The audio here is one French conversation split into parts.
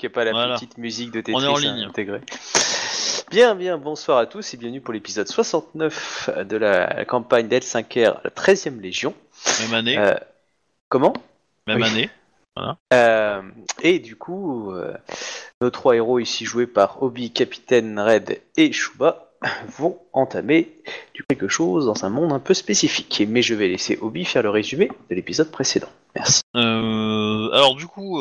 qu'il n'y ait pas la Voilà. petite musique de Tetris On est en ligne. intégrer. Bien, bien, bonsoir à tous et bienvenue pour l'épisode 69 de la campagne d'L5R, la 13e Légion. Même année, Euh, comment? Même oui. année. Euh, Et du coup, euh, nos trois héros ici joués par Obi, Capitaine Red et Shuba vont entamer du quelque chose dans un monde un peu spécifique. Mais je vais laisser Obi faire le résumé de l'épisode précédent. Merci. Alors du coup,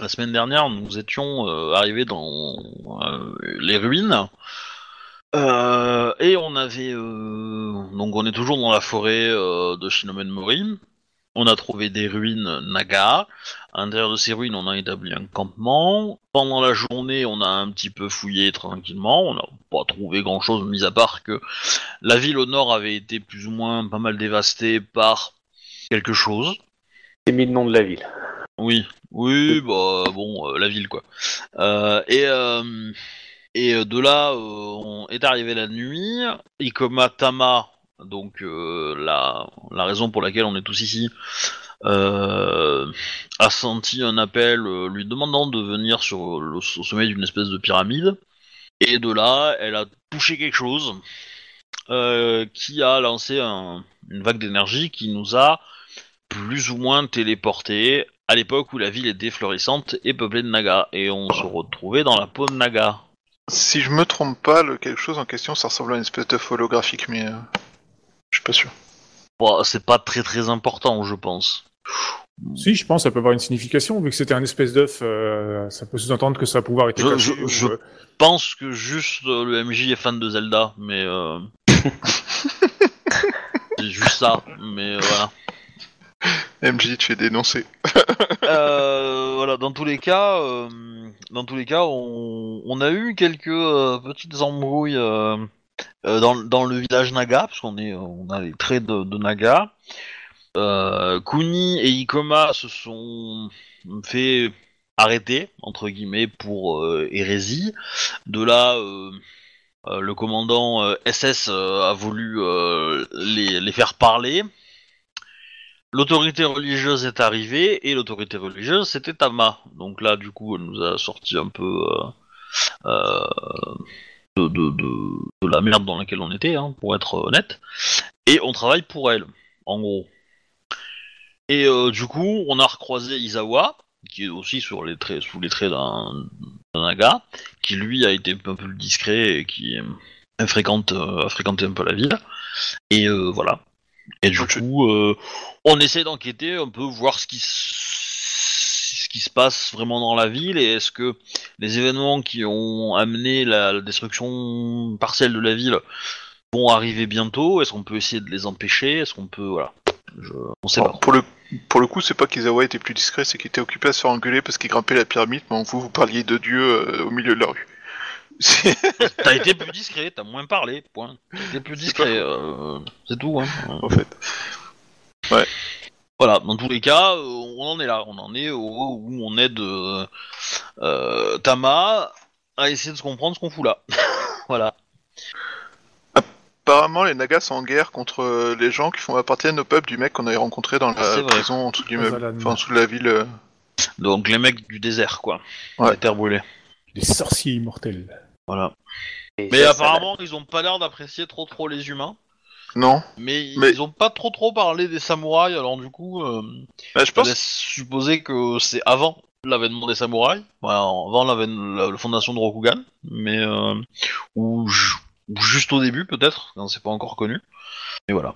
la semaine dernière, nous étions euh, arrivés dans euh, les ruines. Euh, et on avait donc on est toujours dans la forêt de Shinomen Mori. On a trouvé des ruines Naga. À l'intérieur de ces ruines, on a établi un campement. Pendant la journée, on a un petit peu fouillé tranquillement. On n'a pas trouvé grand-chose, mis à part que la ville au nord avait été plus ou moins pas mal dévastée par quelque chose. J'ai mis le nom de la ville. Oui, oui, bah bon, euh, la ville quoi. Euh, et euh, et de là, on est arrivé la nuit. Ikoma Tama, donc la la raison pour laquelle on est tous ici, a senti un appel lui demandant de venir sur le au sommet d'une espèce de pyramide. Et de là, elle a touché quelque chose qui a lancé un- une vague d'énergie qui nous a plus ou moins téléporté à l'époque où la ville était florissante et peuplée de Naga. Et on se retrouvait dans la peau de Naga. Si je me trompe pas, le quelque chose en question, ça ressemble à une espèce d'œuf holographique, mais euh, je suis pas sûr. Bon, c'est pas très très important, je pense. Si, je pense ça peut avoir une signification, vu que c'était un espèce d'œuf, euh, ça peut sous-entendre que ça va pouvoir être Je- caché. je- ou, je- euh, Je pense que juste euh, le MJ est fan de Zelda, mais euh... c'est juste ça. Mais euh, voilà. MJ, tu es dénoncé. Euh, voilà, dans tous les cas, euh, dans tous les cas, on, a eu quelques euh, petites embrouilles dans, dans le village Naga, parce qu'on est, on a les traits de, Naga. Kuni et Ikoma se sont fait arrêter entre guillemets pour hérésie. De là, le commandant SS a voulu les, les faire parler. L'autorité religieuse est arrivée et l'autorité religieuse c'était Tama. Donc là du coup elle nous a sorti un peu euh, euh, de, la merde dans laquelle on était, hein, pour être honnête. Et on travaille pour elle, en gros. Et euh, du coup on a recroisé Izawa, qui est aussi sur les traits, sous les traits d'un Naga, qui lui a été un peu discret et qui a fréquenté un peu la ville. Et voilà. Et du coup, euh, on essaie d'enquêter un peu, voir ce qui, ce qui se passe vraiment dans la ville et est-ce que les événements qui ont amené la, la destruction partielle de la ville vont arriver bientôt? Est-ce qu'on peut essayer de les empêcher? Est-ce qu'on peut. Voilà. Je, on sait pas. Pour, le, pour le coup, c'est pas qu'Izawa était plus discret, c'est qu'il était occupé à se faire engueuler parce qu'il grimpait la pyramide, mais vous, vous parliez de Dieu euh, au milieu de la rue. T'as été plus discret, t'as moins parlé, point. T'as été plus discret, euh, c'est tout. Hein. en fait. Voilà, dans tous les cas, euh, on en est là. On en est au où on aide euh, euh, Tama à essayer de se comprendre ce qu'on fout là. voilà. Apparemment, les Nagas sont en guerre contre les gens qui font appartiennent au peuple du mec qu'on avait rencontré dans la vrai. prison en dessous du meuble, Azalan. enfin en dessous de la ville. Donc les mecs du désert, quoi. Ouais. La terre brûlée. Les sorciers immortels. Voilà. Et Mais ça, ça- apparemment, ils ont pas l'air d'apprécier trop trop les humains. Non, Mais, Mais- ils ont pas trop trop parlé des samouraïs, alors du coup, euh, Bah, je je pense. laisse supposer que c'est avant l'avènement des samouraïs, voilà, avant la, la fondation de Rokugan, mais euh, ou, ju- ou juste au début peut-être, quand c'est pas encore connu. Et voilà.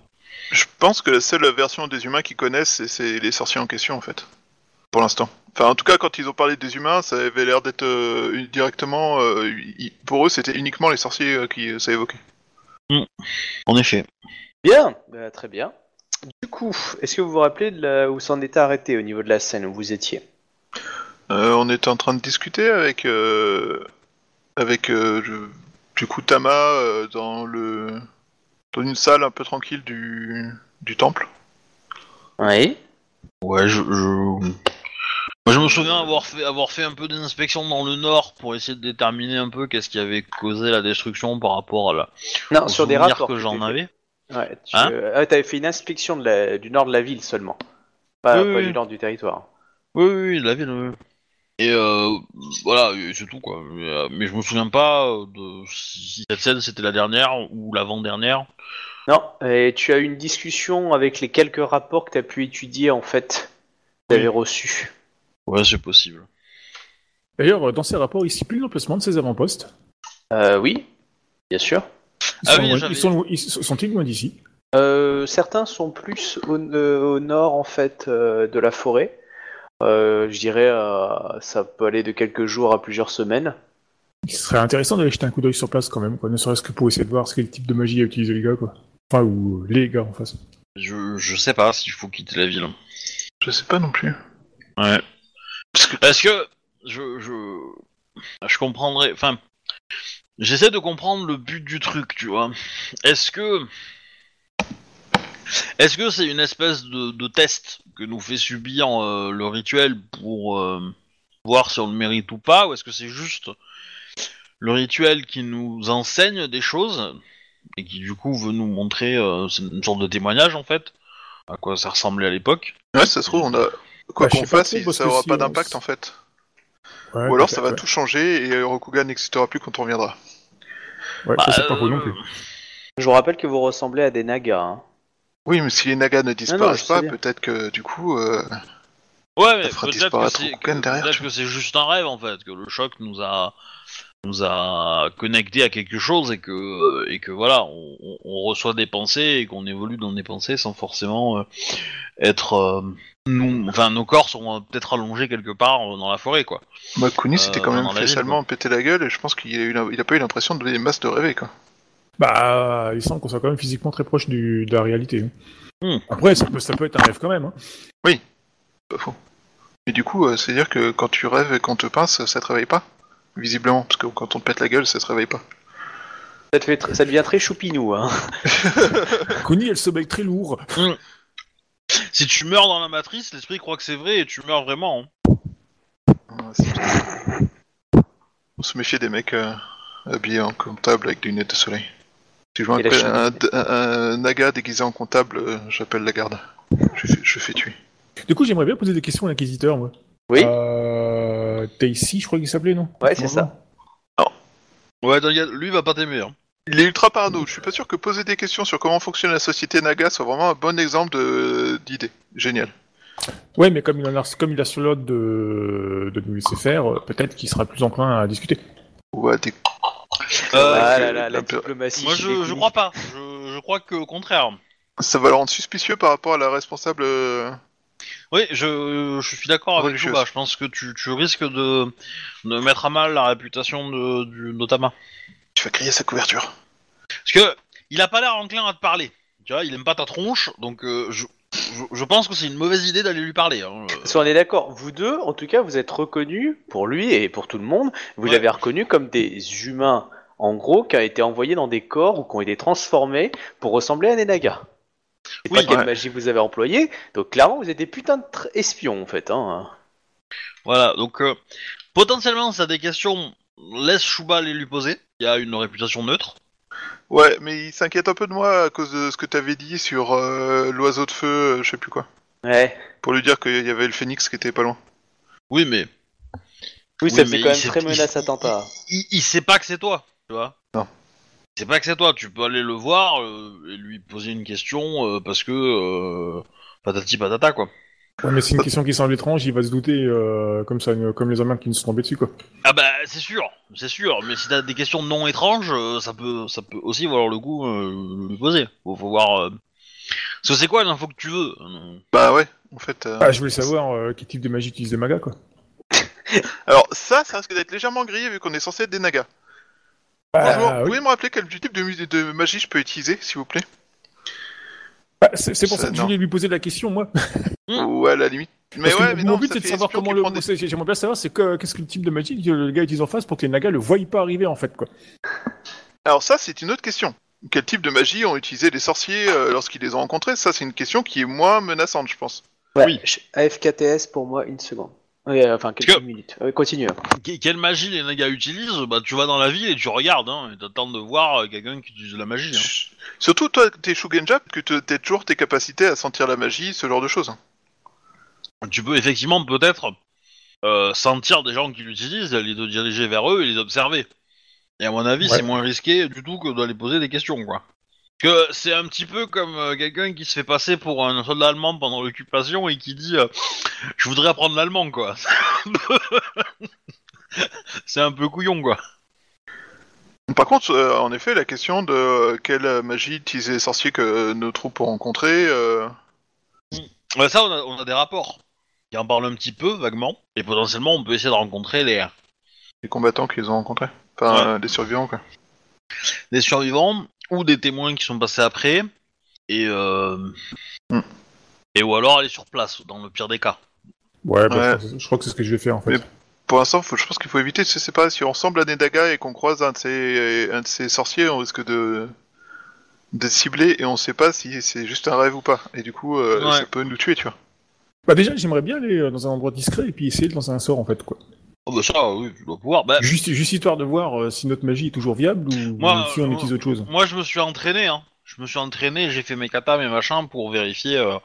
Je pense que la seule version des humains qu'ils connaissent, c'est- c'est les sorciers en question, en fait. Pour l'instant. Enfin, en tout cas, quand ils ont parlé des humains, ça avait l'air d'être euh, directement. euh, y- pour eux, c'était uniquement les sorciers euh, qui euh, ça évoquait. En effet. Bien, bah, très bien. Du coup, est-ce que vous vous rappelez de la... où s'en était arrêté au niveau de la scène où vous étiez? Euh, on était en train de discuter avec. euh, avec. euh, je- du coup, Tama euh, dans le. dans une salle un peu tranquille du. du temple. Oui. Ouais, je, je... Moi, je me souviens avoir fait, avoir fait un peu d'inspection dans le nord pour essayer de déterminer un peu qu'est-ce qui avait causé la destruction par rapport à la Non, au sur des rapports que j'en avais. Ouais, tu Hein ah, t'avais fait une inspection de la- du nord de la ville seulement. Pas, Oui, pas oui. du nord du territoire. Oui, oui, oui, la ville. oui. Et euh, voilà, c'est tout quoi. Mais, euh, mais je me souviens pas euh, de si cette scène c'était la dernière ou l'avant-dernière. Non, et tu as eu une discussion avec les quelques rapports que tu as pu étudier en fait, que tu avais reçus. Ouais, c'est possible. D'ailleurs, dans ces rapports, il stipule l'emplacement de ces avant-postes. Euh, oui, bien sûr. Ils Ah sont, oui, loin- ils sont, ils sont- sont-ils loin d'ici? Euh, certains sont plus au, euh, au nord en fait euh, de la forêt. Euh, je dirais, euh, ça peut aller de quelques jours à plusieurs semaines. Il serait intéressant d'aller jeter un coup d'œil sur place quand même, quoi. Ne serait-ce que pour essayer de voir ce quel type de magie a utilisé les gars, quoi. Enfin, ou les gars en face. Je, je sais pas s'il faut quitter la ville. Je sais pas non plus. Ouais. Parce que je je je comprendrais. Enfin, j'essaie de comprendre le but du truc, tu vois. Est-ce que est-ce que c'est une espèce de, de test que nous fait subir euh, le rituel pour euh, voir si on le mérite ou pas, ou est-ce que c'est juste le rituel qui nous enseigne des choses et qui du coup veut nous montrer euh, c'est une sorte de témoignage en fait à quoi ça ressemblait à l'époque? Ouais, ça se trouve, on a quoi Bah, je qu'on fasse, trop, ça aura si pas d'impact en fait. Ouais, Ou alors ça va ouais. tout changer et Rokugan n'existera plus quand on reviendra. Ouais, Bah, ça c'est pas euh, faux non plus. Je vous rappelle que vous ressemblez à des nagas. hein. Oui, mais si les Nagas ne disparaissent pas, peut-être que du coup, euh, Ouais, mais Ça fera peut-être que disparaître c'est tu c'est juste un rêve en fait, que le choc nous a nous a connecté à quelque chose et que et que voilà, on, on- on reçoit des pensées et qu'on évolue dans des pensées sans forcément euh, être euh, nous, enfin nos corps sont euh, peut-être allongés quelque part euh, dans la forêt quoi. bah, Kuni s'était quand Euh, même fait salement péter la gueule et je pense qu'il a, eu la- il a pas eu l'impression de donner masse de rêver quoi. Bah, il semble qu'on soit quand même physiquement très proche du, de la réalité. hein. Hmm. Après, ça peut, ça peut être un rêve quand même. Hein. Pas faux. Et du coup, euh, c'est-à-dire que quand tu rêves et qu'on te pince, ça te réveille pas? Visiblement, parce que quand on te pète la gueule, ça te réveille pas. Ça, te fait tr- ça devient très choupinou. Hein. Connie, elle se bec très lourd. Si tu meurs dans la matrice, l'esprit croit que c'est vrai et tu meurs vraiment. hein. C'est- se méfiait des mecs euh, habillés en comptable avec des lunettes de soleil. Si je vois Et la un, un- un naga déguisé en comptable, euh, j'appelle la garde. Je fais, je fais tuer. Du coup, j'aimerais bien poser des questions à l'inquisiteur, moi. Oui, Euh... Tacy, je crois qu'il s'appelait, non? Ouais, c'est ça. Ouais, t'inquiète, lui va pas t'aimer. Hein. Il est ultra parano. Je suis pas sûr que poser des questions sur comment fonctionne la société Naga soit vraiment un bon exemple de- d'idée. Génial. Ouais, mais comme il, en a, comme il a sur l'ordre de, de nous laisser faire, euh, peut-être qu'il sera plus enclin à discuter. Ou à des... Euh, ah là là, la diplomatie. Moi je, je crois pas. Je, je crois que au contraire. Ça va le rendre suspicieux par rapport à la responsable. euh, Oui, je, je suis d'accord avec Religieuse. Chouba. Je pense que tu, tu risques de, de mettre à mal la réputation de, du Notama. Tu vas crier sa couverture. Parce que il a pas l'air enclin à te parler. Tu vois, il aime pas ta tronche, donc euh, je, je, je pense que c'est une mauvaise idée d'aller lui parler. Hein. Parce qu'on est d'accord, vous deux, en tout cas, vous êtes reconnus, pour lui et pour tout le monde, vous Ouais. l'avez reconnu comme des humains, en gros, qui ont été envoyés dans des corps ou qui ont été transformés pour ressembler à des nagas. Et Oui, pas quelle ouais. magie vous avez employée, donc clairement, vous êtes des putains de tr- espions, en fait. Hein. Voilà, donc euh, potentiellement, si t'as des questions, laisse Chouba les lui poser. Il y a une réputation neutre. Ouais, mais il s'inquiète un peu de moi à cause de ce que t'avais dit sur euh, l'oiseau de feu, euh, je sais plus quoi. Ouais. Pour lui dire qu'il y avait le phénix qui était pas loin. Oui, mais Oui, ça Oui, fait quand même très menace il- attentat. il, il sait pas que c'est toi, tu vois. Non. Il sait pas que c'est toi. Tu peux aller le voir euh, et lui poser une question euh, parce que euh, patati patata quoi. Ouais, mais c'est une question qui semble étrange, il va se douter, euh, comme ça, euh, comme les hommes qui nous sont tombés dessus, quoi. Ah bah c'est sûr, c'est sûr. Mais si t'as des questions non étranges, euh, ça peut, ça peut aussi valoir le coup euh, de lui poser. Faut, faut voir. euh, Parce que c'est quoi l'info que tu veux Bah ouais, en fait. euh, Ah, je voulais savoir euh, quel type de magie utilise les magas, quoi. Alors ça, ça risque d'être légèrement grillé vu qu'on est censé être des nagas. Bonjour, Ah, vous oui. pouvez me rappeler quel type de magie je peux utiliser, s'il vous plaît? Bah, c'est c'est pour Ça, ça que je voulais lui poser la question, moi. Ou à la limite. Mais Parce ouais, mais mon non, but c'est de savoir comment le. des- c'est- J'aimerais bien savoir c'est que qu'est-ce que le type de magie que le gars utilise en face pour que les nagas le voient pas arriver en fait quoi. Alors ça, c'est une autre question. Quel type de magie ont utilisé les sorciers euh, lorsqu'ils les ont rencontrés? Ça, c'est une question qui est moins menaçante, je pense. Ouais, Oui. AFKTS pour moi, une seconde. Oui, euh, enfin, quelques Que- minutes. Ouais, continue. que- Quelle magie les nagas utilisent Bah tu vas dans la ville et tu regardes, hein, et t'attends de voir euh, quelqu'un qui utilise de la magie. hein. Surtout toi, t'es Shugenja, que te- t'as toujours tes capacités à sentir la magie, ce genre de choses. Tu peux effectivement peut-être euh, sentir des gens qui l'utilisent, les de diriger vers eux et les observer. Et à mon avis, Ouais. c'est moins risqué du tout que d'aller poser des questions, quoi. Que c'est un petit peu comme euh, quelqu'un qui se fait passer pour un soldat allemand pendant l'occupation et qui dit euh, je voudrais apprendre l'allemand, quoi. c'est un peu couillon, quoi. Par contre, euh, en effet, la question de quelle magie utiliser les sorciers que nos troupes ont rencontrés, Ouais, ça, on a, on a des rapports qui en parlent un petit peu, vaguement. Et potentiellement, on peut essayer de rencontrer les, les combattants qu'ils ont rencontrés. Enfin, Ouais. des survivants, quoi. des survivants ou des témoins qui sont passés après. Et, euh, Hmm. et ou alors aller sur place, dans le pire des cas. Ouais, bah, Ouais. Je, crois que c'est ce que je vais faire en fait. Mais- Pour l'instant, je pense qu'il faut éviter, je sais pas, si on ressemble à Nedaga et qu'on croise un de ces, un de ces sorciers, on risque de d'être ciblé et on sait pas si c'est juste un rêve ou pas. Et du coup, euh, Ouais. ça peut nous tuer, tu vois. Bah déjà, j'aimerais bien aller euh, dans un endroit discret et puis essayer de lancer un sort en fait quoi. Oh bah ça, oui, tu dois pouvoir. Bah, Juste, juste histoire de voir euh, si notre magie est toujours viable ou, Moi, si on euh, utilise autre chose. moi, je me suis entraîné, hein. Je me suis entraîné, j'ai fait mes katas, mes machins pour vérifier euh,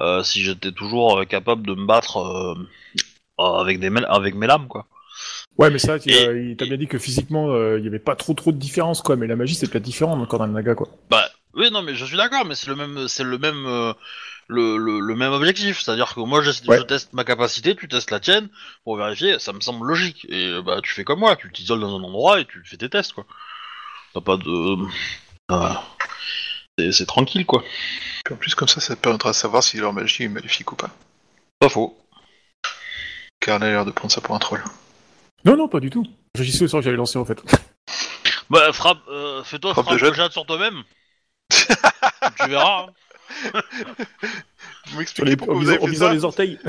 euh, si j'étais toujours euh, capable de me battre euh, euh, avec, des, mel- avec mes lames, quoi. Ouais, mais ça, tu Et- il t'a bien dit que physiquement, euh, il y avait pas trop trop de différence quoi. Mais la magie, c'est peut-être différent encore dans le naga quoi. Bah, oui, non, mais je suis d'accord, mais c'est le même, c'est le même, euh, le, le, le même objectif. C'est-à-dire que moi, je, Ouais. je teste ma capacité, tu testes la tienne pour vérifier. Ça me semble logique. Et euh, bah, tu fais comme moi, tu t'isoles dans un endroit et tu fais tes tests, quoi. T'as pas de, euh, c'est- c'est tranquille, quoi. En plus, comme ça, ça te permettra de savoir si leur magie est maléfique ou pas. Pas faux. Car elle a l'air de prendre ça pour un troll. Non, non, pas du tout. J'ai au sort que j'avais lancé en fait. Bah, frappe, euh, fais-toi Frappe frappe, de jet. de jade sur toi-même. tu verras. hein. Vous m'expliquez les, pourquoi en vous avez en fait visant ça les orteils.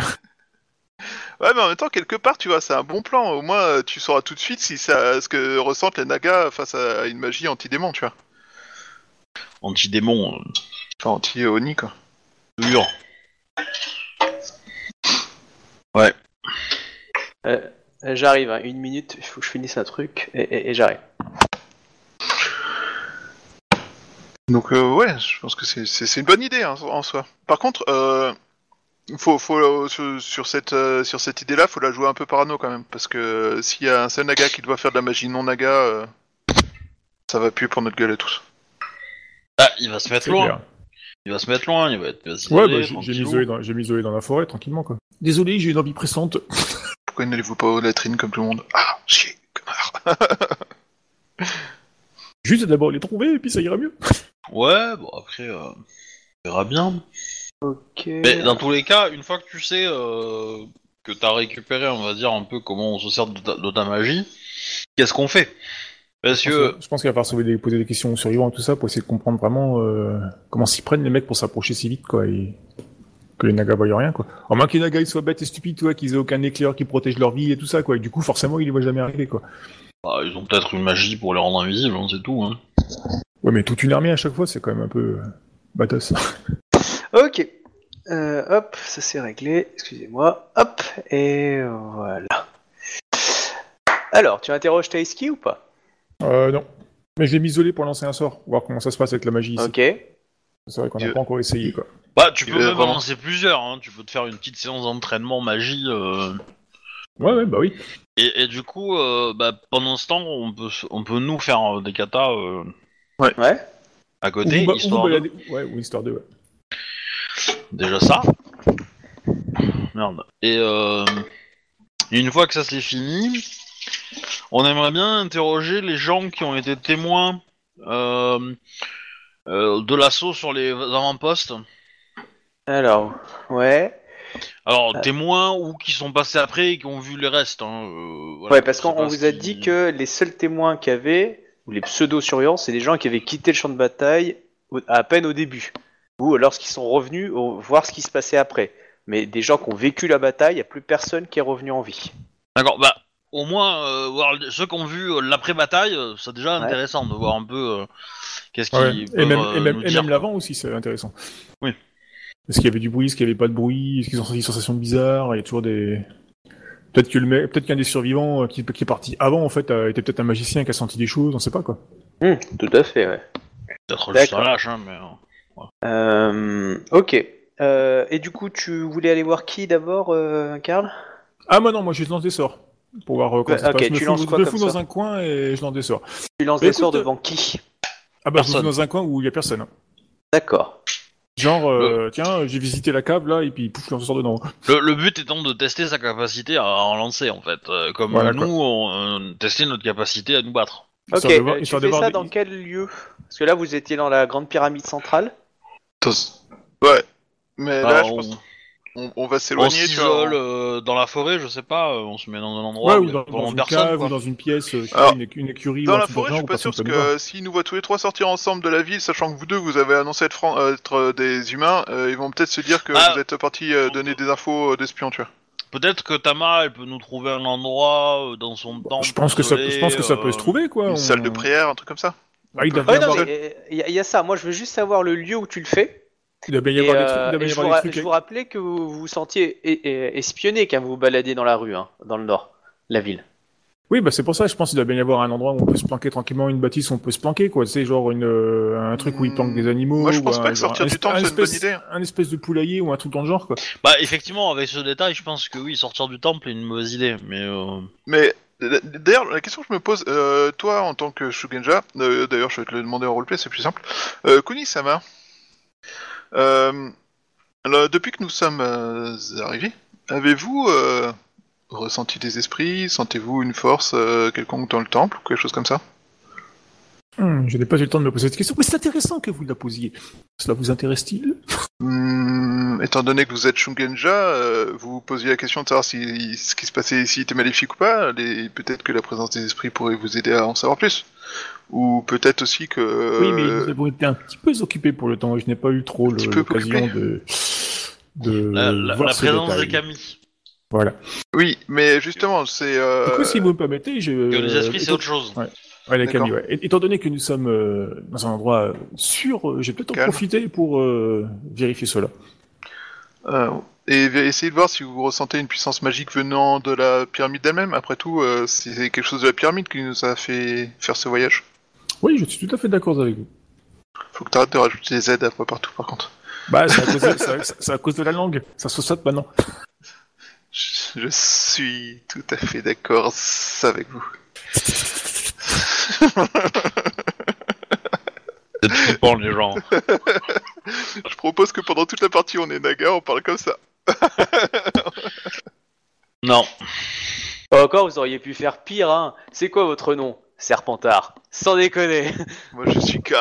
Ouais, mais en même temps, quelque part, tu vois, c'est un bon plan. Au moins, euh, tu sauras tout de suite si ça, ce que ressentent les nagas face à une magie anti-démon, tu vois. Anti-démon, euh, Enfin, anti-oni, quoi. dur. Euh, j'arrive, hein, une minute, il faut que je finisse un truc, et, et- et j'arrive. Donc, euh, ouais, je pense que c'est- une bonne idée hein, en soi. Par contre, euh, faut, faut, euh, sur, sur cette, euh, sur cette idée-là, faut la jouer un peu parano quand même. Parce que euh, s'il y a un seul naga qui doit faire de la magie non naga, euh, ça va puer pour notre gueule à tous. Ah, il va se mettre loin. clair. Il va se mettre loin. Il va être. il va Ouais, bah, j'ai- j'ai mis tranquillou. Zoé dans, j'ai mis Zoé dans la forêt tranquillement quoi. Désolé, j'ai une envie pressante. Pourquoi n'allez-vous pas aux latrines comme tout le monde? Ah, chier, connard Juste d'abord les trouver et puis ça ira mieux. Ouais, bon après, euh, on verra bien. Ok. Mais dans tous les cas, une fois que tu sais euh, que t'as récupéré, on va dire un peu comment on se sert de ta, de ta magie, qu'est-ce qu'on fait? Parce que Je pense qu'il va falloir sauver des- poser des questions aux survivants et tout ça pour essayer de comprendre vraiment euh, comment s'y prennent les mecs pour s'approcher si vite quoi et que les nagas voient rien quoi. En moins que les nagas ils soient bêtes et stupides, toi, qu'ils aient aucun éclair qui protège leur vie et tout ça quoi. Et du coup forcément ils les voient jamais arriver quoi. bah, ils ont peut-être une magie pour les rendre invisibles, hein, c'est tout. Hein. Ouais mais toute une armée à chaque fois c'est quand même un peu euh, badass. Ok. Euh, hop, ça c'est réglé. Excusez-moi. Hop, et voilà. Alors, tu interroges Taïski ou pas? Euh non. Mais je l'ai mis isolé pour lancer un sort, voir comment ça se passe avec la magie ici. Ok. C'est vrai qu'on n'a pas encore essayé quoi. Bah, tu peux va même en vraiment- lancer plusieurs. Hein. Tu peux te faire une petite séance d'entraînement magie. euh, Ouais ouais bah oui. Et, et du coup, euh, bah, pendant ce temps, on peut, on peut nous faire euh, des katas euh, Ouais. à côté, vous ba- ou histoire de- Ouais, ou histoire de ouais. Déjà ça. Merde. Et euh, une fois que ça c'est fini, on aimerait bien interroger les gens qui ont été témoins euh, euh, de l'assaut sur les avant-postes. Alors, ouais. Alors, Euh. témoins ou qui sont passés après et qui ont vu les restes. Hein, euh, voilà. ouais, parce qu'on vous a dit que les seuls témoins qu'il y avait, ou les pseudo-surveillants, c'est des gens qui avaient quitté le champ de bataille au- à peine au début. Ou lorsqu'ils sont revenus au- voir ce qui se passait après. Mais des gens qui ont vécu la bataille, il n'y a plus personne qui est revenu en vie. D'accord, bah au moins euh, voir ceux qui ont vu euh, l'après-bataille, euh, c'est déjà Ouais. intéressant de voir un peu euh, qu'est-ce qu'ils Ouais. peuvent Et même, euh, et même, nous et dire. même l'avant aussi, c'est intéressant. Oui. Est-ce qu'il y avait du bruit, est-ce qu'il n'y avait pas de bruit, est-ce qu'ils ont senti des sensations bizarres, il y a toujours des... Peut-être que le mec, peut-être qu'un des survivants euh, qui, qui est parti avant, en fait, a été peut-être un magicien qui a senti des choses, on sait pas quoi. Hum, tout à fait, ouais. Peut-être juste un D'accord. lâche, hein, mais. euh, Euh, ok. Euh, et du coup, tu voulais aller voir qui d'abord, euh, Karl? Ah, moi non, moi je lance des sorts. Pour voir euh, comment Ouais, ça se ok, passe. Je me tu fous- lances je quoi me comme fous dans un coin et je lance des sorts. Tu lances Bah, des sorts devant qui? Ah bah je me Personne. fous dans un coin où il y a personne. hein. D'accord. Genre, euh, tiens, j'ai visité la cave là et puis pouf, lance un sort dedans. Le, le but étant de tester sa capacité à en lancer en fait, Euh, comme Voilà, nous on, euh, tester notre capacité à nous battre. Ok, de voir- euh, tu fais de ça des- dans quel lieu? Parce que là, vous étiez dans la grande pyramide centrale. Tos- Ouais. Mais là, Alors, je on, pense on, on va on s'éloigner, tu vois. s'isole euh, dans la forêt, je sais pas, euh, on se met dans un endroit Ouais, où ou dans, dans une personne. cave ou dans une pièce, euh, je sais pas, Alors, une, une écurie ou Dans un la truc dans forêt, je suis pas sûr parce que s'ils nous voient tous les trois sortir ensemble de la ville, sachant que vous deux, vous avez annoncé être, euh, être euh, des humains, euh, ils vont peut-être se dire que Ah. vous êtes partis euh, donner des infos euh, d'espions, tu vois. Peut-être que Tama, elle peut nous trouver un endroit euh, dans son temple. Je pense que ça, je pense que ça peut euh, se trouver quoi. Une on- salle de prière, un truc comme ça. Ah, il y non, avoir, mais il y, a- y a ça. Moi, je veux juste savoir le lieu où tu le fais. Il doit bien y avoir des euh, trucs. Bien y je, avoir des je trucs. vous rappelais que vous vous sentiez espionné quand vous vous baladez dans la rue, hein, dans le nord, la ville. Oui, bah c'est pour ça, je pense qu'il doit bien y avoir un endroit où on peut se planquer tranquillement, une bâtisse où on peut se planquer, quoi. C'est genre une, euh, un truc où ils planquent des animaux. Moi, je pense pas que sortir un du temple, c'est une bonne idée. Un espèce de poulailler ou un truc dans le genre, quoi. Bah effectivement, avec ce détail, je pense que oui, sortir du temple est une mauvaise idée, mais euh, Mais d'ailleurs, la question que je me pose, euh, toi en tant que Shugenja, euh, d'ailleurs je vais te le demander en roleplay, c'est plus simple. Euh, Kuni-sama, euh, alors, depuis que nous sommes euh, arrivés, avez-vous euh, ressenti des esprits? Sentez-vous une force euh, quelconque dans le temple ou quelque chose comme ça? Hum, je n'ai pas eu le temps de me poser cette question, mais c'est intéressant que vous la posiez. Cela vous intéresse-t-il? Hmm, Étant donné que vous êtes Shugenja, euh, vous vous posiez la question de savoir si ce qui se passait ici était maléfique ou pas. Peut-être que la présence des esprits pourrait vous aider à en savoir plus. Ou peut-être aussi que... Oui, mais nous avons été un petit peu occupés pour le temps et je n'ai pas eu trop le- petit peu l'occasion de, de la, la- voir la ce présence détail. des Kami. Voilà. Oui, mais justement, c'est... euh, Du coup, si vous me permettez, je... Que les esprits, c'est étant- autre chose. Ouais, les D'accord. Kami, ouais. Étant donné que nous sommes euh, dans un endroit euh, sûr, euh, j'ai peut-être en profiter pour euh, vérifier cela. euh, et essayez de voir si vous ressentez une puissance magique venant de la pyramide elle-même. Après tout, euh, c'est quelque chose de la pyramide qui nous a fait faire ce voyage. Oui, je suis tout à fait d'accord avec vous. Faut que t'arrêtes de rajouter des aides un peu partout, par contre. Bah, c'est à, cause de- c'est à- c'est à cause de la langue. Ça se saute maintenant. Je, je suis tout à fait d'accord avec vous. C'est flippant les gens. Je propose que pendant toute la partie on est naga, on parle comme ça. Non. Encore, vous auriez pu faire pire, hein. C'est quoi votre nom? Serpentard. Sans déconner. Moi je suis K.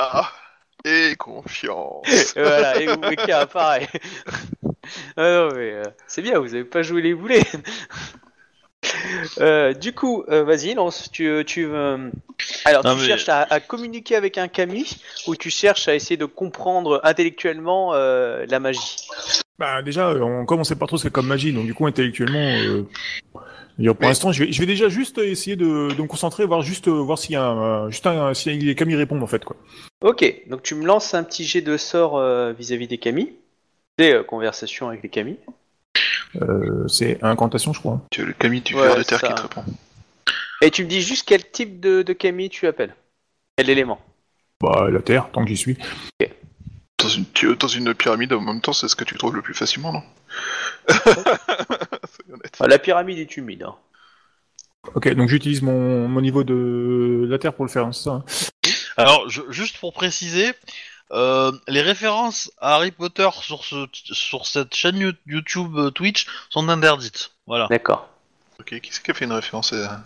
Et confiance. Et voilà, et vous K, pareil. ah non, mais euh, c'est bien, vous avez pas joué les boulets. Euh, du coup, euh, vas-y, lance. Tu, tu, euh, alors, Non, tu mais- cherches à, à communiquer avec un Kami ou tu cherches à essayer de comprendre intellectuellement euh, la magie? Bah, déjà, euh, on, comme on sait pas trop ce qu'est comme magie, donc du coup, intellectuellement, euh, pour Mais- l'instant, je vais, je vais déjà juste essayer de, de me concentrer, voir juste, euh, voir s'il y a un, juste un, si les Kami répondent, en fait, quoi. Ok, donc tu me lances un petit jet de sort euh, vis-à-vis des Kami. Des euh, conversations avec les Kami. Euh, c'est incantation, je crois. Tu as le Camille du Ouais, ver de terre ça. qui te répond. Et tu me dis juste quel type de, de Kami tu appelles. Quel élément Bah, la Terre, tant que j'y suis. Dans une, tu- dans une pyramide, en même temps, c'est ce que tu trouves le plus facilement, non? Ah, La pyramide est humide. hein. Ok, donc j'utilise mon, mon niveau de la Terre pour le faire, hein, c'est ça hein Alors, je- juste pour préciser, euh, les références à Harry Potter sur, ce, sur cette chaîne You- YouTube euh, Twitch sont interdites. Voilà. D'accord. Ok, qui c'est qui a fait une référence à...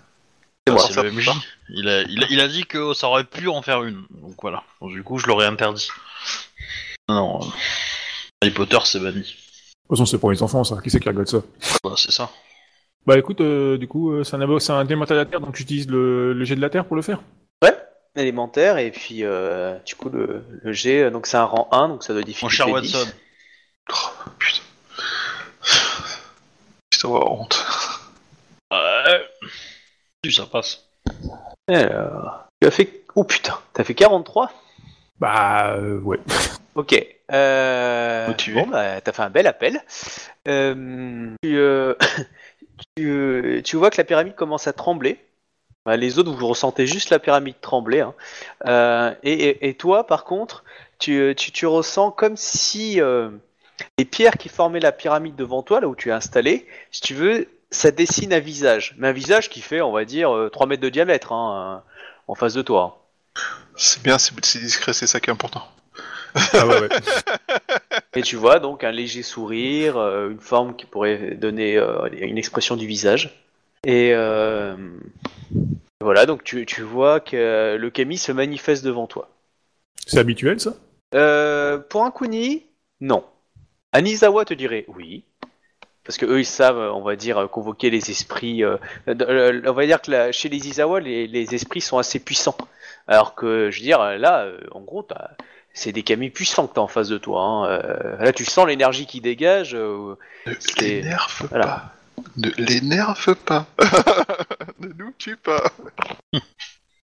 C'est moi. C'est le MJ. Il a, il, a, il a dit que ça aurait pu en faire une. Donc voilà. Donc, du coup, je l'aurais interdit. Non, euh, Harry Potter, c'est banni. De toute façon, c'est pour les enfants, ça. Qui c'est qui regarde ça Bah, c'est ça. Bah, écoute, euh, du coup, euh, c'est un, c'est un élémentaire de la Terre, donc j'utilise le, le jet de la Terre pour le faire. Élémentaire, et puis euh, du coup le, le G, euh, donc c'est un rang 1, donc ça doit Mon difficulté cher 10. Watson. Oh, putain. Putain, avoir honte. Ouais. Si, ça passe. Alors, tu as fait... Oh putain, t'as fait 43 Bah, euh, ouais. Ok. Euh... Motivé. Bon, bah, t'as fait un bel appel. Euh, tu, euh, tu, euh, tu vois que la pyramide commence à trembler. Bah, Les autres, vous ressentez juste la pyramide trembler. hein. Euh, et, et- et toi, par contre, tu, tu, tu ressens comme si euh, les pierres qui formaient la pyramide devant toi, là où tu es installé, si tu veux, ça dessine un visage, mais un visage qui fait, on va dire, euh, 3 mètres de diamètre hein, euh, en face de toi. C'est bien, c'est c'est discret, c'est ça qui est important. Ah ouais, ouais. Et tu vois donc un léger sourire, euh, une forme qui pourrait donner euh, une expression du visage. Et euh, voilà, donc tu, tu vois que le kami se manifeste devant toi. C'est habituel, ça? Euh, pour un kuni, non. Anizawa te dirait oui. Parce que eux, ils savent, on va dire, convoquer les esprits. euh, euh, on va dire que là, chez les Izawa, les, les esprits sont assez puissants. Alors que, je veux dire, là, en gros, c'est des kami puissants que t'as en face de toi. hein. Euh, là, tu sens l'énergie qui dégage. euh, Ne C'est- l'énerve voilà. pas. Ne l'énerve pas. ne nous tue pas.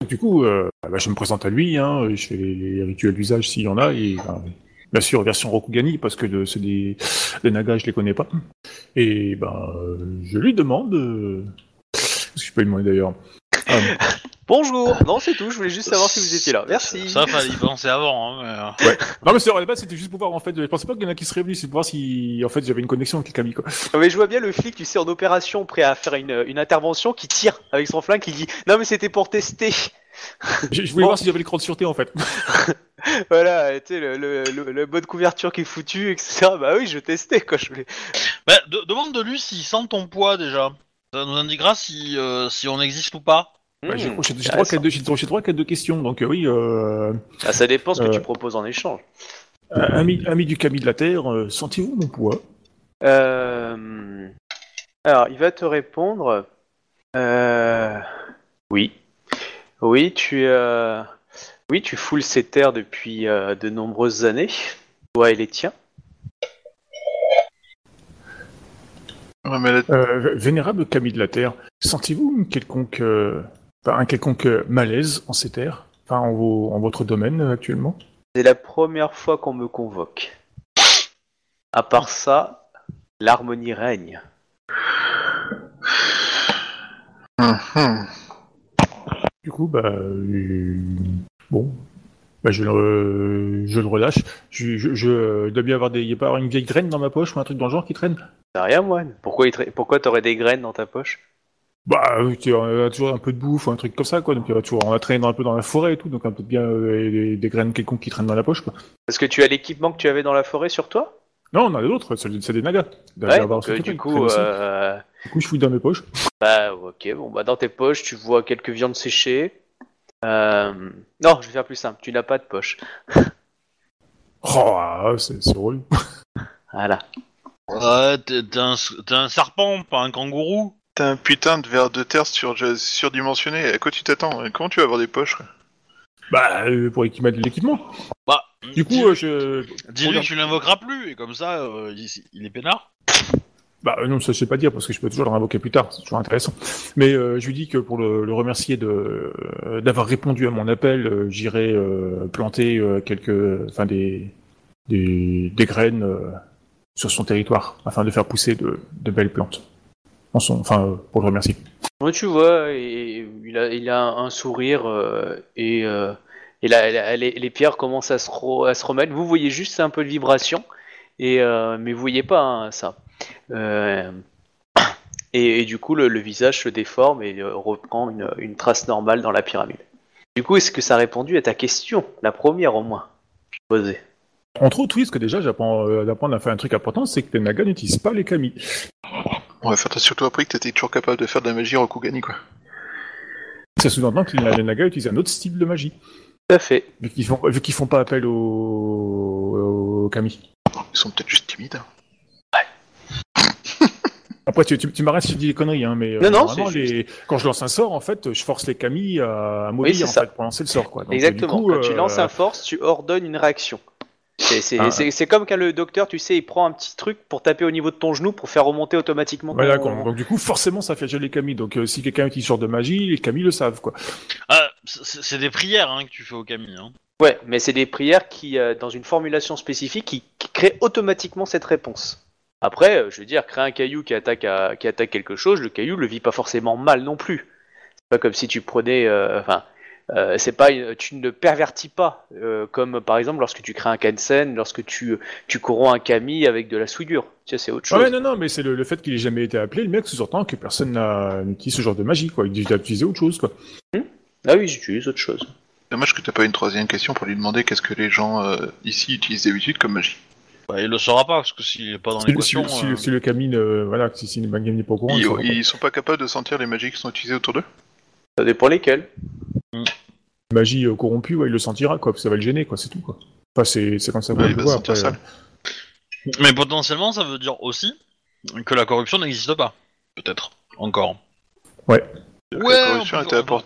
Du coup, euh, bah, je me présente à lui, hein, je fais les, rituels d'usage s'il y en a, et ben, bien sûr, version Rokugani, parce que c'est des, des nagas, je les connais pas. Et ben, euh, je lui demande... Euh... Qu'est-ce que je peux lui demander d'ailleurs Ah, Bonjour Non, c'est tout, je voulais juste savoir si vous étiez là. Merci Ça, fallait y penser avant. Hein, mais, euh, Non mais c'est vrai, c'était juste pour voir, en fait, je pensais pas qu'il y en a qui seraient venus, c'est pour voir si, en fait, j'avais une connexion avec les Kami, quoi. Mais je vois bien le flic, tu sais, en opération, prêt à faire une, une intervention, qui tire avec son flingue, qui dit Non, mais c'était pour tester Je, je voulais Bon. voir si j'avais l'écran de sûreté, en fait. Voilà, tu sais, le, le, le, le mode couverture qui est foutu, etc. Bah oui, je testais, quoi. Je voulais... bah, de- demande de lui s'il sent ton poids déjà. Ça nous indiquera si, euh, si on existe ou pas. Bah, j'ai Hmm, j'ai- trois, intéressant. quatre de- j'ai- j'ai trois, quatre de questions, donc euh, oui, euh, Ah, ça dépend ce que Euh. tu proposes en échange. ami, ami du Kami de la Terre, euh, sentez-vous mon poids? Euh... Alors, il va te répondre. Euh... Oui. Oui, tu euh... oui, tu foules ces terres depuis euh, de nombreuses années. Toi et les tiens. Ouais, mais la- Euh, vénérable Camille de la Terre, sentez-vous une quelconque, euh, un quelconque euh, malaise en ces terres Enfin, en, vos- en votre domaine euh, actuellement C'est la première fois qu'on me convoque. À part ça, l'harmonie règne. Du coup, bah. euh, bon. Bah, je, le, je le relâche. Je, je, je il doit bien avoir des. Y a pas avoir une vieille graine dans ma poche ou un truc dans le genre qui traîne? C'est rien, moi. Pourquoi, il tra- Pourquoi t'aurais des graines dans ta poche? Bah, euh, tu as toujours un peu de bouffe ou un truc comme ça, quoi. Donc, il va toujours. On a traîné un peu dans la forêt et tout, donc un peu bien euh, des, des graines quelconques qui traînent dans la poche, quoi. Parce que tu as l'équipement que tu avais dans la forêt sur toi? Non, on a d'autres, c'est c'est des nagas. Il y Ouais, donc, euh, du coup, euh, Du coup, je fouille dans mes poches. bah ok, bon bah dans tes poches tu vois quelques viandes séchées. Euh, Non, je vais faire plus simple. Tu n'as pas de poche. Oh, ah, c'est relou. Voilà. Ouais, t'es t'es un, t'es un serpent, pas un kangourou. T'as un putain de verre de terre sur, surdimensionné. À quoi tu t'attends Comment tu vas avoir des poches Bah, euh, pour équiper de l'équipement. Bah, Du coup, euh, je. dis-lui que tu l'invoqueras plus, et comme ça, euh, il, il est peinard. Bah, euh, non, ça je sais pas dire, parce que je peux toujours le réinvoquer plus tard, c'est toujours intéressant. Mais euh, je lui dis que pour le, le remercier de euh, d'avoir répondu à mon appel, euh, j'irai euh, planter euh, quelques. Enfin, des. des, des graines euh, sur son territoire, afin de faire pousser de, de belles plantes. En son, enfin, euh, pour le remercier. Tu vois, et, il, a, il a un sourire euh, et, euh, et là, là, les, les pierres commencent à se, re- à se remettre. Vous voyez juste un peu de vibration, et, euh, mais vous voyez pas hein, ça. Euh, et, et du coup, le, le visage se déforme et euh, reprend une, une trace normale dans la pyramide. Du coup, est-ce que ça a répondu à ta question La première au moins. posais? Entre autres, oui, parce que déjà, j'apprends euh, d'apprendre à faire un truc important, c'est que les nagas n'utilisent pas les kami. Ouais, enfin, t'as surtout appris que t'étais toujours capable de faire de la magie Rokugani, quoi. Ça sous-entend que les, nagas utilisent un autre style de magie, Tout à fait. vu qu'ils font, vu qu'ils font pas appel aux, aux kami. Ils sont peut-être juste timides. hein. Après, tu, tu, tu m'arrêtes si je dis des conneries, hein, mais euh, Non, non, les... quand je lance un sort, en fait, je force les kami à, à c'est en ça. fait, pour lancer le sort. Quoi. Donc, Exactement. du coup, Quand tu euh, lances un force, tu ordonnes une réaction. C'est Ah. c'est- comme quand le docteur, tu sais, il prend un petit truc pour taper au niveau de ton genou pour faire remonter automatiquement. Voilà, ton- quoi. donc du coup, forcément, ça fait agir les kami. Donc, euh, si quelqu'un utilise ce genre de magie, les kami le savent, quoi. Ah, c'est des prières hein, que tu fais au Camille. Hein. Ouais, mais c'est des prières qui, euh, dans une formulation spécifique, qui, qui créent automatiquement cette réponse. Après, euh, je veux dire, créer un caillou qui attaque, à- qui attaque quelque chose, le caillou le vit pas forcément mal non plus. C'est pas comme si tu prenais, euh, enfin, euh, c'est pas, une- tu ne pervertis pas, euh, comme par exemple lorsque tu crées un Kansen, lorsque tu, tu corromps un Kami avec de la souillure. Tu sais, c'est autre chose. Ouais, non, non, mais c'est le, le fait qu'il ait jamais été appelé, le mec, sous-entend que personne n'a utilisé ce genre de magie, quoi. Il a utilisé autre chose, quoi. Ah oui, j'utilise autre chose. Dommage que t'as pas une troisième question pour lui demander qu'est-ce que les gens euh, ici utilisent d'habitude comme magie. Bah, il le saura pas parce que s'il est pas dans Si, si, l'équation. si- euh, si le Camille, euh, voilà, si, si le n'est pas au courant, il Ils, pas. ils sont pas capables de sentir les magies qui sont utilisées autour d'eux? Ça dépend lesquels. Magie euh, corrompue, ouais, il le sentira, quoi, ça va le gêner, quoi, c'est tout, quoi. Enfin, c'est c'est comme ça qu'on Ouais, après, sale. Mais potentiellement, ça veut dire aussi que la corruption n'existe pas. Peut-être. Encore. Ouais. La Ouais, corruption on peut- été on.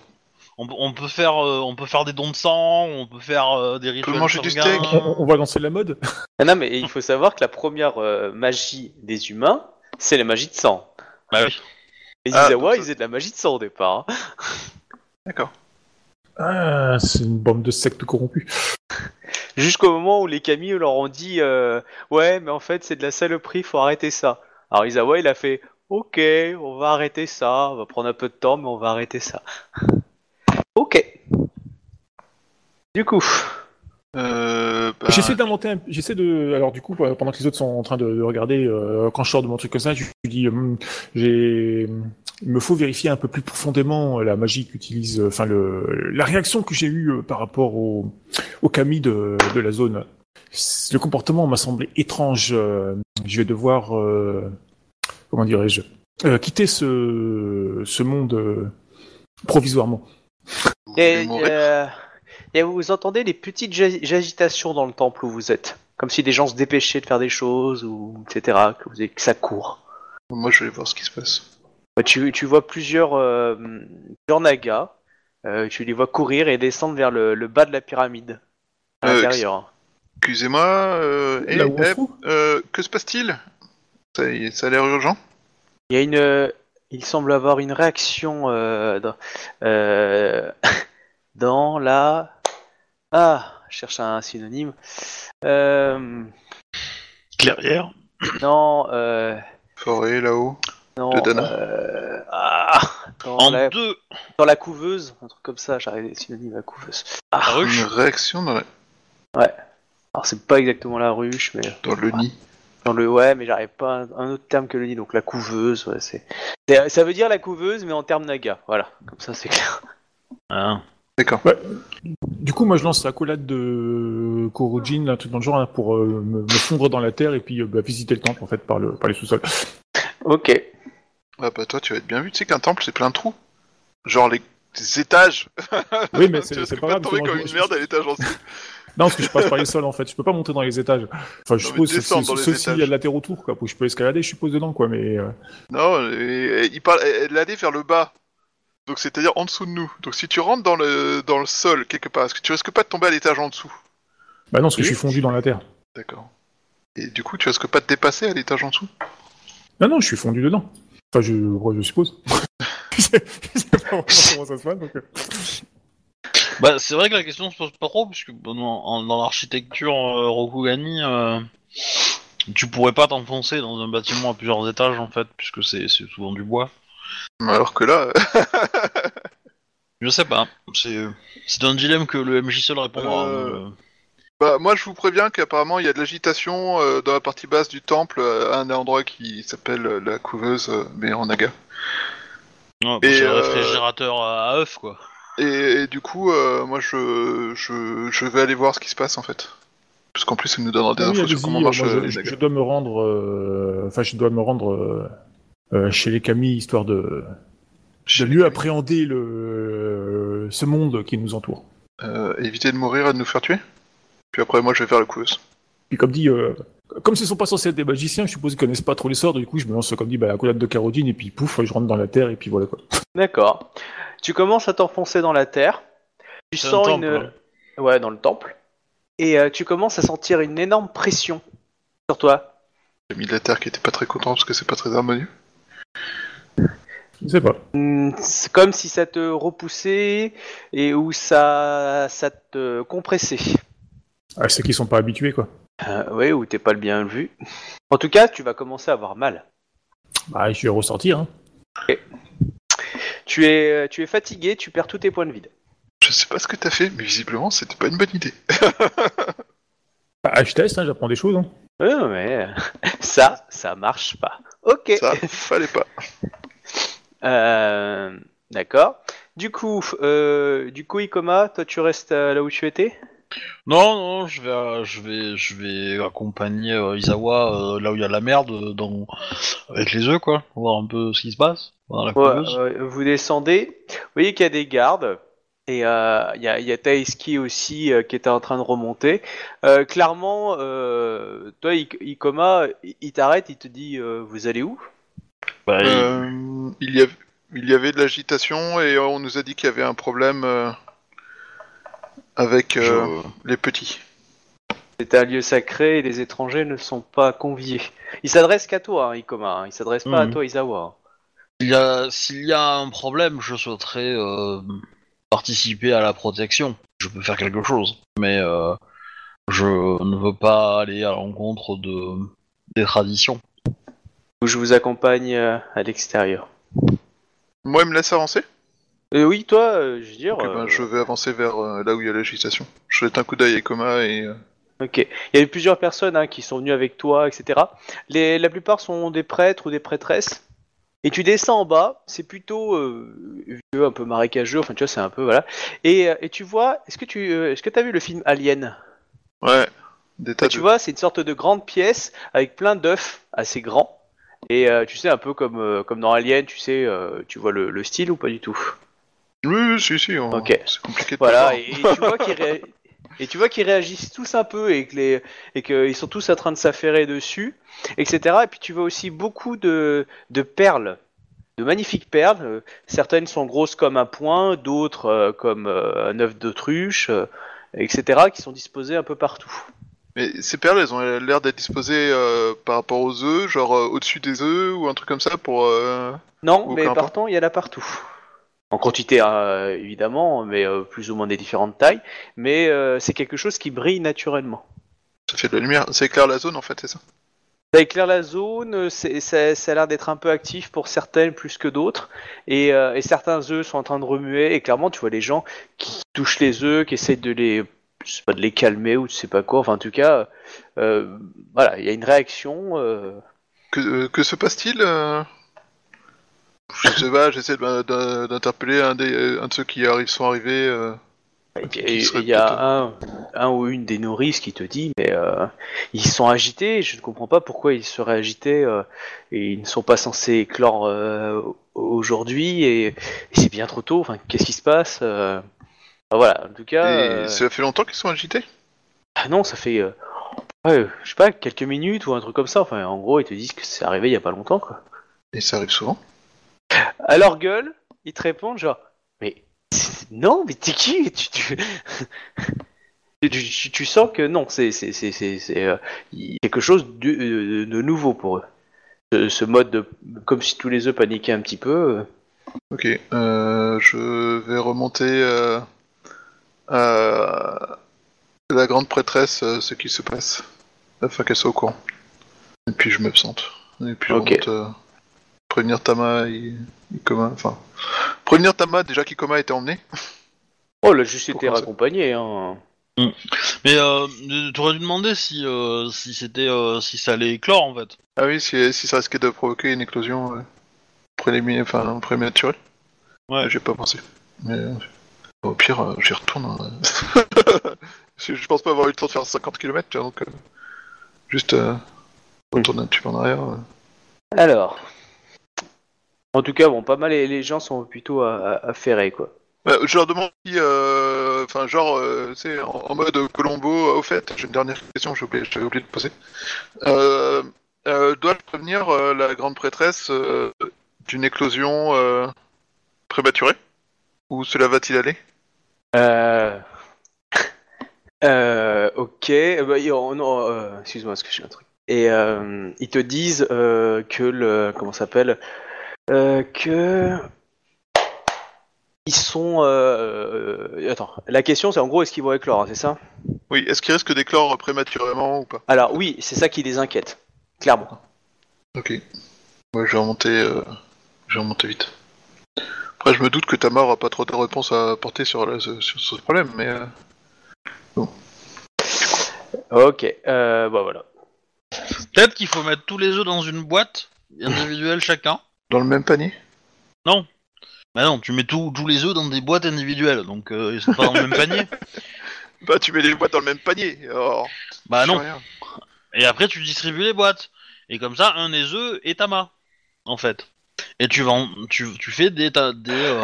On, peut- on peut faire, euh, on peut faire des dons de sang, on peut faire euh, des rituels. manger du steak. On, on- on va lancer la mode Ah non, mais il faut savoir que la première euh, magie des humains, c'est la magie de sang. Bah oui. Les Ah, Izawa, ils faisaient de la magie de sang au départ. hein. D'accord. Ah, c'est une bande de sectes corrompus. Jusqu'au moment où les Kami leur ont dit euh, Ouais, mais en fait, c'est de la saloperie, faut arrêter ça. Alors Izawa, il a fait Ok, on va arrêter ça, on va prendre un peu de temps, mais on va arrêter ça. Ok. Du coup, Euh, bah, J'essaie d'inventer un... J'essaie de... Alors du coup, pendant que les autres sont en train de, de regarder, euh, quand je sors de mon truc comme ça, je lui dis, j'ai... Il me faut vérifier un peu plus profondément euh, la magie qu'utilise... euh, Enfin, le... la réaction que j'ai eue euh, par rapport au, au Kami de, de la zone. Le comportement m'a semblé étrange. euh, Je vais devoir... euh, Comment dirais-je euh, Quitter ce, ce monde euh, provisoirement. et, euh, et vous entendez les petites agitations dans le temple où vous êtes. Comme si des gens se dépêchaient de faire des choses, ou etc., que, vous, que ça court. Moi, je vais voir ce qui se passe. Bah, Tu, tu vois plusieurs, euh, plusieurs nagas, euh, tu les vois courir et descendre vers le, le bas de la pyramide, à Euh, l'intérieur. Excusez-moi, euh, eh, eh, euh, que se passe-t-il? Ça, ça a l'air urgent Il y a une, il semble avoir une réaction euh, dans, euh, dans la, ah, je cherche un synonyme. Euh, Clairière. non, euh, Forêt, là-haut. non. De Dana. euh, ah, dans, En la, deux. dans la couveuse, un truc comme ça. J'arrive des synonymes à couveuse. La Ah, ruche. Une réaction dans, la- alors c'est pas exactement la ruche, mais dans le nid. Dans le ouais, mais j'arrive pas à un, autre terme que le nid, donc la couveuse, ouais, c'est. Ça veut dire la couveuse, mais en termes naga, voilà, comme ça c'est clair. Hein. D'accord. Du coup, moi, je lance la collade de Korojin, un truc dans le genre, hein, pour euh, me, me fondre dans la terre et puis euh, bah, visiter le temple, en fait, par, le, par les sous-sols. Ok. Ah bah toi, tu vas être bien vu. Tu sais qu'un temple, c'est plein de trous. Genre les les étages. Oui, mais c'est pas pas grave. tomber comme une je- merde à l'étage en dessous. Non, parce que je passe par les sols, en fait. Je peux pas monter dans les étages. Enfin, je Non, suppose, sauf s'il y a de la terre autour, quoi. Où je peux escalader, je suppose, dedans, quoi. Mais euh, Non, et- et il parle elle vers le bas. Donc c'est-à-dire en dessous de nous. Donc si tu rentres dans le dans le sol quelque part, est-ce que tu risques pas de tomber à l'étage en dessous? Bah non, parce que Oui. je suis fondu dans la terre. D'accord. Et du coup, tu risques pas de dépasser à l'étage en dessous? Non, non, je suis fondu dedans. Enfin, je, suppose. je sais pas vraiment comment ça se passe, donc. euh. Bah, c'est vrai que la question se pose pas trop, puisque bon, dans, en- dans l'architecture euh, Rokugani, euh, tu pourrais pas t'enfoncer dans un bâtiment à plusieurs étages en fait, puisque c'est c'est souvent du bois. Alors que là, Je sais pas, c'est c'est un dilemme que le MJ seul répondra. Euh, euh. bah moi je vous préviens qu'apparemment il y a de l'agitation euh, dans la partie basse du temple euh, à un endroit qui s'appelle euh, la couveuse, euh, mais en naga. Ouais, bah, et, c'est le euh, réfrigérateur à, à œufs quoi. Et, et du coup, euh, moi je, je je vais aller voir ce qui se passe en fait. Parce qu'en plus, il nous donnera des Ah oui, infos sur comment euh, marche moi, euh, je, les je- dois me rendre. euh, Enfin, je dois me rendre euh, euh, chez les Kami, histoire de, de mieux appréhender le, ce monde qui nous entoure. Euh, éviter de mourir et de nous faire tuer? Puis après, moi je vais vers la couveuse. Puis comme dit, euh, comme ce sont pas censés être des magiciens, je suppose qu'ils connaissent pas trop les sorts, du coup je me lance comme dit bah, la collade de Carodine et puis pouf, je rentre dans la terre et puis voilà quoi. D'accord. Tu commences à t'enfoncer dans la terre. Tu sens temple, une. hein. Ouais, dans le temple. Et euh, tu commences à sentir une énorme pression sur toi. J'ai mis de la terre qui était pas très content parce que c'est pas très harmonieux. Je sais pas. Hmm, C'est comme si ça te repoussait et où ça, ça te compressait. Ah, c'est qu'ils sont pas habitués quoi. Euh, ouais, ou t'es pas le bien vu. En tout cas, tu vas commencer à avoir mal. Bah je vais ressortir. Hein. Tu es, tu es fatigué, tu perds tous tes points de vide. Je sais pas ce que t'as fait, mais visiblement, c'était pas une bonne idée. Bah, je teste, hein, j'apprends des choses. Hein. Ouais, mais ça, ça marche pas. Ok. Ça, fallait pas. Euh, D'accord. Du coup, euh, du coup, Ikoma, toi, tu restes euh, là où tu étais? Non, non, je vais, euh, je vais, je vais accompagner euh, Izawa euh, là où il y a de la merde, euh, dans... avec les œufs, quoi. Voir un peu ce qui se passe dans la Ouais, couveuse. ouais, Vous descendez. Vous voyez qu'il y a des gardes. Et euh, il y, a, il y a Taeski aussi euh, qui était en train de remonter. Euh, clairement, euh, toi, Ik- Ikoma, il il t'arrête, il te dit euh, Vous allez où? Bah, il- Euh, il, y avait, il y avait de l'agitation et on nous a dit qu'il y avait un problème euh, avec euh, je- les petits. C'est un lieu sacré et les étrangers ne sont pas conviés. Il s'adresse qu'à toi, hein, Ikoma. hein. Il s'adresse pas à Mhm. toi, Izawa. S'il y a, s'il y a un problème, je souhaiterais euh, participer à la protection. Je peux faire quelque chose, mais euh, je ne veux pas aller à l'encontre de des traditions. Je vous accompagne euh, à l'extérieur. Moi, il me laisse avancer? Euh, oui, toi, euh, je veux dire. Ben, Je vais avancer vers euh, là où il y a l'agitation. Je jette un coup d'œil à Ekoma et... Ok. Il y a eu plusieurs personnes hein, qui sont venues avec toi, etc. Les, la plupart sont des prêtres ou des prêtresses? Et tu descends en bas, c'est plutôt euh, vieux, un peu marécageux, enfin tu vois, c'est un peu, voilà. Et, euh, et tu vois, est-ce que tu euh, est-ce que as vu le film Alien? Ouais, des tas Et de... Tu vois, c'est une sorte de grande pièce avec plein d'œufs assez grands. Et euh, tu sais, un peu comme, euh, comme dans Alien, tu sais, tu vois le, le style ou pas du tout? Oui, oui, si, si, on- Ok. c'est compliqué de Voilà, et, et tu vois qu'ils ré- et tu vois qu'ils réagissent tous un peu et que les et qu'ils sont tous en train de s'affairer dessus, etc. Et puis tu vois aussi beaucoup de, de perles, de magnifiques perles. Euh, Certaines sont grosses comme un poing, d'autres euh, comme euh, un œuf d'autruche, euh, etc. qui sont disposées un peu partout. Mais ces perles, elles ont l'air d'être disposées par rapport aux œufs, genre au-dessus des œufs ou un truc comme ça pour... euh, Non, Ou mais partant, il y en a partout. En quantité, euh, évidemment, mais euh, plus ou moins des différentes tailles. Mais euh, c'est quelque chose qui brille naturellement. Ça fait de la lumière. Ça éclaire la zone, en fait, c'est ça? Ça éclaire la zone, c'est- ça, ça a l'air d'être un peu actif pour certaines plus que d'autres, et, euh, et certains œufs sont en train de remuer, et clairement tu vois les gens qui touchent les œufs, qui essaient de les, pas, de les calmer ou je sais pas quoi, enfin en tout cas, voilà, il y a une réaction. Que, que se passe-t-il Je sais pas, j'essaie d'interpeller un, des, euh, un de ceux qui arrivent, sont arrivés. euh, et serait il y a un, un ou une des nourrices qui te dit, mais euh, ils sont agités, je ne comprends pas pourquoi ils seraient agités, euh, et ils ne sont pas censés éclore euh, aujourd'hui, et, et c'est bien trop tôt, enfin qu'est-ce qui se passe euh, enfin, Voilà, en tout cas... Et euh, ça fait longtemps qu'ils sont agités? Ah non, ça fait, euh, ouais, je sais pas, quelques minutes ou un truc comme ça. Enfin, en gros, ils te disent que c'est arrivé il y a pas longtemps, quoi. Et ça arrive souvent? À leur gueule, ils te répondent genre, mais non, mais t'es qui? Tu, tu... tu, tu- tu sens que non, c'est euh, quelque chose de, de- nouveau pour eux. Ce, ce mode de, comme si tous les œufs paniquaient un petit peu. euh. Ok, euh, je vais remonter euh, à la grande prêtresse euh, ce qui se passe, afin qu'elle soit au courant. Et puis je m'absente. Et puis je Ok. remonte, euh, prévenir Tama et Ikoma, enfin... Prévenir Tama déjà qu'Ikoma était emmené. Oh, là, juste été Pourquoi raccompagné, hein. Mais euh, t'aurais dû demander si euh, si c'était euh, si ça allait éclore en fait. Ah oui, si, si ça risquait de provoquer une éclosion euh, préliminaire, enfin prématurée. Ouais. J'ai pas pensé. Mais euh, au pire, euh, j'y retourne. hein. je, pense pas avoir eu le temps de faire 50 km, tu vois, donc euh, juste euh, retourner un petit peu en arrière. euh. Alors. En tout cas, bon, pas mal, les, gens sont plutôt affairés, quoi. Ouais, je leur demande si, euh, enfin, genre, euh, tu sais, en, en mode Colombo, au fait, j'ai une dernière question, j'ai oublié, j'avais oublié de poser. Euh, euh, Dois-je prévenir euh, la grande prêtresse euh, d'une éclosion euh, prématurée? Où cela va-t-il aller? Euh... Euh, ok, euh, bah, non, euh, excuse-moi, parce que j'ai un truc. Et euh, ils te disent euh, que le, comment ça s'appelle, euh, que ils sont. Euh, attends, la question c'est en gros est-ce qu'ils vont éclore, hein, c'est ça? Oui, est-ce qu'il risque d'éclore prématurément ou pas? Alors oui, c'est ça qui les inquiète, clairement. Ok. Ouais, je vais remonter, euh, je vais remonter vite. Après, je me doute que Tamar aura pas trop de réponses à apporter sur, la- sur ce problème, mais... euh, Ok, euh, bah voilà. Peut-être qu'il faut mettre tous les œufs dans une boîte individuelle chacun. Dans le même panier? Bah non, tu mets tous tous les œufs dans des boîtes individuelles, donc euh, ils sont pas dans le même panier. Bah, tu mets les boîtes dans le même panier. alors, Bah non. rien. Et après, tu distribues les boîtes. Et comme ça, un des œufs est Tama, en fait. Et tu vends, tu, tu fais des ta- des euh,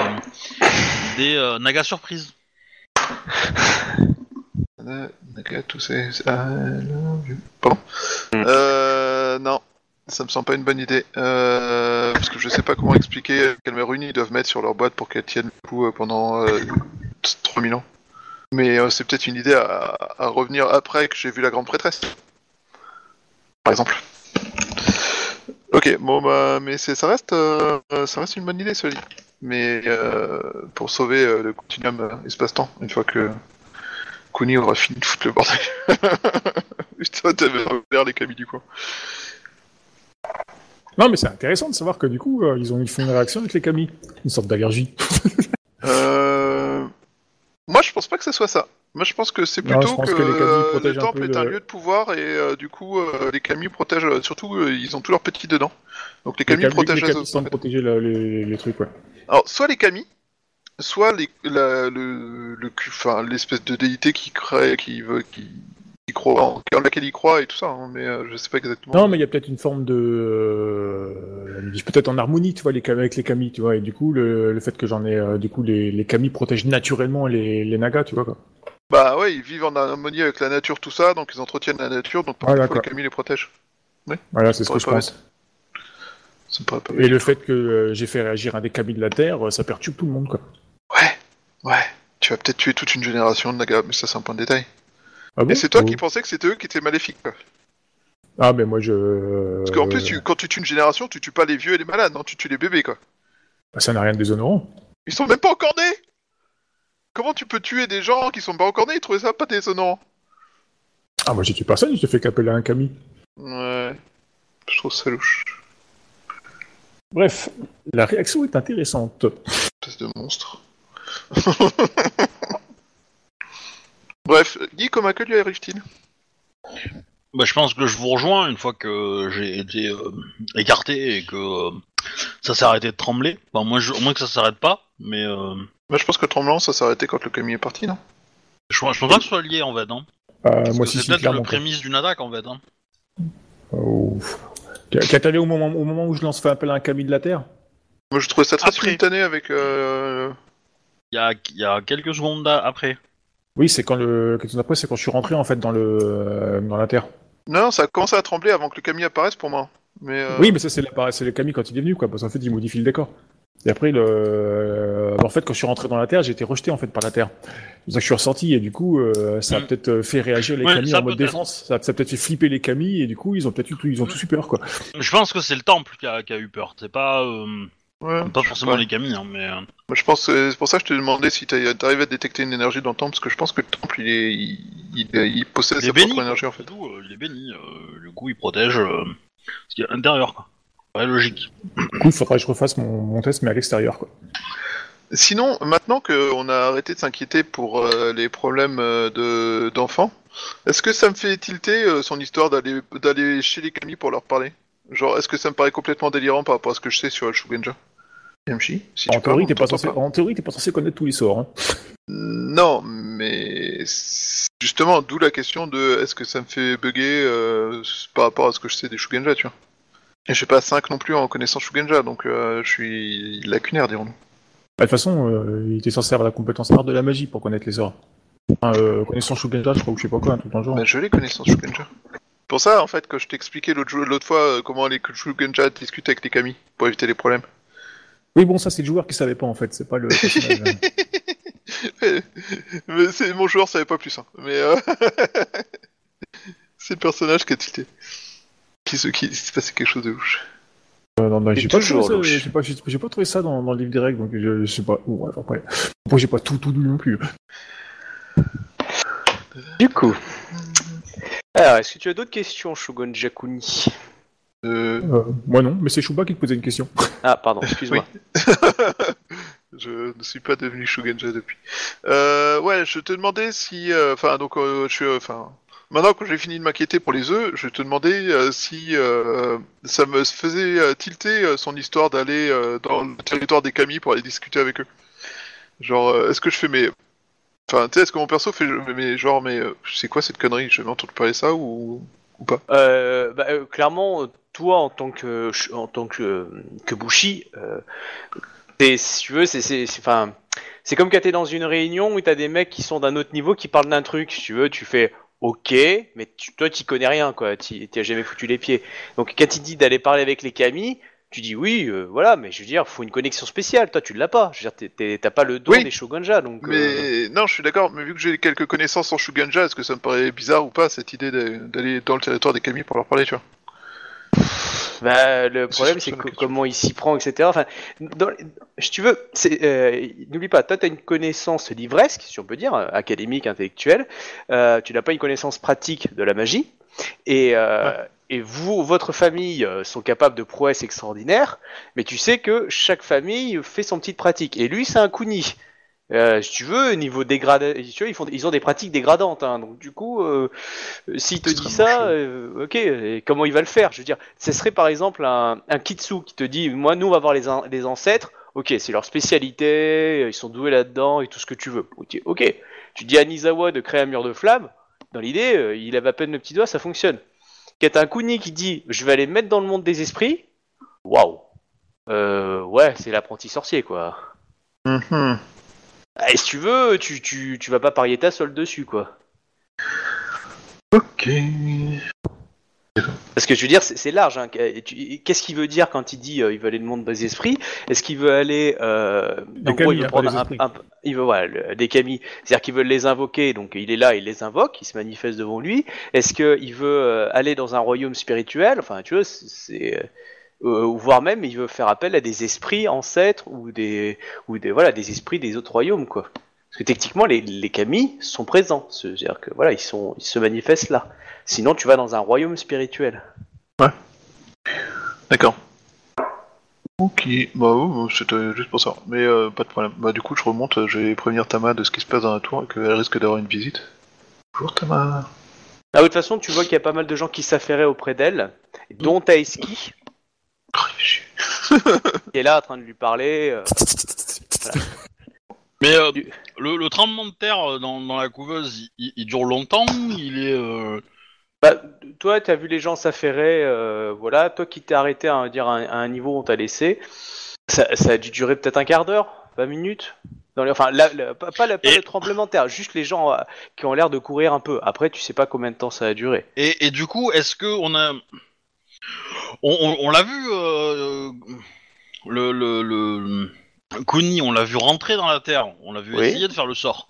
des euh, nagas surprises. Euh, Naga, tout c'est... Pardon. Euh, non, ça me semble pas une bonne idée. Euh, parce que je sais pas comment expliquer quelle runes ils doivent mettre sur leur boîte pour qu'elle tienne le coup euh, pendant euh, 3000 ans. Mais euh, c'est peut-être une idée à, revenir après que j'ai vu la grande prêtresse. Par exemple. Ok, bon bah, mais ça reste, ça reste une bonne idée, cela dit. Mais pour sauver le continuum espace-temps, une fois que Kuni aura fini de foutre le bordel. Putain, t'avais l'air les camis du coin. Non, mais c'est intéressant de savoir que du coup, euh, ils ont une réaction avec les camis. Une sorte d'allergie. Euh... Moi, je pense pas que ce soit ça. Moi, je pense que c'est Non, plutôt pense que, que les Kami euh, protègent le un temple peu est un le- lieu de pouvoir et euh, du coup, euh, les Kami protègent. euh, Surtout, euh, ils ont tous leurs petits dedans. Donc, les Kami camis, protègent les les camis autres. en semblent fait. protéger la- les, les trucs, ouais. Alors, soit les Kami, soit les, la- le, le, cu- enfin, l'espèce de déité qui crée, qui veut, qui, qui croit, en, en laquelle il croit et tout ça. hein, mais euh, je sais pas exactement. Non, mais il y a peut-être une forme de, euh, peut-être en harmonie, tu vois, les, avec les camis, tu vois, et du coup, le, le fait que j'en ai, euh, du coup, les, les camis protègent naturellement les, les nagas, tu vois, quoi. Bah ouais, ils vivent en harmonie avec la nature, tout ça, donc ils entretiennent la nature, donc par Ah, défaut, les. Kami les protègent. Voilà, c'est ce que je pense. Ça me paraît pas Et le fait que euh, j'ai fait réagir un des camis de la Terre, ça perturbe tout le monde, quoi. Ouais, ouais. Tu vas peut-être tuer toute une génération de Naga, mais ça c'est un point de détail. Ah bon Et c'est toi Oh. qui pensais que c'était eux qui étaient maléfiques, quoi. Ah, mais moi, je... Parce qu'en plus, tu- quand tu tues une génération, tu tues pas les vieux et les malades, non, tu tues les bébés, quoi. bah, ça n'a rien de déshonorant. Ils sont même pas encore nés Comment tu peux tuer des gens qui sont pas encore nés? Et trouver ça pas déshonorant Ah, moi, j'ai tué personne, je te fais qu'appeler un cami. Ouais. Je trouve ça louche. Bref, la réaction est intéressante. Espèce de monstre. Bref, Guy, comment que lui arrive-t-il Bah, je pense que je vous rejoins une fois que j'ai été euh, écarté et que euh, ça s'est arrêté de trembler. Enfin, moi, je, au moins que ça s'arrête pas, mais euh, Moi, je pense que le tremblement, ça s'est arrêté quand le Kami est parti, non? Je, je pense pas que ce soit lié en fait. Hein. Parce moi, que si, c'est si, peut-être le prémisse d'une attaque en fait. Hein. Oh. Qu'à au moment, au moment où je lance fait appel à un cami de la Terre? Moi, je trouvais ça très Après. simultané avec... Euh... Il y a, il y a quelques secondes après. Oui, c'est quand le. Quelques temps après, c'est quand je suis rentré en fait dans le euh, dans la Terre. Non, ça a commencé à trembler avant que le Kami apparaisse pour moi. Mais euh, Oui, mais ça c'est la- c'est le Camille quand il est venu quoi, parce qu'en fait il modifie le décor. Et après, le... euh, en fait, quand je suis rentré dans la Terre, j'ai été rejeté en fait par la Terre. C'est pour ça que je suis ressorti et du coup, euh, ça a Mm. peut-être fait réagir les Ouais, en mode défense. Ça, a- ça a peut-être fait flipper les Camis et du coup, ils ont peut-être eu tout, ils ont tous eu peur quoi. Je pense que c'est le temple qui a, qui a eu peur. C'est pas, euh, ouais, pas forcément les Kami, hein, mais. euh, Moi, je pense que c'est pour ça que je te demandais si t'arrives à détecter une énergie dans le temple, parce que je pense que le temple, il, est, il, il, il possède Il sa est béni. propre énergie, en fait. Euh, il est béni. euh, du coup, il protège euh, ce qui est à l'intérieur. Quoi. Ouais, logique. Du coup, il faudrait que je refasse mon, mon test mais à l'extérieur quoi. Sinon, maintenant qu'on a arrêté de s'inquiéter pour euh, les problèmes euh, de d'enfants, est-ce que ça me fait tilter euh, son histoire d'aller d'aller chez les Kami pour leur parler? Genre, est-ce que ça me paraît complètement délirant par rapport à ce que je sais sur el Shugenja Yamchi si En théorie, t'es pas censé, en théorie, t'es pas censé connaître tous les sorts. Hein. Non, mais justement, d'où la question de est-ce que ça me fait bugger euh, par rapport à ce que je sais des Shugenja, tu vois. Et je suis pas 5 non plus en connaissant Shugenja, donc euh, je suis lacunaire, dirons-nous. Bah, de toute façon, euh, il était censé avoir la compétence art de la magie pour connaître les sorts. Enfin, euh, connaissant Shugenja, je crois, ou je sais pas quoi, un dans le genre. Bah, je les connais sans Shugenja. Pour ça, en fait, quand je t'expliquais l'autre fois comment les Shugenja discutent avec les Kami, pour éviter les problèmes. Oui, bon, ça, c'est le joueur qui savait pas, en fait, c'est pas le personnage. hein. mais c'est mon joueur savait pas plus, hein. Mais euh... c'est le personnage qui a tilté. Qui se qui s'est passé quelque chose de louche. Euh, non, non, j'ai pas, trouvé ça, j'ai pas, j'ai- j'ai pas trouvé ça dans, dans le livre direct, donc je, je sais pas. Bon, bref, après, après j'ai pas tout, tout lu non plus. Du coup. Alors, est-ce que tu as d'autres questions, Shogun Jakuni? Euh... Euh, moi non, mais c'est Chouba qui te posait une question. Ah, pardon, excuse-moi. Je ne suis pas devenu Shugenja depuis. Euh, ouais, je te demandais si, euh, enfin, donc, euh, je suis, enfin, maintenant que j'ai fini de m'inquiéter pour les œufs, je te demandais euh, si euh, ça me faisait tilter euh, son histoire d'aller euh, dans le territoire des Kami pour aller discuter avec eux. Genre, euh, est-ce que je fais mes, enfin, tu sais, est-ce que mon perso fait, mais genre, mais c'est quoi cette connerie? J'ai jamais entendu parler ça ou ou pas? Euh, bah, euh, clairement, toi en tant que en tant que que Bushi, euh, t'es- si tu veux, c'est c'est c'est- enfin c'est comme quand t'es dans une réunion où t'as des mecs qui sont d'un autre niveau qui parlent d'un truc. Si tu veux, tu fais OK, mais tu, toi t'y connais rien quoi. T'y t'y as jamais foutu les pieds. Donc quand il dit d'aller parler avec les Kami. Tu dis oui, euh, voilà, mais je veux dire, faut une connexion spéciale. Toi, tu l'as pas. Je veux dire, t'es- t'es- t'as pas le don Oui. des Shogunja, donc. euh, Mais non, je suis d'accord, mais vu que j'ai quelques connaissances en Shuganja, est-ce que ça me paraît bizarre ou pas cette idée d'aller dans le territoire des Kami pour leur parler, tu vois? Bah, le problème, c'est que- comment il s'y prend, etc. Enfin, dans, si tu veux, euh, n'oublie pas, toi, tu as une connaissance livresque, si on peut dire, euh, académique, intellectuelle. Euh, tu n'as pas une connaissance pratique de la magie. Et, euh, et vous, votre famille, sont capables de prouesses extraordinaires, mais tu sais que chaque famille fait son petite pratique. Et lui, c'est un kuni. Euh, si tu veux, niveau dégradé, ils, font, ils ont des pratiques dégradantes. Hein, donc du coup, euh, s'il te dit ça, euh, ok, et comment il va le faire? Je veux dire, ce serait par exemple un, un kitsu qui te dit, moi, nous, on va voir les, an- les ancêtres. Ok, c'est leur spécialité, ils sont doués là-dedans et tout ce que tu veux. Ok, ok. Tu dis à Nizawa de créer un mur de flamme. Dans l'idée, il avait à peine le petit doigt, ça fonctionne. Quand un kuni qui dit, je vais aller me mettre dans le monde des esprits. Waouh. Ouais, c'est l'apprenti sorcier, quoi. Mhm. Ah, Et si tu veux, tu, tu, tu vas pas parier ta solde dessus, quoi. Ok. Parce que je veux dire, c'est large. Hein. Qu'est-ce qu'il veut dire quand il dit euh, il veut aller dans le monde des esprits? Est-ce qu'il veut aller euh, Des en gros, kami, il veut hein, prendre un, il veut voilà le- des kami, c'est-à-dire qu'il veut les invoquer, donc il est là, il les invoque, il se manifeste devant lui. Est-ce qu'il veut euh, aller dans un royaume spirituel? Enfin, tu vois, c'est- c'est euh, ou voire même il veut faire appel à des esprits ancêtres ou des ou des voilà des esprits des autres royaumes, quoi. Parce que techniquement, les, les kami sont présents, c'est-à-dire que voilà, ils sont ils se manifestent là. Sinon, tu vas dans un royaume spirituel. D'accord. Ok, bah oui, c'était juste pour ça. Mais euh, pas de problème. Bah du coup, je remonte, euh, je vais prévenir Tama de ce qui se passe dans la tour et qu'elle risque d'avoir une visite. Bonjour Tama. Ah, de toute façon, tu vois qu'il y a pas mal de gens qui s'affairaient auprès d'elle, dont Taeski, Oh, il fait chier. Qui est là en train de lui parler. euh. Mais euh, Du- le, le tremblement de terre euh, dans, dans la couveuse, il, il- il dure longtemps Il est. euh, Bah, toi, t'as vu les gens s'affairer, euh, voilà. Toi qui t'es arrêté à, dire, à, un- à un niveau où on t'a laissé, ça, ça a dû durer peut-être un quart d'heure, 20 minutes. Dans les- enfin, la- la- pas, pas la- pas Et- le tremblement de terre, juste les gens euh, qui ont l'air de courir un peu. Après, tu sais pas combien de temps ça a duré. Et, et du coup, est-ce que on a. On, on- on l'a vu. euh, le, le, le. Kuni, on l'a vu rentrer dans la terre. On l'a vu Oui. essayer de faire le sort.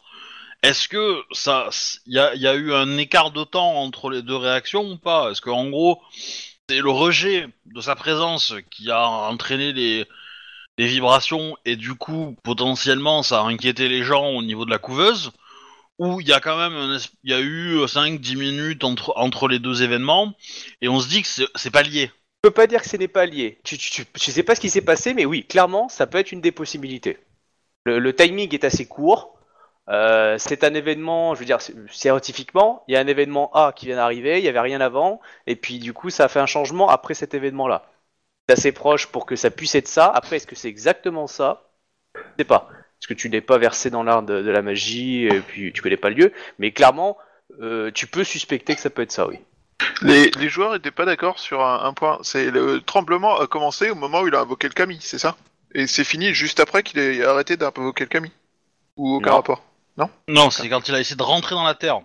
Est-ce que ça. Il y a, y a eu un écart de temps entre les deux réactions ou pas? Est-ce qu'en gros, c'est le rejet de sa présence qui a entraîné les, les vibrations et du coup, potentiellement, ça a inquiété les gens au niveau de la couveuse? Où il y a quand même il y a eu 5-10 minutes entre, entre les deux événements et on se dit que c'est pas lié? Je peux pas dire que ce n'est pas lié. Tu, tu, sais pas ce qui s'est passé, mais oui, clairement, ça peut être une des possibilités. Le, le timing est assez court. Euh, c'est un événement, je veux dire, scientifiquement, il y a un événement A qui vient d'arriver, il y avait rien avant, et puis du coup, ça a fait un changement après cet événement-là. C'est assez proche pour que ça puisse être ça. Après, est-ce que c'est exactement ça? Je sais pas. Parce que tu n'es pas versé dans l'art de, de la magie, et puis tu connais pas le lieu, mais clairement, euh, tu peux suspecter que ça peut être ça, oui. Les, les joueurs étaient pas d'accord sur un, un point. C'est le tremblement a commencé au moment où il a invoqué le Kami, c'est ça? Et c'est fini juste après qu'il ait arrêté d'invoquer le Kami Ou aucun Non. rapport Non, c'est quand il a essayé de rentrer dans la terre.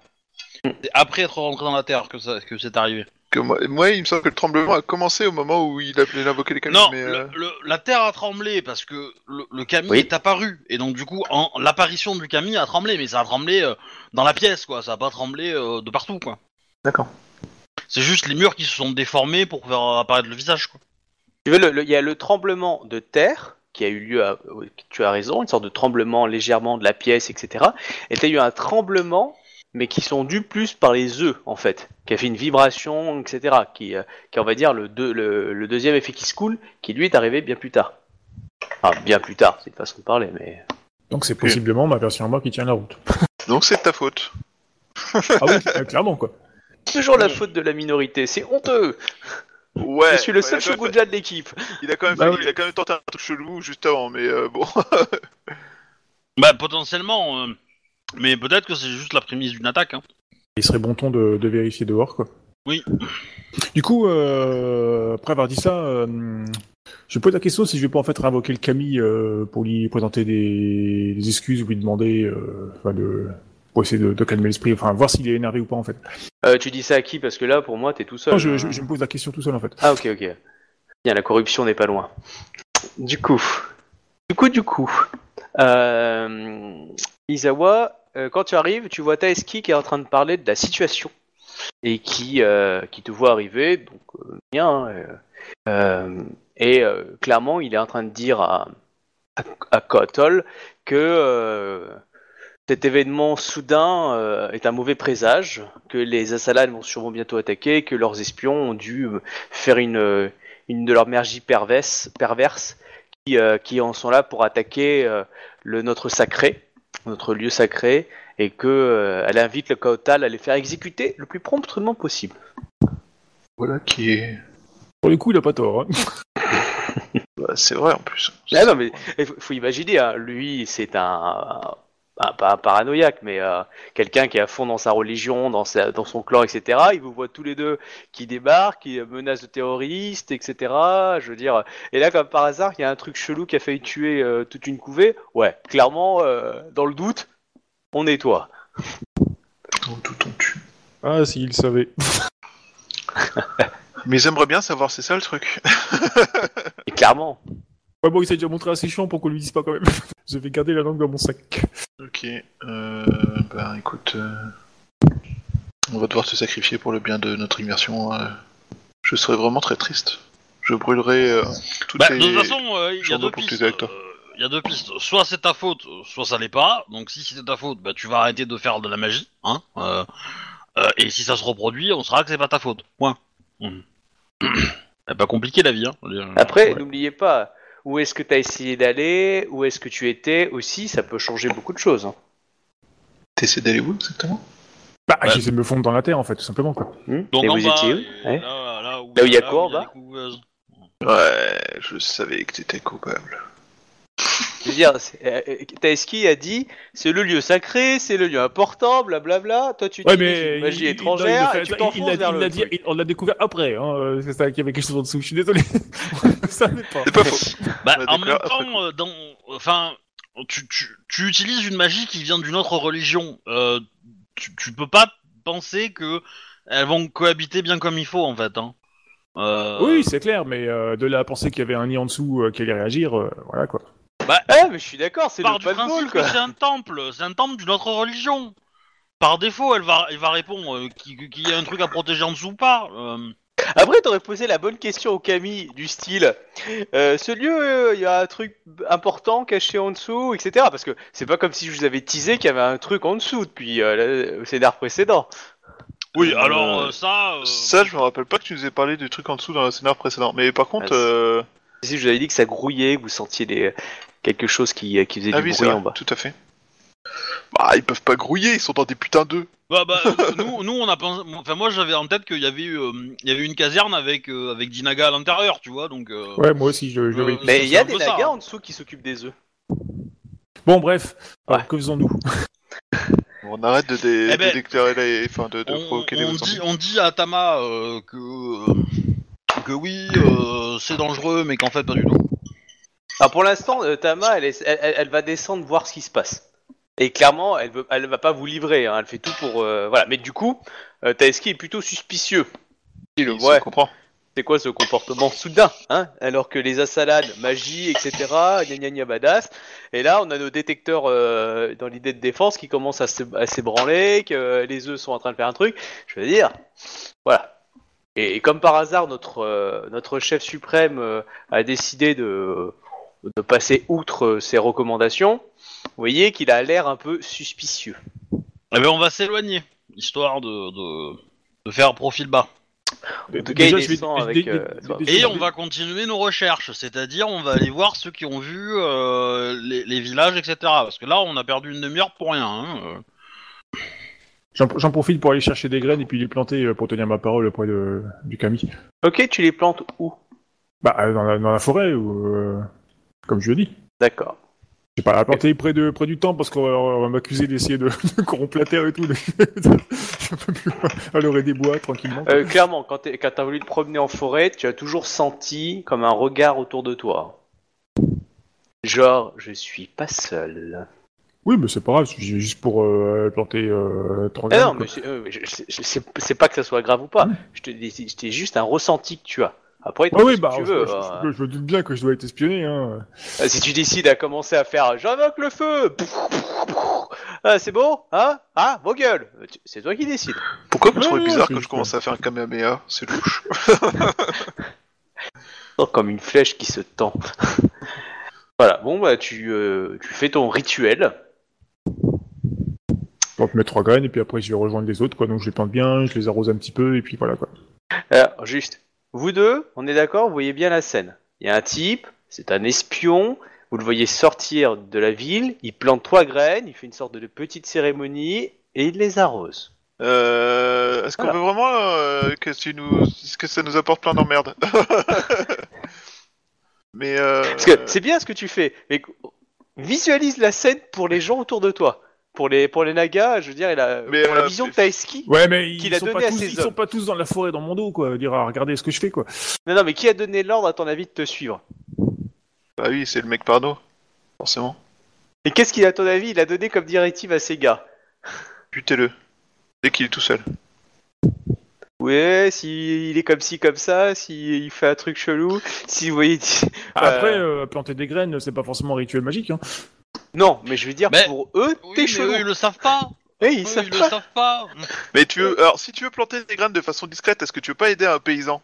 C'est après être rentré dans la terre que, ça, que c'est arrivé. que moi, moi, il me semble que le tremblement a commencé au moment où il a il a invoqué les Kami. Non, mais, le- euh, le- la terre a tremblé parce que le, le Kami Oui. est apparu et donc du coup en- l'apparition du Kami a tremblé, mais ça a tremblé euh, dans la pièce quoi, ça a pas tremblé euh, de partout quoi. D'accord. C'est juste les murs qui se sont déformés pour faire apparaître le visage quoi. Tu veux, le- le- il y a le tremblement de terre qui a eu lieu, à- tu as raison, une sorte de tremblement légèrement de la pièce, etc. Et tu as eu un tremblement, mais qui sont dus plus par les œufs, en fait, qui a fait une vibration, etc. Qui, euh, qui est, on va dire, le, deux- le, le deuxième effet qui se coule, qui lui est arrivé bien plus tard. Enfin, bien plus tard, c'est une façon de parler, mais. Donc c'est possiblement ma version à moi qui tient la route. Donc c'est de ta faute. Ah oui, euh, clairement quoi. Toujours la faute de la minorité, c'est honteux Ouais. Je suis le seul Shogunja de l'équipe il a quand même, Bah fait- oui. il a quand même tenté un truc chelou juste avant, mais euh, bon. Bah potentiellement, euh, mais peut-être que c'est juste la prémisse d'une attaque. Hein. Il serait bon ton de, de vérifier dehors quoi. Oui. Du coup, euh, après avoir dit ça, euh, je pose la question si je vais pas en fait réinvoquer le Camille euh, pour lui présenter des, des excuses ou lui demander, euh, enfin de, pour essayer de, de calmer l'esprit, enfin voir s'il est énervé ou pas en fait. Euh, Tu dis ça à qui? Parce que là, pour moi, t'es tout seul. Non, je, je- je me pose la question tout seul en fait. Ah, ok, ok. Bien, la corruption n'est pas loin. Du coup, du coup, du coup, euh, Izawa, euh, quand tu arrives, tu vois Taeski qui est en train de parler de la situation et qui, euh, qui te voit arriver, donc euh, bien. hein, euh, et clairement, il est en train de dire à, à, à Kotol que cet événement soudain euh, est un mauvais présage, que les Assalan vont sûrement bientôt attaquer, que leurs espions ont dû euh, faire une, euh, une de leurs mergies perverses, perverses qui, euh, qui en sont là pour attaquer euh, le, notre sacré, notre lieu sacré, et que euh, elle invite le Kaotal à les faire exécuter le plus promptement possible. Voilà qui est. Pour le coup, il a pas tort. Hein. Bah, c'est vrai en plus. Ah non, mais il faut, faut imaginer, hein, lui, c'est un, pas un paranoïaque, mais euh, quelqu'un qui est à fond dans sa religion, dans, sa, dans son clan, etc. Il vous voit tous les deux qui débarquent, qui menacent de terroristes, etc. Je veux dire, et là, comme par hasard, il y a un truc chelou qui a failli tuer euh, toute une couvée. Ouais, clairement, euh, dans le doute, on nettoie. Dans tout on tue. Ah, s'il savait. Mais ils aimeraient bien savoir, c'est ça le truc. Et clairement. Ouais, bon, il s'est déjà montré assez chiant pour qu'on lui dise pas quand même. je vais garder la langue dans mon sac. ok. Euh, bah écoute. euh, On va devoir se sacrifier pour le bien de notre immersion. euh. Je serais vraiment très triste. Je brûlerai euh, toutes Bah, les. de toute façon, euh, il y a deux pour pistes. Euh, Il y a deux pistes. Soit c'est ta faute, soit ça l'est pas. Donc si c'est ta faute, bah tu vas arrêter de faire de la magie, hein. euh, euh, et si ça se reproduit, on saura que c'est pas ta faute. Point. Mhm. C'est pas compliqué la vie, hein. Après, Ouais. n'oubliez pas, où est-ce que tu as essayé d'aller, où est-ce que tu étais? Aussi, ça peut changer beaucoup de choses. hein. T'essaies d'aller où exactement? Bah, Ouais. j'essaie de me fondre dans la terre en fait, tout simplement quoi. Hmm? Donc Et en vous bas, étiez où? et Ouais. là, là où, Là où il y a quoi, en bas? des. Ouais, je savais que t'étais coupable. Je veux dire, c'est- euh, euh, Taeski a dit c'est le lieu sacré, c'est le lieu important, blablabla. Toi, tu dis Ouais, c'est mais une magie il- il- étrangère, non, il le et fait- tu t'enfonces il l'a- vers il le l'a dit- truc. il- On l'a découvert après, hein. euh, C'est ça qu'il y avait quelque chose en dessous. Je suis désolé. On savait pas. C'est pas faux. Bah, Ouais, en d'accord, même après temps, euh, dans, enfin, tu, tu, tu utilises une magie qui vient d'une autre religion. Euh, tu, tu peux pas penser que elles vont cohabiter bien comme il faut, en fait. Hein. Euh, Oui, c'est clair, mais euh, de là à penser qu'il y avait un nid en dessous euh, qui allait réagir, euh, voilà quoi. Ah, mais je suis d'accord, c'est part le du principe que c'est un temple, c'est un temple d'une autre religion. Par défaut, elle va, elle va répondre euh, qu'il qu'il y a un truc à protéger en dessous ou pas. Euh, Après, t'aurais posé la bonne question au Camille, du style euh, ce lieu, euh, il y a un truc important caché en dessous, etc. Parce que c'est pas comme si je vous avais teasé qu'il y avait un truc en dessous depuis euh, le scénar précédent. Oui, Euh, alors euh, ça. euh, Ça, je me rappelle pas que tu nous aies parlé du truc en dessous dans le scénario précédent. Mais par contre, Ah, euh... Si je vous avais dit que ça grouillait, que vous sentiez des... quelque chose qui, qui faisait ah du oui, bruit en bas. tout à fait. Bah, ils peuvent pas grouiller, ils sont dans des putains d'œufs. Bah, bah, euh, nous, nous, on a pensé. Enfin, moi, j'avais en tête qu'il y avait eu, euh, il y avait une caserne avec euh, avec Dinaga à l'intérieur, tu vois. Donc. euh, Ouais, moi aussi, je, je Euh, Mais il y a des ça, nagas hein. en dessous qui s'occupent des œufs. Bon, bref, Ouais. que faisons-nous? On arrête de, dé... Eh ben, de déclarer les... Enfin, de, de on, provoquer on des dit, on dit à Tama euh, que que oui, euh, c'est dangereux, mais qu'en fait pas du tout. Alors pour l'instant, euh, Tama, elle, est- elle, elle- elle va descendre voir ce qui se passe. Et clairement, elle veut, elle va pas vous livrer. hein, Elle fait tout pour, euh, voilà. Mais du coup, euh, Taeski est plutôt suspicieux. Il le voit. se comprend. C'est quoi ce comportement soudain, hein? Alors que les assalades, magie, etc. Gna gna gna badass. Et là, on a nos détecteurs euh, dans l'idée de défense qui commencent à s'ébranler, que les œufs sont en train de faire un truc. Je veux dire, voilà. Et, et comme par hasard, notre euh, notre chef suprême euh, a décidé de de passer outre euh, ses recommandations. Vous voyez qu'il a l'air un peu suspicieux. Eh ben, on va s'éloigner, histoire de, de de faire profil bas. En tout cas, il Déjà, je vais- descend je- avec, euh, toi. Et on va continuer nos recherches, c'est-à-dire on va aller voir ceux qui ont vu euh, les, les villages, etc. Parce que là, on a perdu une demi-heure pour rien. Hein. euh. J'en j'en profite pour aller chercher des graines et puis les planter euh, pour tenir ma parole auprès de, du Kami. Ok, tu les plantes où? Bah, euh, dans la, dans la forêt, ou euh, comme je dis. D'accord. Je sais pas, la planter près, de, près du temple parce qu'on va, m'accuser d'essayer de, de corrompre la terre et tout. donc je peux plus aller des bois tranquillement. Euh, clairement, quand quand t'as voulu te promener en forêt, tu as toujours senti comme un regard autour de toi. Genre, je suis pas seul. Oui, mais c'est pas grave, c'est juste pour euh, planter euh, Ah non, quoi. mais c'est euh, c'est pas que ça soit grave ou pas. Je te dis, c'est juste un ressenti que tu as. Après, Ouais, oui, si bah, tu je, veux. je- je- je me doute bien que je dois être espionné. Hein. euh, si tu décides à commencer à faire, j'invoque le feu. Ah, c'est bon, hein? Ah, vos gueules. C'est toi qui décides. Pourquoi vous Ouais, trouvez ouais, bizarre que je commence à faire un Kamehameha? C'est louche. Oh, Comme une flèche qui se tend. voilà. Bon, bah, tu, euh, tu fais ton rituel. Je plante mes trois graines et puis après je vais rejoindre les autres. Quoi. Donc je les plante bien, je les arrose un petit peu et puis voilà. Quoi. Alors, juste, vous deux, on est d'accord, vous voyez bien la scène. Il y a un type, c'est un espion, vous le voyez sortir de la ville, il plante trois graines, il fait une sorte de petite cérémonie et il les arrose. Euh, Est-ce qu'on Voilà. veut vraiment euh, que, tu nous... est-ce que ça nous apporte plein d'emmerdes Mais euh... Parce que c'est bien ce que tu fais, mais visualise la scène pour les gens autour de toi. Pour les, pour les nagas, je veux dire, il a, Mais, pour la euh, vision t'as esqui. Ouais, mais ils, Qu'il a sont donné pas à tous, ses ils hommes. sont pas tous dans la forêt dans mon dos. Quoi. Dire, ah, regardez ce que je fais. quoi. Non, non, mais qui a donné l'ordre à ton avis de te suivre? Bah oui, c'est le mec pardo, forcément. Et qu'est-ce qu'il, à ton avis, il a donné comme directive à ses gars Butez-le. Dès qu'il est tout seul. Ouais, s'il est comme ci, comme ça, s'il fait un truc chelou, si vous voyez... Après, Euh, euh, planter des graines, c'est pas forcément un rituel magique. Hein. Non, mais je veux dire, Mais- pour eux, Oui, t'es mais chelou. eux, ils le savent pas. Eh, ils Eux, savent ils pas. le savent pas. Mais tu veux... Alors, si tu veux planter des graines de façon discrète, est-ce que tu veux pas aider un paysan?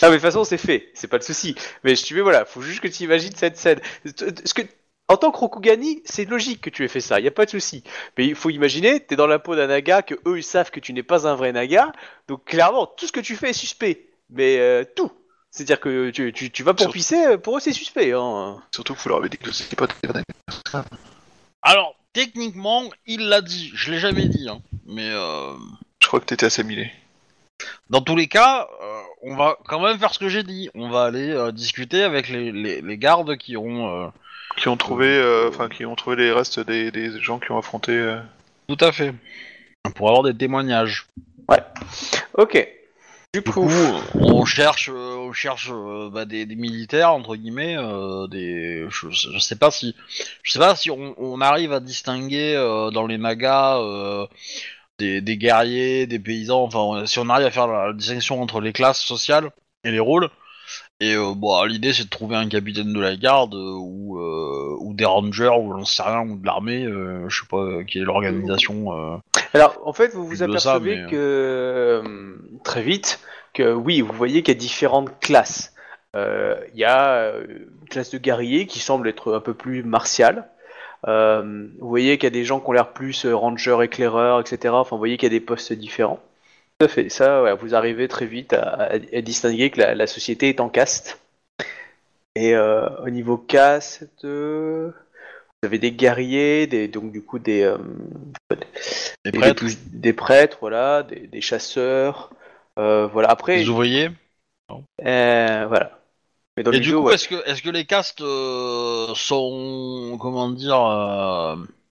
Ah, mais de toute façon, c'est fait, c'est pas le souci. Mais si tu veux, voilà, faut juste que tu imagines cette scène. Ce que, en tant que Rokugani, c'est logique que tu aies fait ça, y a pas de souci. Mais il faut imaginer, t'es dans la peau d'un naga, que eux ils savent que tu n'es pas un vrai naga, donc clairement, tout ce que tu fais est suspect. Mais euh, tout. C'est-à-dire que tu, tu, tu vas pour pisser, euh, pour eux c'est suspect. Hein. Surtout que vous leur avez dit que c'était pas des graines. Alors, techniquement, il l'a dit. Je l'ai jamais dit. Hein. Mais euh, Je crois que t'étais assimilé. dans tous les cas, euh, on va quand même faire ce que j'ai dit. On va aller euh, discuter avec les, les, les gardes qui ont... euh, Qui ont trouvé... euh, Enfin, qui ont trouvé les restes des, des gens qui ont affronté... euh, Tout à fait. Pour avoir des témoignages. Ok. Du coup, on cherche, euh, on cherche euh, bah, des, des militaires entre guillemets, euh, des, je, je sais pas si, je sais pas si on, on arrive à distinguer euh, dans les nagas euh, des, des guerriers, des paysans, enfin si on arrive à faire la, distinction entre les classes sociales et les rôles. Et euh, bon, l'idée c'est de trouver un capitaine de la garde euh, ou euh, ou des rangers ou j'en sais rien ou de l'armée, euh, je sais pas euh, quelle est l'organisation. euh. Alors, en fait, vous vous apercevez ça, mais, que très vite que oui, vous voyez qu'il y a différentes classes. Euh, Il y a une classe de guerriers qui semble être un peu plus martiale. Euh, vous voyez qu'il y a des gens qui ont l'air plus euh, ranger, éclaireurs, etc. Enfin, vous voyez qu'il y a des postes différents. Tout à fait. Ça, ouais, vous arrivez très vite à, à- à distinguer que la, la société est en caste. Et euh, au niveau caste, euh, vous avez des guerriers, des, donc du coup des, euh, des, prêtres, des, des prêtres, voilà, des, des chasseurs, euh, voilà. Après, les ouvriers. euh, voilà. Mais dans Et du jeux, coup, ouais. est-ce que, est-ce que les castes sont, comment dire,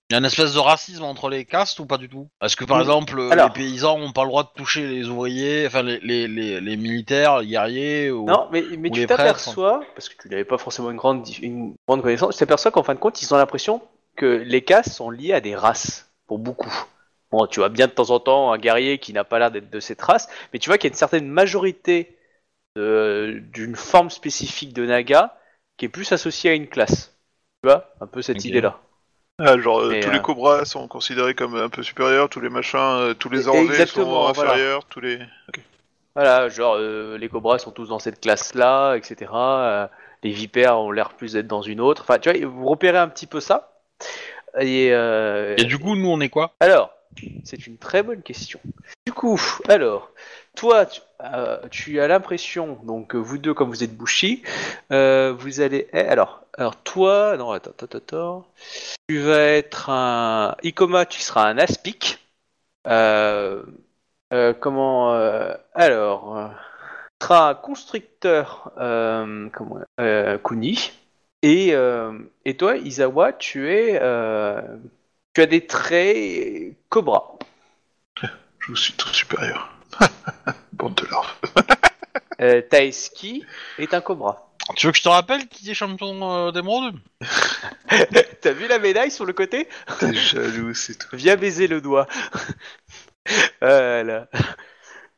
il y a une espèce de racisme entre les castes ou pas du tout? Est-ce que par Oui. exemple Alors- les paysans ont pas le droit de toucher les ouvriers, enfin les, les, les, les militaires, les guerriers ou... Non, mais, mais ou tu t'aperçois, parce que tu n'avais pas forcément une grande, une grande connaissance, tu t'aperçois qu'en fin de compte, ils ont l'impression que les castes sont liées à des races, pour beaucoup. Bon, tu vois bien de temps en temps un guerrier qui n'a pas l'air d'être de cette race, mais tu vois qu'il y a une certaine majorité d'une forme spécifique de Naga qui est plus associée à une classe. Tu vois Un peu cette idée-là. Ah, genre, euh, tous euh, les cobras sont considérés comme un peu supérieurs, tous les machins, euh, tous les orangers sont voilà. inférieurs, tous les... Voilà, genre euh, les cobras sont tous dans cette classe-là, etc. Euh, les vipères ont l'air plus d'être dans une autre. Enfin, tu vois, vous repérez un petit peu ça. Et, euh, Et du coup, nous on est quoi? Alors, c'est une très bonne question. Alors, toi, tu, euh, tu as l'impression, donc euh, vous deux, comme vous êtes bouchis, euh, vous allez. eh, alors, alors toi, non, attends, attends, attends. Tu vas être un. Ikoma, tu seras un aspic. Comment. alors. tu seras un constructeur. Kuni. Et, et toi, Isawa, tu es. tu as des traits Cobra. Je suis tout supérieur. Bande de larves. Euh, Taeski est un Cobra. Tu veux que je te rappelle qui est champion euh, d'émeraude T'as vu la médaille sur le côté? T'es jaloux, c'est tout. Viens baiser le doigt. voilà.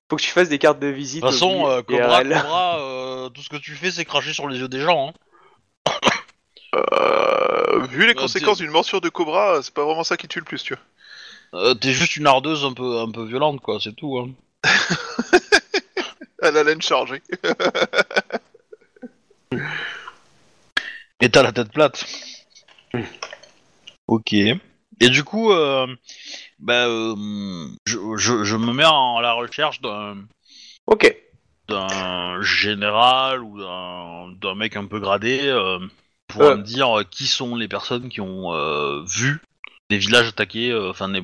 Faut que tu fasses des cartes de visite. De toute façon, euh, Cobra, IRL. Cobra, euh, tout ce que tu fais, c'est cracher sur les yeux des gens. Hein. Euh, vu les conséquences d'une morsure de cobra, c'est pas vraiment ça qui tue le plus, tu vois. Euh, T'es juste une ardeuse un peu, un peu violente, quoi, c'est tout. Hein. À la laine chargée. Et t'as la tête plate. ok. Et du coup, euh, bah, euh, je, je, je me mets en la recherche d'un Ok. d'un général ou d'un d'un mec un peu gradé euh, pour Euh. me dire qui sont les personnes qui ont euh, vu des villages attaqués, euh, enfin des,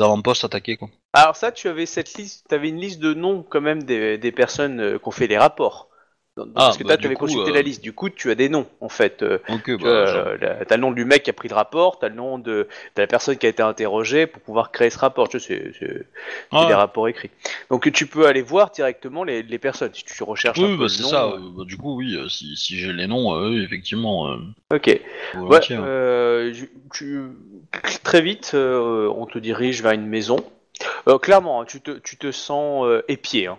avant-postes attaqués quoi. Alors ça, tu avais cette liste, t'avais une liste de noms quand même des, des personnes euh, qui ont fait les rapports. Donc, Ah, parce que bah, toi, tu avais coup, consulté euh, la liste. Du coup, tu as des noms en fait. Euh, Ok, tu bah, vois, je- euh, la- t'as le nom du mec qui a pris le rapport, t'as le nom de, la personne qui a été interrogée pour pouvoir créer ce rapport. Tu sais, c'est- Ah, des rapports écrits. Donc tu peux aller voir directement les, les personnes si tu recherches un oui, bah, c'est nom, ça. euh, bah, du coup, oui, si, si j'ai les noms, euh, effectivement. Ok. Ouais, tu- tu- très vite, on te dirige vers une maison. Clairement, hein, tu, te, tu te sens épié. Hein.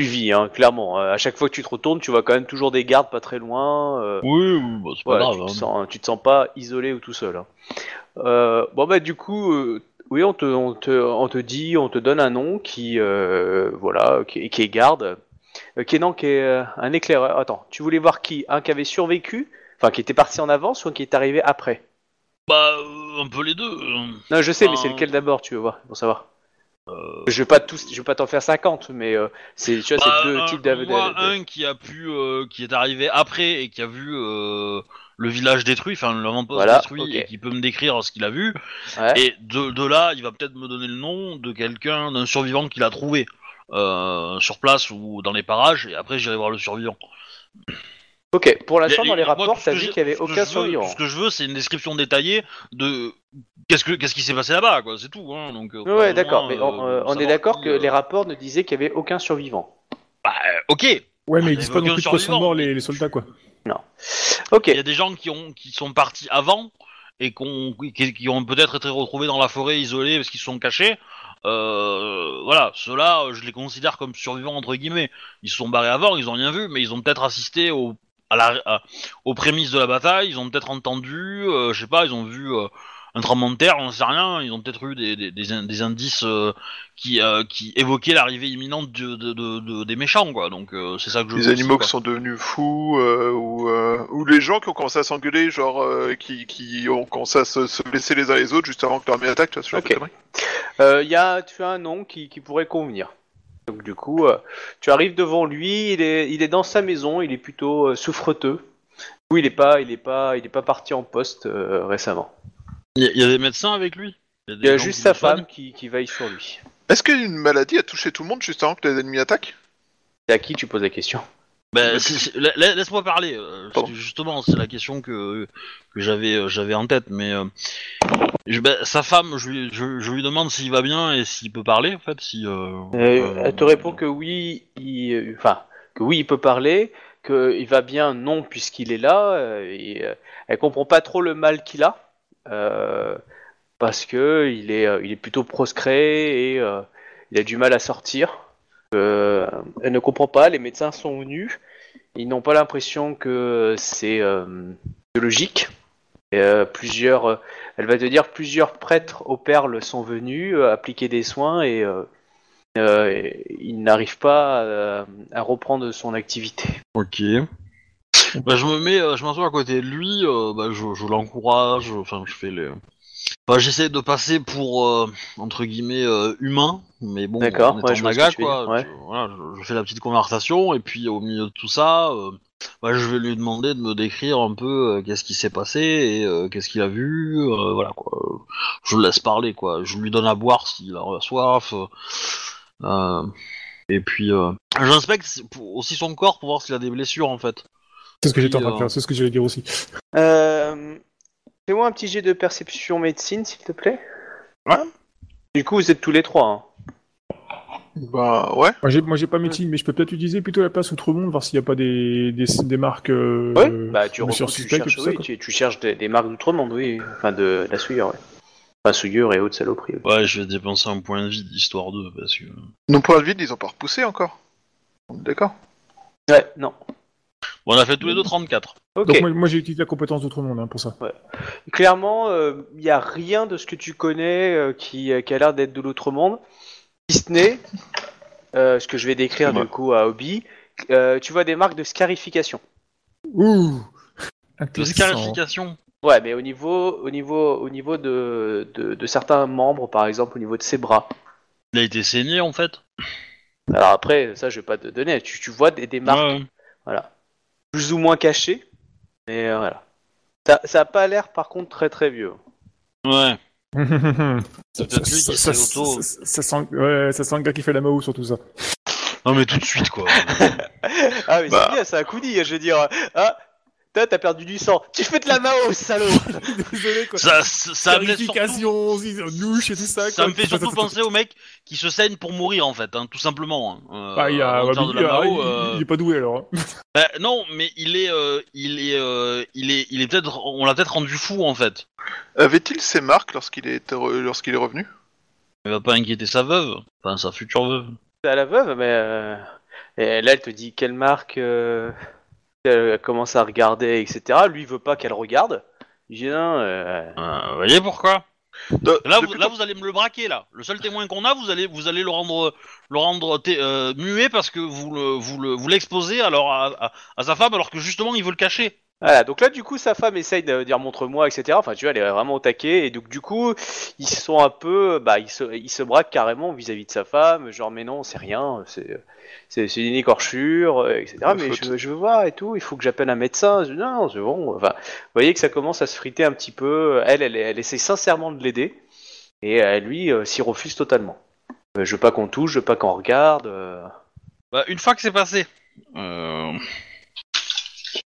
Suivi, hein, clairement. Euh, à chaque fois que tu te retournes, tu vois quand même toujours des gardes pas très loin. euh, Oui, oui, bah, c'est pas grave. tu, te hein. sens, tu te sens pas isolé ou tout seul. hein. Euh, bon, bah, du coup, euh, oui, on te, on, te, on te dit, on te donne un nom qui, euh, voilà, qui, qui est garde. Euh, qui est, non, qui est euh, un éclaireur. Attends, tu voulais voir qui? Un qui avait survécu? Enfin, qui était parti en avance ou un qui est arrivé après? Bah, euh, un peu les deux. euh. Non, je sais, mais c'est lequel d'abord, tu veux voir, pour savoir. Je vais pas tous, je vais pas t'en faire 50, mais euh, c'est, tu vois, Bah, c'est deux un- types d'av- moi, de- de- un qui a pu, euh, qui est arrivé après et qui a vu euh, le village détruit, enfin l'avant-poste Voilà, détruit, et qui peut me décrire ce qu'il a vu. Ouais. Et de, de là, il va peut-être me donner le nom de quelqu'un, d'un survivant qu'il a trouvé euh, sur place ou dans les parages. Et après, j'irai voir le survivant. Ok, pour l'instant, dans les moi, rapports, vu j'ai- qu'il y avait aucun survivant. Ce que je veux, c'est une description détaillée de qu'est-ce que qu'est-ce qui s'est passé là-bas, quoi. C'est tout. Hein, donc. euh, Ouais, d'accord, mais on, euh, on est d'accord que euh, les rapports ne disaient qu'il y avait aucun survivant. Bah, ok. Ouais, mais ils disent pas non plus de quoi sont survivant. morts les, les soldats, quoi. Ok, Il y a des gens qui ont qui sont partis avant et qu'on- qui, qui ont peut-être été retrouvés dans la forêt isolés parce qu'ils se sont cachés. Euh, voilà, ceux-là, je les considère comme survivants entre guillemets. Ils se sont barrés avant, ils ont rien vu, mais ils ont peut-être assisté au, à la, à- aux prémices de la bataille. Ils ont peut-être entendu, euh, je sais pas, ils ont vu euh, un tremblement de terre, on sait rien. Ils ont peut-être eu des, des, des in- des indices euh, qui, euh, qui évoquaient l'arrivée imminente de, de- de- de- des méchants, quoi. Donc euh, c'est ça que je Les animaux quoi. qui sont devenus fous, euh, ou, euh, ou les gens qui ont commencé à s'engueuler, genre euh, qui, qui ont commencé à se, se blesser les uns les autres juste avant que l'armée attaque, tu vois, ce genre Ok. de. Euh, il y a, tu as un nom qui, qui pourrait convenir. Donc du coup, euh, tu arrives devant lui, il est, il est dans sa maison, il est plutôt euh, souffreteux. Oui, il est pas, il est pas, il est pas parti en poste euh, récemment. Il y, a- il y a des médecins avec lui? Il y a juste sa femme qui, qui veille sur lui. Est-ce qu'une maladie a touché tout le monde juste avant que les ennemis attaquent? C'est à qui tu poses la question? Ben, la- la- Laisse-moi parler. euh, justement, c'est la question que, que j'avais euh, j'avais en tête. Mais euh, je- ben, sa femme, je lui, je, je lui demande s'il va bien et s'il peut parler, en fait. Si, euh, Euh, euh, elle te répond que oui, il, enfin, que oui, il peut parler, qu'il va bien, non, puisqu'il est là. euh, et, euh, elle comprend pas trop le mal qu'il a, euh, parce que il est, euh, il est plutôt proscrit et euh, il a du mal à sortir. Euh, elle ne comprend pas. Les médecins sont venus, ils n'ont pas l'impression que c'est euh, logique. Et, euh, plusieurs, euh, elle va te dire plusieurs prêtres aux perles sont venus euh, appliquer des soins et euh, euh, et il n'arrive pas à, à reprendre son activité. Ok. Ben, je me mets, euh, je m'assois à côté de lui. euh, ben, je, je l'encourage. Enfin, je fais les, bah, j'essaie de passer pour euh, entre guillemets euh, humain, mais bon, D'accord, en ouais, étant je vois ce naga que tu veux quoi. dire, ouais. je, voilà, je, je fais la petite conversation et puis au milieu de tout ça, euh, bah, je vais lui demander de me décrire un peu euh, qu'est-ce qui s'est passé et euh, qu'est-ce qu'il a vu, euh, voilà quoi. Je le laisse parler quoi. Je lui donne à boire s'il a soif. euh, euh, et puis euh, j'inspecte pour- aussi son corps pour voir s'il a des blessures en fait. C'est ce que j'étais en train de faire, c'est ce que j'allais dire aussi. Euh, Fais-moi un petit jet de perception médecine, s'il te plaît. Ouais. Du coup, vous êtes tous les trois. hein. Bah ouais. Moi j'ai, moi j'ai pas médecine, mais je peux peut-être utiliser plutôt la place Outre-Monde, voir s'il n'y a pas des, des, des marques. Euh, Ouais, bah tu, monsieur recou- tu suspect, cherches, ça, oui, tu, tu cherches des, des marques d'outre-monde, oui. Enfin, de, la souillure, ouais. Enfin, souillure et haute saloperie. oui. Ouais, je vais dépenser un point de vie histoire de parce que. Nos points de vide, ils ont pas repoussé encore. On est D'accord? Ouais, non. Bon, on a fait tous les deux 34. Ok. Donc moi, moi, j'ai utilisé la compétence d'Outre-Monde hein, pour ça. Clairement, il n'y a rien de ce que tu connais euh, qui, euh, qui a l'air d'être de l'autre monde, si ce n'est euh, ce que je vais décrire Ouais. du coup à Obi. Euh, tu vois des marques de scarification. Ouh De scarification. Ouais, mais au niveau, au niveau, au niveau de, de, de certains membres, par exemple au niveau de ses bras. Il a été saigné en fait. Alors après, ça je vais pas te donner. Tu, tu vois des, des marques, Ouais. voilà, plus ou moins cachées, mais euh, voilà. Ça, ça a pas l'air par contre très très vieux. Ouais. ça, sent, ouais, ça sent le gars qui fait la Mao sur tout ça. Non mais tout de suite quoi. Ah mais Bah. c'est bien, c'est un coup dit, je veux dire. Ah, toi t'as perdu du sang. Tu fais de la Mao, salaud. Désolé quoi. ça, ça, ça me laisse surtout, nouche et tout ça. ça quoi. me fait surtout penser au mec qui se saigne pour mourir en fait, hein, tout simplement. hein. Euh, Ah, il, a, bah, de il, la a- Mao, il- euh, il est pas doué alors. hein. bah, non, mais il est, euh, il est, euh, il est, il est peut-être, on l'a peut-être rendu fou en fait. Avait-il ces marques lorsqu'il est re- lorsqu'il est revenu? Il va pas inquiéter sa veuve, enfin sa future veuve. à la veuve, mais euh, et là elle te dit quelle marque, euh, elle commence à regarder, etc. Lui il veut pas qu'elle regarde. Il dit non, euh, Euh, vous voyez pourquoi? De- Là, vous, depuis là, quand- vous allez me le braquer là. Le seul témoin qu'on a, vous allez, vous allez le rendre, le rendre té- euh, muet parce que vous le, vous le, vous l'exposez alors à, à- à sa femme alors que justement il veut le cacher. Voilà, donc là du coup sa femme essaye de dire montre-moi, etc. Enfin tu vois, elle est vraiment au taquet et donc du coup ils sont un peu, bah ils se, ils se braquent carrément vis-à-vis de sa femme, genre mais non c'est rien, c'est une écorchure, etc. Mais je, je veux voir et tout, il faut que j'appelle un médecin. Je dis, non, non, c'est bon. Enfin, vous voyez que ça commence à se friter un petit peu. Elle, elle, elle essaie sincèrement de l'aider et euh, lui euh, s'y refuse totalement. Euh, Je veux pas qu'on touche, je veux pas qu'on regarde. euh. Bah, une fois que c'est passé, euh,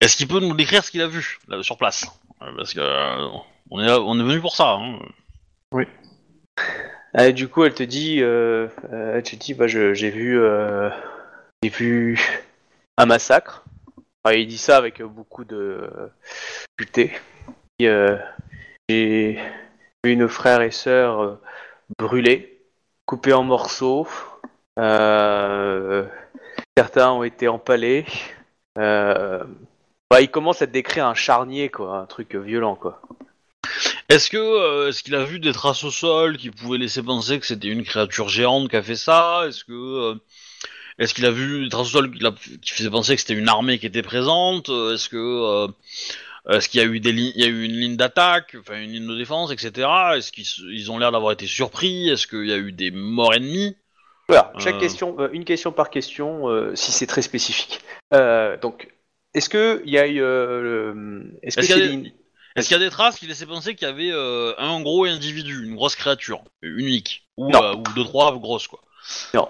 est-ce qu'il peut nous décrire ce qu'il a vu là, sur place? Euh, Parce que euh, on est, là- on est venu pour ça. Hein. Euh, du coup, elle te dit, euh, euh, elle te dit, bah, je- j'ai vu, euh, j'ai vu un massacre. Enfin, il dit ça avec beaucoup de euh, puté. Euh, j'ai vu nos frères et sœurs euh, brûlés, coupés en morceaux. Euh, certains ont été empalés. Euh, bah, il commence à te décrire un charnier, quoi, un truc violent, quoi. Est-ce que, euh, est-ce qu'il a vu des traces au sol qui pouvaient laisser penser que c'était une créature géante qui a fait ça? Est-ce que, euh, est-ce qu'il a vu des traces au sol qui, faisaient penser que c'était une armée qui était présente? Est-ce que, euh, est-ce qu'il y a eu des il y a eu une ligne d'attaque, enfin une ligne de défense, etc. Est-ce qu'ils ont l'air d'avoir été surpris? Est-ce qu'il y a eu des morts ennemis? Voilà, chaque question, une question par question, si c'est très spécifique. Donc, est-ce que il y a eu, euh, le- est-ce qu'il y a des- des- Est-ce qu'il y a des traces qui laissaient penser qu'il y avait euh, un gros individu, une grosse créature, unique, ou, Non. euh, ou deux trois grosses quoi? Non.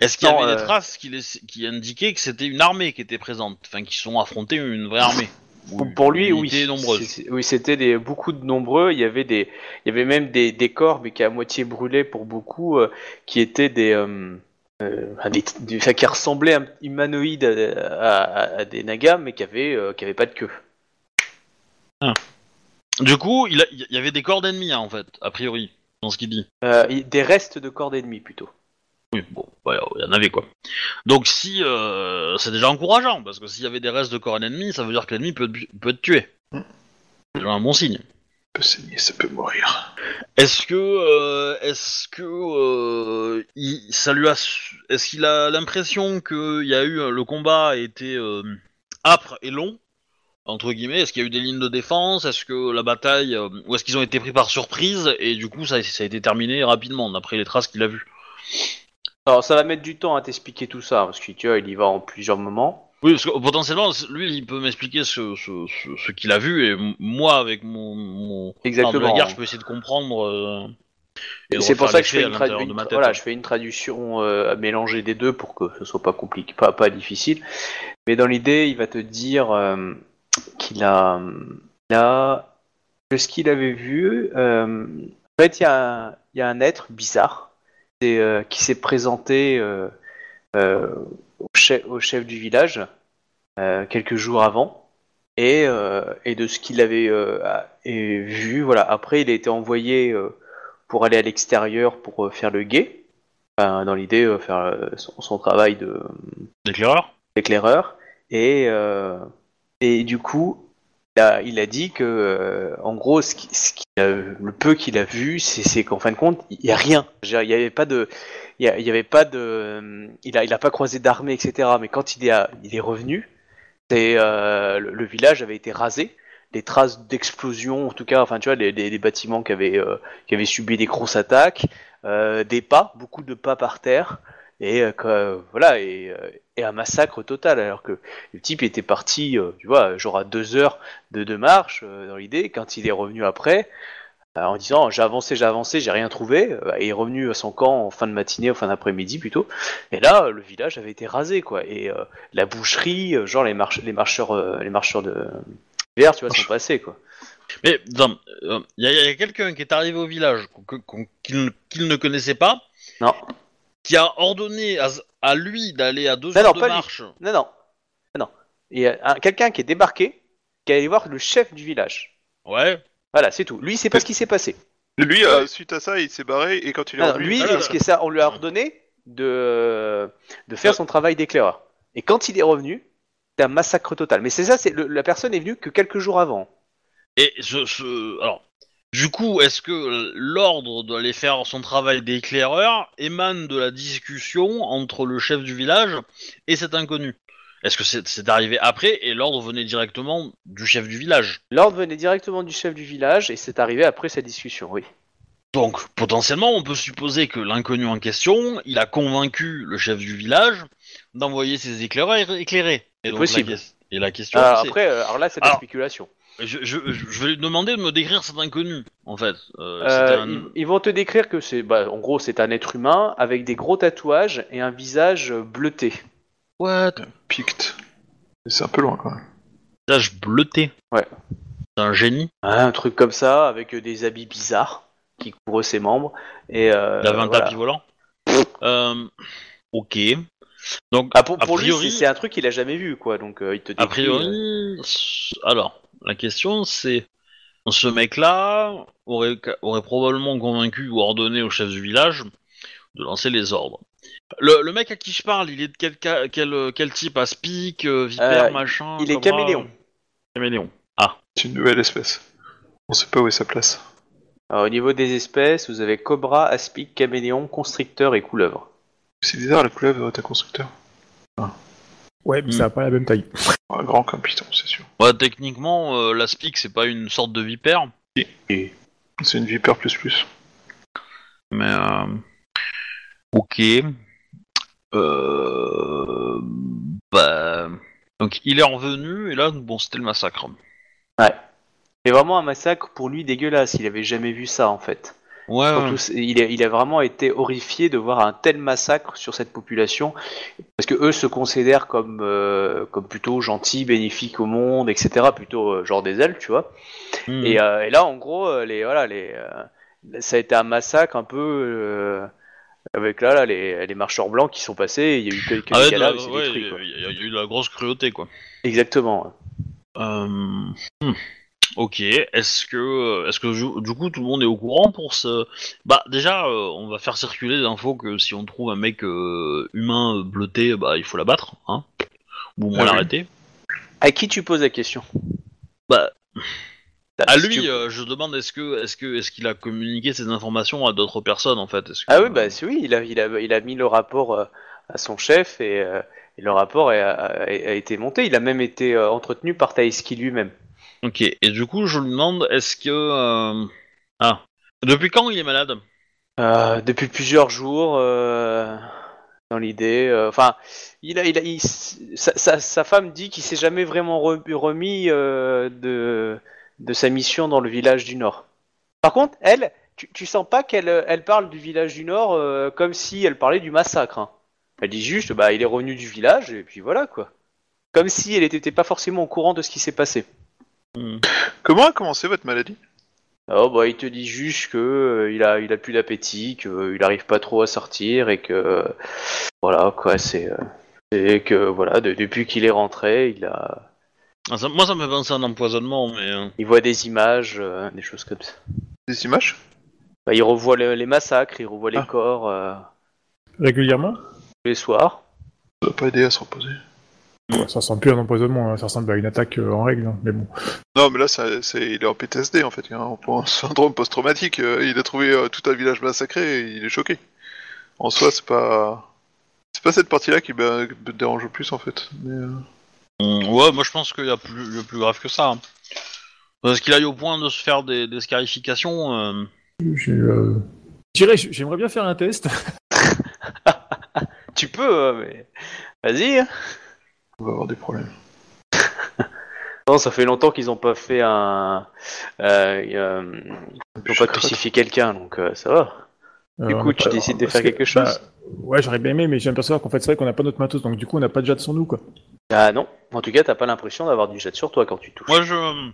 Est-ce qu'il y Non, avait euh, des traces qui, laissaient- qui indiquaient que c'était une armée qui était présente, enfin qui sont affrontés une vraie armée? Ou Pour- Pour lui, une oui. unité nombreuse. C'est- c'est- Oui, c'était des beaucoup de nombreux. Il y avait des, il y avait même des, des corps, mais qui à moitié brûlés pour beaucoup, euh, qui étaient des, euh, euh, ah, des- qui ressemblaient un humanoïdes à, à- à des nagas, mais qui avaient, euh, qui pas de queue. Du coup, il, a- il y avait des corps d'ennemis hein, en fait, a priori, dans ce qu'il dit. Euh, des restes de corps d'ennemis plutôt. Oui, bon, voilà, il y en avait quoi. Donc si, euh, c'est déjà encourageant, parce que s'il y avait des restes de corps d'ennemis, ça veut dire que l'ennemi peut, être- peut être tué. Hmm. C'est déjà un bon signe. Ça peut saigner, ça peut mourir. Est-ce que, euh, est-ce que, euh, il- ça lui a, est-ce qu'il a l'impression que il y a eu le combat a été euh, âpre et long, entre guillemets, est-ce qu'il y a eu des lignes de défense? Est-ce que la bataille, euh, ou est-ce qu'ils ont été pris par surprise et du coup ça, ça a été terminé rapidement d'après les traces qu'il a vues? Alors ça va mettre du temps à t'expliquer tout ça, parce que tu vois, il y va en plusieurs moments. Oui, parce que potentiellement, lui, il peut m'expliquer ce, ce, ce, ce qu'il a vu et moi, avec mon, mon Exactement. la guerre, je peux essayer de comprendre. euh, et C'est pour ça que je fais une, à tradu- l'intérieur de ma une- tête. voilà, je fais une traduction euh, mélangée des deux pour que ce soit pas compliqué, pas, pas difficile. Mais dans l'idée, il va te dire euh, qu'il a, a que ce qu'il avait vu. euh, en fait, il y, a un- il y a un être bizarre qui s'est présenté au, chef, au chef du village euh, quelques jours avant. Et, euh, et de ce qu'il avait euh, et vu, voilà. Après, il a été envoyé euh, pour aller à l'extérieur pour euh, faire le guet. Enfin, dans l'idée, euh, faire euh, son, son travail de D'éclaireur d'éclaireur. Et, euh, et du coup, il a, il a dit que, euh, en gros, ce qui- ce qu'il a- le peu qu'il a vu, c'est qu'en fin de compte, il n'y a rien. Il n'y avait pas de. Il y a- il y avait pas de. Il a, il a pas croisé d'armée, etc. Mais quand il est, il est revenu, c'est, euh, le, village avait été rasé. Des traces d'explosion, en tout cas, enfin, tu vois, des bâtiments qui avaient, euh, qui avaient subi des grosses attaques, euh, des pas, beaucoup de pas par terre, et euh, voilà, et, euh, et un massacre total. Alors que le type était parti, euh, tu vois, genre à deux heures de, de marche dans l'idée. Quand il est revenu après, en disant j'ai avancé, j'ai avancé, j'ai rien trouvé, euh, et il est revenu à son camp en fin de matinée, en fin d'après-midi plutôt. Et là, le village avait été rasé, quoi. Et euh, la boucherie, euh, genre les, marche- les marcheurs, euh, les marcheurs de verre, tu vois, sont passés, quoi. Mais euh, il y a, a quelqu'un qui est arrivé au village qu'il ne- connaissait pas, Non, qui a ordonné à, à lui d'aller à deux Non, heures non, de pas lui. marche. non, non, non. Il y a un- quelqu'un qui est débarqué, qui est allé voir le chef du village. Ouais. Voilà, c'est tout. Lui, il sait pas ce qui s'est passé. Lui, euh, suite à ça, il s'est barré et quand il est Non, revenu, lui, il- Ah, là, ce qui est ça, on lui a ordonné de, de faire son travail d'éclaireur. Et quand il est revenu, c'était un massacre total. Mais c'est ça, c'est le- la personne est venue que quelques jours avant. Et ce, ce- alors, du coup, est-ce que l'ordre d'aller faire son travail d'éclaireur émane de la discussion entre le chef du village et cet inconnu? Est-ce que c'est c'est arrivé après et l'ordre venait directement du chef du village L'ordre venait directement du chef du village et c'est arrivé après cette discussion, oui. Donc, potentiellement, on peut supposer que l'inconnu en question, il a convaincu le chef du village d'envoyer ses éclaireurs éclairés. Et donc, possible. La, ques- et la question, Alors, c'est... après, euh, alors là, c'est de la Alors, spéculation. Je, je, je vais lui demander de me décrire cet inconnu, en fait. Euh, Euh, un- ils, ils vont te décrire que c'est, bah, en gros, c'est un être humain avec des gros tatouages et un visage euh, bleuté. What? Pict. C'est un peu loin quand même. Visage bleuté. Ouais. C'est un génie. Un truc comme ça, avec euh, des habits bizarres qui couvrent ses membres. Et, euh, Il avait un voilà. tapis volant. Euh, ok. Donc, Ah, pour, a pour priori, lui, c'est c'est un truc qu'il a jamais vu, quoi. Donc, euh, il te a décrit, euh, priori, alors, la question c'est, ce mec-là aurait, aurait probablement convaincu ou ordonné au chef du village de lancer les ordres. Le, le mec à qui je parle, il est de quel, quel type? Aspic, euh, vipère, Euh, machin il est caméléon. Caméléon. C'est une nouvelle espèce. On sait pas où est sa place. Alors, au niveau des espèces, vous avez cobra, aspic, caméléon, constricteur et couleuvre. C'est bizarre la couleuvre de ta constructeur. Ouais, mais Hmm. ça n'a pas la même taille. Ouais, grand comme python, c'est sûr. Ouais, techniquement, euh, l'Aspic c'est pas une sorte de vipère, C'est une vipère plus plus. mais euh, ok. Euh, bah, donc il est revenu et là, bon, c'était le massacre. C'est vraiment un massacre pour lui dégueulasse. Il avait jamais vu ça, en fait. Ouais. ouais. Surtout, il, a, il a vraiment été horrifié de voir un tel massacre sur cette population, parce que eux se considèrent comme, euh, comme plutôt gentils, bénéfiques au monde, etc. Plutôt euh, genre des elfes, tu vois. Hmm. Et, euh, et là, en gros, les, voilà, les, ça a été un massacre un peu avec là, là les, les marcheurs blancs qui sont passés. Il y a eu quelques Ah là, c'est ouais, il y, il y a eu de la grosse cruauté, quoi. Exactement. Euh, hmm. Ok, est-ce que, est-ce que du coup tout le monde est au courant pour ce... Bah déjà, euh, on va faire circuler l'info que si on trouve un mec euh, humain euh, bleuté, bah il faut l'abattre, hein, ou au moins Ah oui. l'arrêter. À qui tu poses la question? Bah à Si lui, euh, je demande est-ce que, est-ce que, est-ce qu'il a communiqué ces informations à d'autres personnes en fait? Est-ce que- Ah oui, bah c'est oui, il a, il, a, il a mis le rapport euh, à son chef et, euh, et le rapport a, a- a été monté. Il a même été entretenu par Taïski lui-même. Ok, et du coup, je lui demande, est-ce que... Ah, depuis quand il est malade? Depuis plusieurs jours, dans l'idée. Enfin, il a, il a, il sa, sa- sa femme dit qu'il s'est jamais vraiment re- remis de, de sa mission dans le village du Nord. Par contre, elle, tu, tu sens pas qu'elle elle parle du village du Nord euh, comme si elle parlait du massacre. hein. Elle dit juste, bah, il est revenu du village et puis voilà quoi. Comme si elle était pas forcément au courant de ce qui s'est passé. Comment a commencé votre maladie? Oh bah il te dit juste que euh, il a il a plus d'appétit, qu'il arrive pas trop à sortir et que euh, voilà quoi c'est euh, et que voilà de- depuis qu'il est rentré il a Ah, ça- Moi, ça me fait penser à un empoisonnement, mais... euh, il voit des images euh, des choses comme ça. Des images? Bah, il revoit le- les massacres, il revoit les Ah. corps euh, Régulièrement? tous les soirs. Ça va pas aider à se reposer. Ouais, Ça ressemble plus à un empoisonnement, hein, ça ressemble à une attaque euh, en règle, hein, mais bon. Non, mais là, ça- c'est, il est en PTSD en fait. Il en syndrome post-traumatique. Euh, Il a trouvé euh, tout un village massacré et il est choqué. En soi, c'est pas. C'est pas cette partie-là qui me me dérange le plus en fait. Mais, euh, Ouais, moi je pense qu'il y a plus, il y a plus grave que ça. hein. Parce qu'il aille au point de se faire des, des scarifications... euh, J'ai, euh, je dirais, j'aimerais bien faire un test. Tu peux euh, mais vas-y. hein. on va avoir des problèmes. Non, ça fait longtemps qu'ils ont pas fait un euh, euh, ils pas crucifié quelqu'un donc euh, ça va. Du Euh, coup, tu décides de faire que, quelque chose bah, Ouais, j'aurais bien aimé, mais j'ai l'impression qu'en fait, c'est vrai qu'on n'a pas notre matos, donc du coup, on n'a pas de jet sur nous, quoi. Ah non, en tout cas t'as pas l'impression d'avoir du jet sur toi quand tu touches. Moi, je...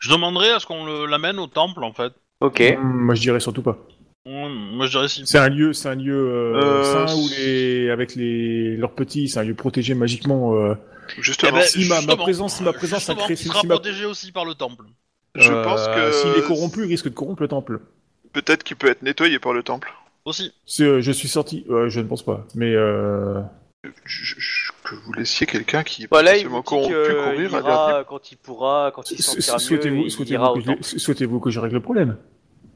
Je demanderais à ce qu'on le- l'amène au temple, en fait. Ok. Hum, Moi, je dirais surtout pas. Moi, je dirais si. C'est un lieu, c'est un lieu euh, Euh, sain où les, avec les leurs petits, c'est un lieu protégé magiquement. euh, Justement, Eh ben, si ma- ma justement, présence- si ma présence justement, a créé- il sera si ma- protégé aussi par le temple. je euh, pense que s'il est corrompu, il risque de corrompre le temple. peut-être qu'il peut être nettoyé par le temple. Aussi. C'est, euh, je suis sorti, euh, je ne pense pas, mais euh, Je- je- que vous laissiez quelqu'un qui est Voilà, corrompu que courir il ira quand il pourra, quand il sentira mieux, souhaitez-vous, que, je, temple. souhaitez-vous que je règle le problème?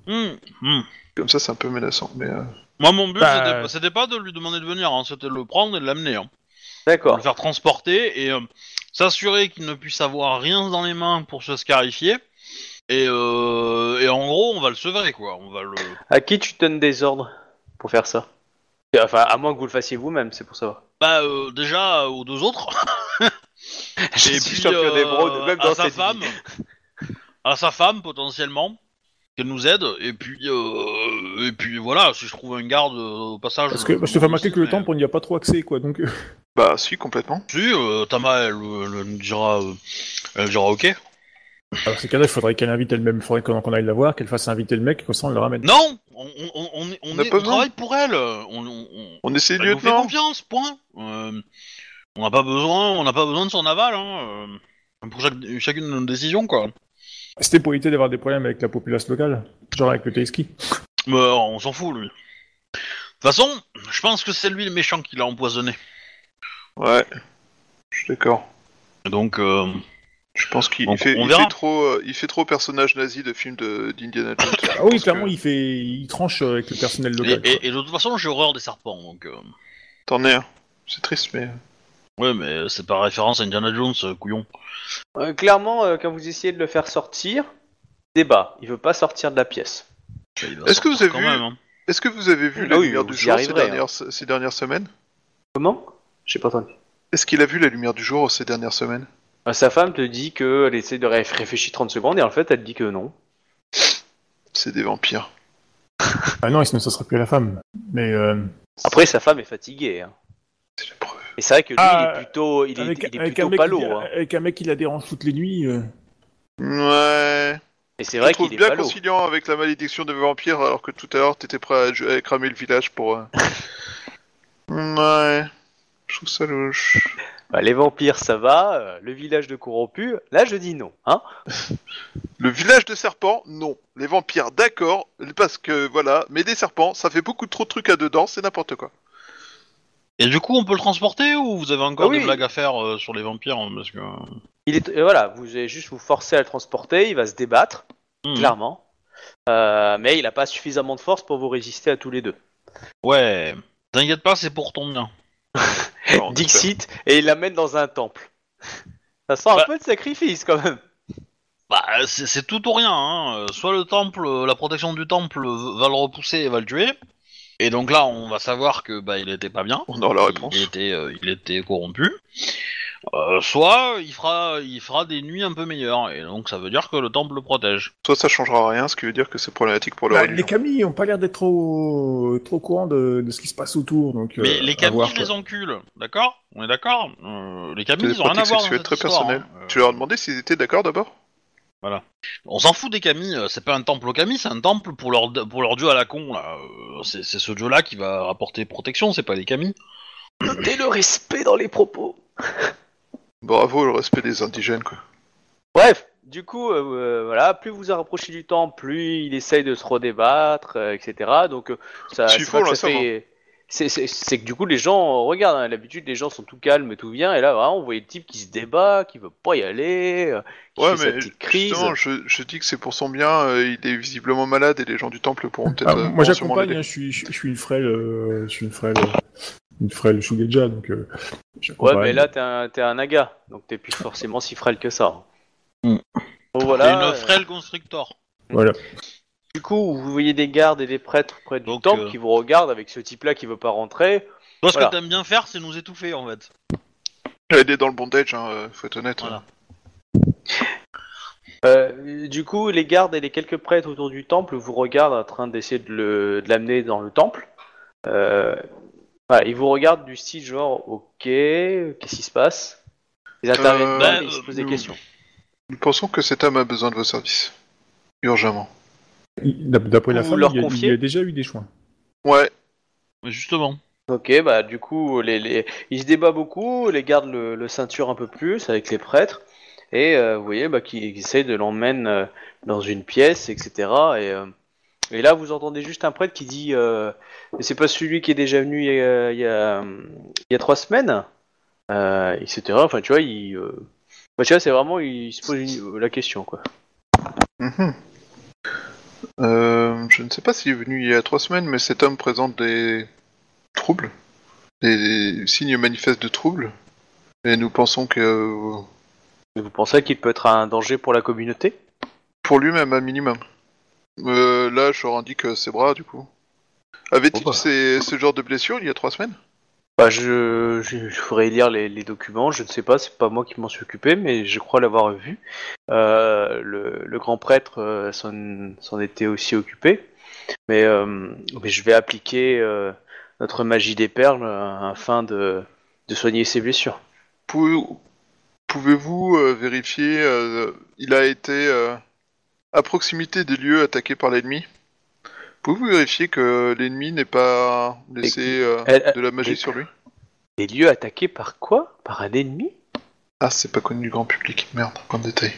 Hum, hum. Comme ça, c'est un peu menaçant. Mais euh, Moi, mon but, Bah, c'était- c'était pas de lui demander de venir, hein, c'était de le prendre et de l'amener. Hein. D'accord. le faire transporter et euh, s'assurer qu'il ne puisse avoir rien dans les mains pour se scarifier. Et, euh, et en gros, on va le sevrer, quoi. On va le. À qui tu donnes des ordres pour faire ça? Enfin, à moins que vous le fassiez vous-même, c'est pour savoir. Bah, euh, déjà euh, aux deux autres. Je et suis puis champion des euh, Browns, même à dans sa cette femme, à sa femme potentiellement, qu'elle nous aide. Et puis, euh, et puis voilà, si je trouve un garde euh, au passage. Parce que je te fais remarquer aussi, que le temple, on n'y a pas trop accès, quoi. Donc, euh, bah, si, complètement. Si, euh, Tama, elle, elle nous dira, elle dira ok. Alors ces cas-là, il faudrait qu'elle invite elle-même, il faudrait qu'on aille la voir, qu'elle fasse inviter le mec, et comme ça, on le ramène. Non, on, on, on, on, On est- travaille pour elle. On, on, on- On essaie nous fait confiance, point. Euh, on n'a pas besoin, on n'a pas besoin de son aval, hein, euh, pour chaque, chacune de nos décisions, quoi. C'était pour éviter d'avoir des problèmes avec la population locale, genre avec le. Mais euh, on s'en fout, lui. De toute façon, je pense que c'est lui le méchant qui l'a empoisonné. Ouais, je suis d'accord. Donc, euh, Je pense qu'il Donc, fait, on il verra. fait trop, euh, il fait trop personnage nazi de film de- d'Indiana Jones. Ah oui, clairement, que- il fait, il tranche euh, avec le personnel et, local. quoi. et- et de toute façon, j'ai horreur des serpents, donc... euh, T'en es un. C'est triste, mais. Ouais, mais c'est par référence à Indiana Jones, euh, couillon. Euh, clairement, euh, quand vous essayez de le faire sortir, débat. Il veut pas sortir de la pièce. Il va Est-ce que vous avez quand vu- même, hein. Est-ce que vous avez vu Ah la oui, lumière vous du y jour ces arriverez, hein. dernières, ces dernières semaines? Comment? J'ai pas entendu. Est-ce qu'il a vu la lumière du jour ces dernières semaines? Euh, Sa femme te dit qu'elle essaie de ré- réfléchir 30 secondes et en fait elle dit que non. C'est des vampires. Ah non, sinon ça sera plus la femme. Mais euh, Après sa femme est fatiguée. hein. C'est la preuve. Et c'est vrai que lui Ah, il est plutôt, il est, avec, il est avec plutôt un mec palo. qui, hein. avec un mec qui la dérange toutes les nuits. euh, Ouais. Et c'est Je vrai trouve qu'il est bien palo. conciliant avec la malédiction des vampires alors que tout à l'heure t'étais prêt à, à cramer le village pour. euh, ouais. Je trouve ça louche. Bah, les vampires ça va, euh, le village de corrompus, là je dis non. Hein Le village de serpents, non. Les vampires, d'accord, parce que voilà, mais des serpents, ça fait beaucoup trop de trucs à dedans, c'est n'importe quoi. Et du coup, on peut le transporter ou vous avez encore Ah oui. des blagues à faire euh, sur les vampires hein, parce que... il est, euh, voilà, vous allez juste vous forcer à le transporter, il va se débattre, Hmm. clairement. Euh, mais il a pas suffisamment de force pour vous résister à tous les deux. Ouais. T'inquiète pas, c'est pour ton bien. Dixit, et il l'amène dans un temple. Ça sent un Bah. peu de sacrifice quand même. Bah, c'est c'est tout ou rien. Hein. Euh, Soit le temple, euh, la protection du temple va le repousser et va le tuer. Et donc là, on va savoir que bah il était pas bien. On aura la réponse. Il était, euh, il était corrompu. Euh, soit il fera, il fera des nuits un peu meilleures. Et donc ça veut dire que le temple le protège. Soit ça changera rien, ce qui veut dire que c'est problématique pour le Bah, les Camille ont pas l'air d'être trop, trop courants de, de ce qui se passe autour. Donc, Mais euh, les voir, je quoi. les encule, d'accord? On est d'accord? Euh, Les des ils ont rien à voir dans sexuelles cette très histoire, personnelles. hein. Tu leur as demandé s'ils étaient d'accord d'abord? On s'en fout des camis, euh, c'est pas un temple aux camis, c'est un temple pour leur, pour leur dieu à la con, là. C'est ce dieu-là qui va rapporter protection, c'est pas les camis. Notez le respect dans les propos. Bravo le respect des indigènes, quoi. Bref, du coup, euh, euh, voilà, plus vous vous rapprochez du temple, plus il essaye de se redébattre, euh, etc. Donc, euh, ça, c'est que là, ça ça fait- C'est c'est- c'est que du coup, les gens regardent. hein, D'habitude, les gens sont tout calmes tout bien. Et là, vraiment, on voyait le type qui se débat, qui veut pas y aller, euh, qui Ouais, fait sa mais petite crise. justement, je, je dis que c'est pour son bien, euh, il est visiblement malade et les gens du temple pourront peut-être. Ah, moi j'accompagne, hein, je suis, je, je suis une frêle, euh, je suis une frêle, une frêle Shugeja, donc euh, Ouais, mais là, t'es un, t'es un naga, donc t'es plus forcément si frêle que ça. Mm. Donc C'est voilà. une euh, frêle constrictor. Voilà. Du coup, vous voyez des gardes et des prêtres près du Donc, temple euh, qui vous regardent avec ce type-là qui veut pas rentrer. Toi, ce Voilà. que t'aimes bien faire, c'est nous étouffer, en fait. Elle est dans le bondage, hein, euh, faut être honnête. Voilà. Euh, du coup, les gardes et les quelques prêtres autour du temple vous regardent en train d'essayer de le- de l'amener dans le temple. Euh, voilà, ils vous regardent du style genre, ok, qu'est-ce qui se passe? Ils interviennent Euh, pas, bah, mais ils se posent des nous- questions. Nous pensons que cet homme a besoin de vos services. Urgemment. Il- d'ap- D'après la Vous femme, leur il y, a, confiez il y a déjà eu des choix. Ouais, Mais justement. Ok, bah du coup, les, les... ils se débattent beaucoup, les gardes le, le ceinture un peu plus avec les prêtres, et euh, vous voyez bah, qu'ils qu'ils essayent de l'emmener euh, dans une pièce, etc. Et, euh, et là, vous entendez juste un prêtre qui dit euh, Mais c'est pas celui qui est déjà venu il y a, il y a, il y a trois semaines euh, etc. Enfin, tu vois, il, euh, bah, tu vois, c'est vraiment, il se pose une- la question, quoi. Mhm. Je ne sais pas s'il est venu il y a trois semaines, mais cet homme présente des troubles, des signes manifestes de troubles, et nous pensons que Vous pensez qu'il peut être un danger pour la communauté? pour lui-même un minimum. Euh, là, je leur indique euh, ses bras, du coup. Avait-il bah. ces- ce genre de blessure il y a trois semaines? Bah, je, je, je ferai lire les, les documents, je ne sais pas, c'est pas moi qui m'en suis occupé, mais je crois l'avoir vu. Euh, le, le grand prêtre euh, s'en était aussi occupé, mais, euh, mais je vais appliquer notre magie des perles afin de, de soigner ses blessures. Pouvez- Pouvez-vous vérifier Il a été à proximité des lieux attaqués par l'ennemi. Pouvez-vous vérifier que l'ennemi n'ait pas laissé euh, Euh, de la magie sur lui? Des lieux attaqués par quoi? Par un ennemi? Ah, c'est pas connu du grand public. Merde, encore de détail.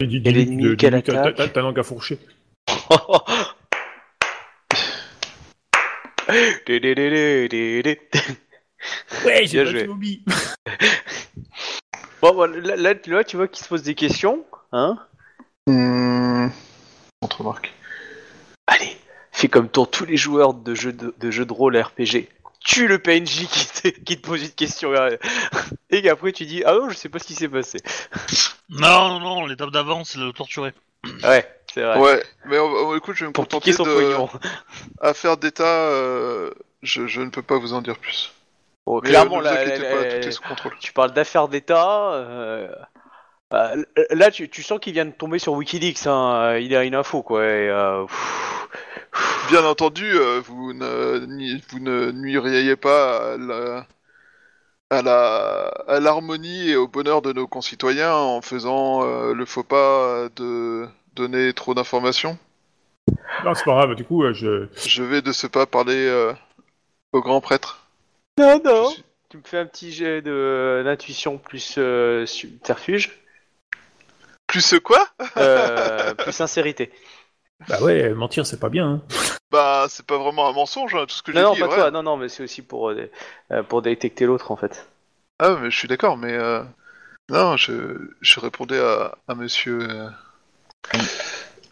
L'ennemi, de- quelle attaque? t'as- T'as langue à fourcher. Ouais, Bien joué. Bon, là, là, là, tu vois qu'il se pose des questions, hein. Contre remarque. Allez, fais comme dans tous les joueurs de jeux de, de, jeux de rôle RPG. Tue le PNJ qui te, qui te pose une question. Et qu'après tu dis Ah non, je sais pas ce qui s'est passé. Non, non, non, l'étape d'avant, c'est de le torturer. Ouais, c'est vrai. Ouais, mais on- on- écoute, je vais me Pour contenter son de... pognon. Affaire d'État, euh, je, je ne peux pas vous en dire plus. Bon, clairement, là, tu parles d'affaires d'État. euh, euh, là, tu, tu sens qu'il vient de tomber sur Wikileaks. Hein, il a une info, quoi. Et, euh, pff, Bien entendu, euh, vous ne ni- vous ne nuiriez pas à la à la à l'harmonie et au bonheur de nos concitoyens en faisant euh, le faux pas de donner trop d'informations. Non, c'est pas grave, du coup, euh, je... Je vais de ce pas parler euh, au grand prêtre. Non, Je non. suis- Tu me fais un petit jet de d'intuition plus euh, subterfuge, Plus ce quoi euh, plus sincérité. Bah ouais, mentir, c'est pas bien. Hein. Bah c'est pas vraiment un mensonge, hein, tout ce que j'ai Non, non, dit est pas vrai. toi. Non, non, mais c'est aussi pour euh, euh, pour détecter l'autre en fait. Ah mais je suis d'accord, mais euh, non, je, je répondais à, à Monsieur euh,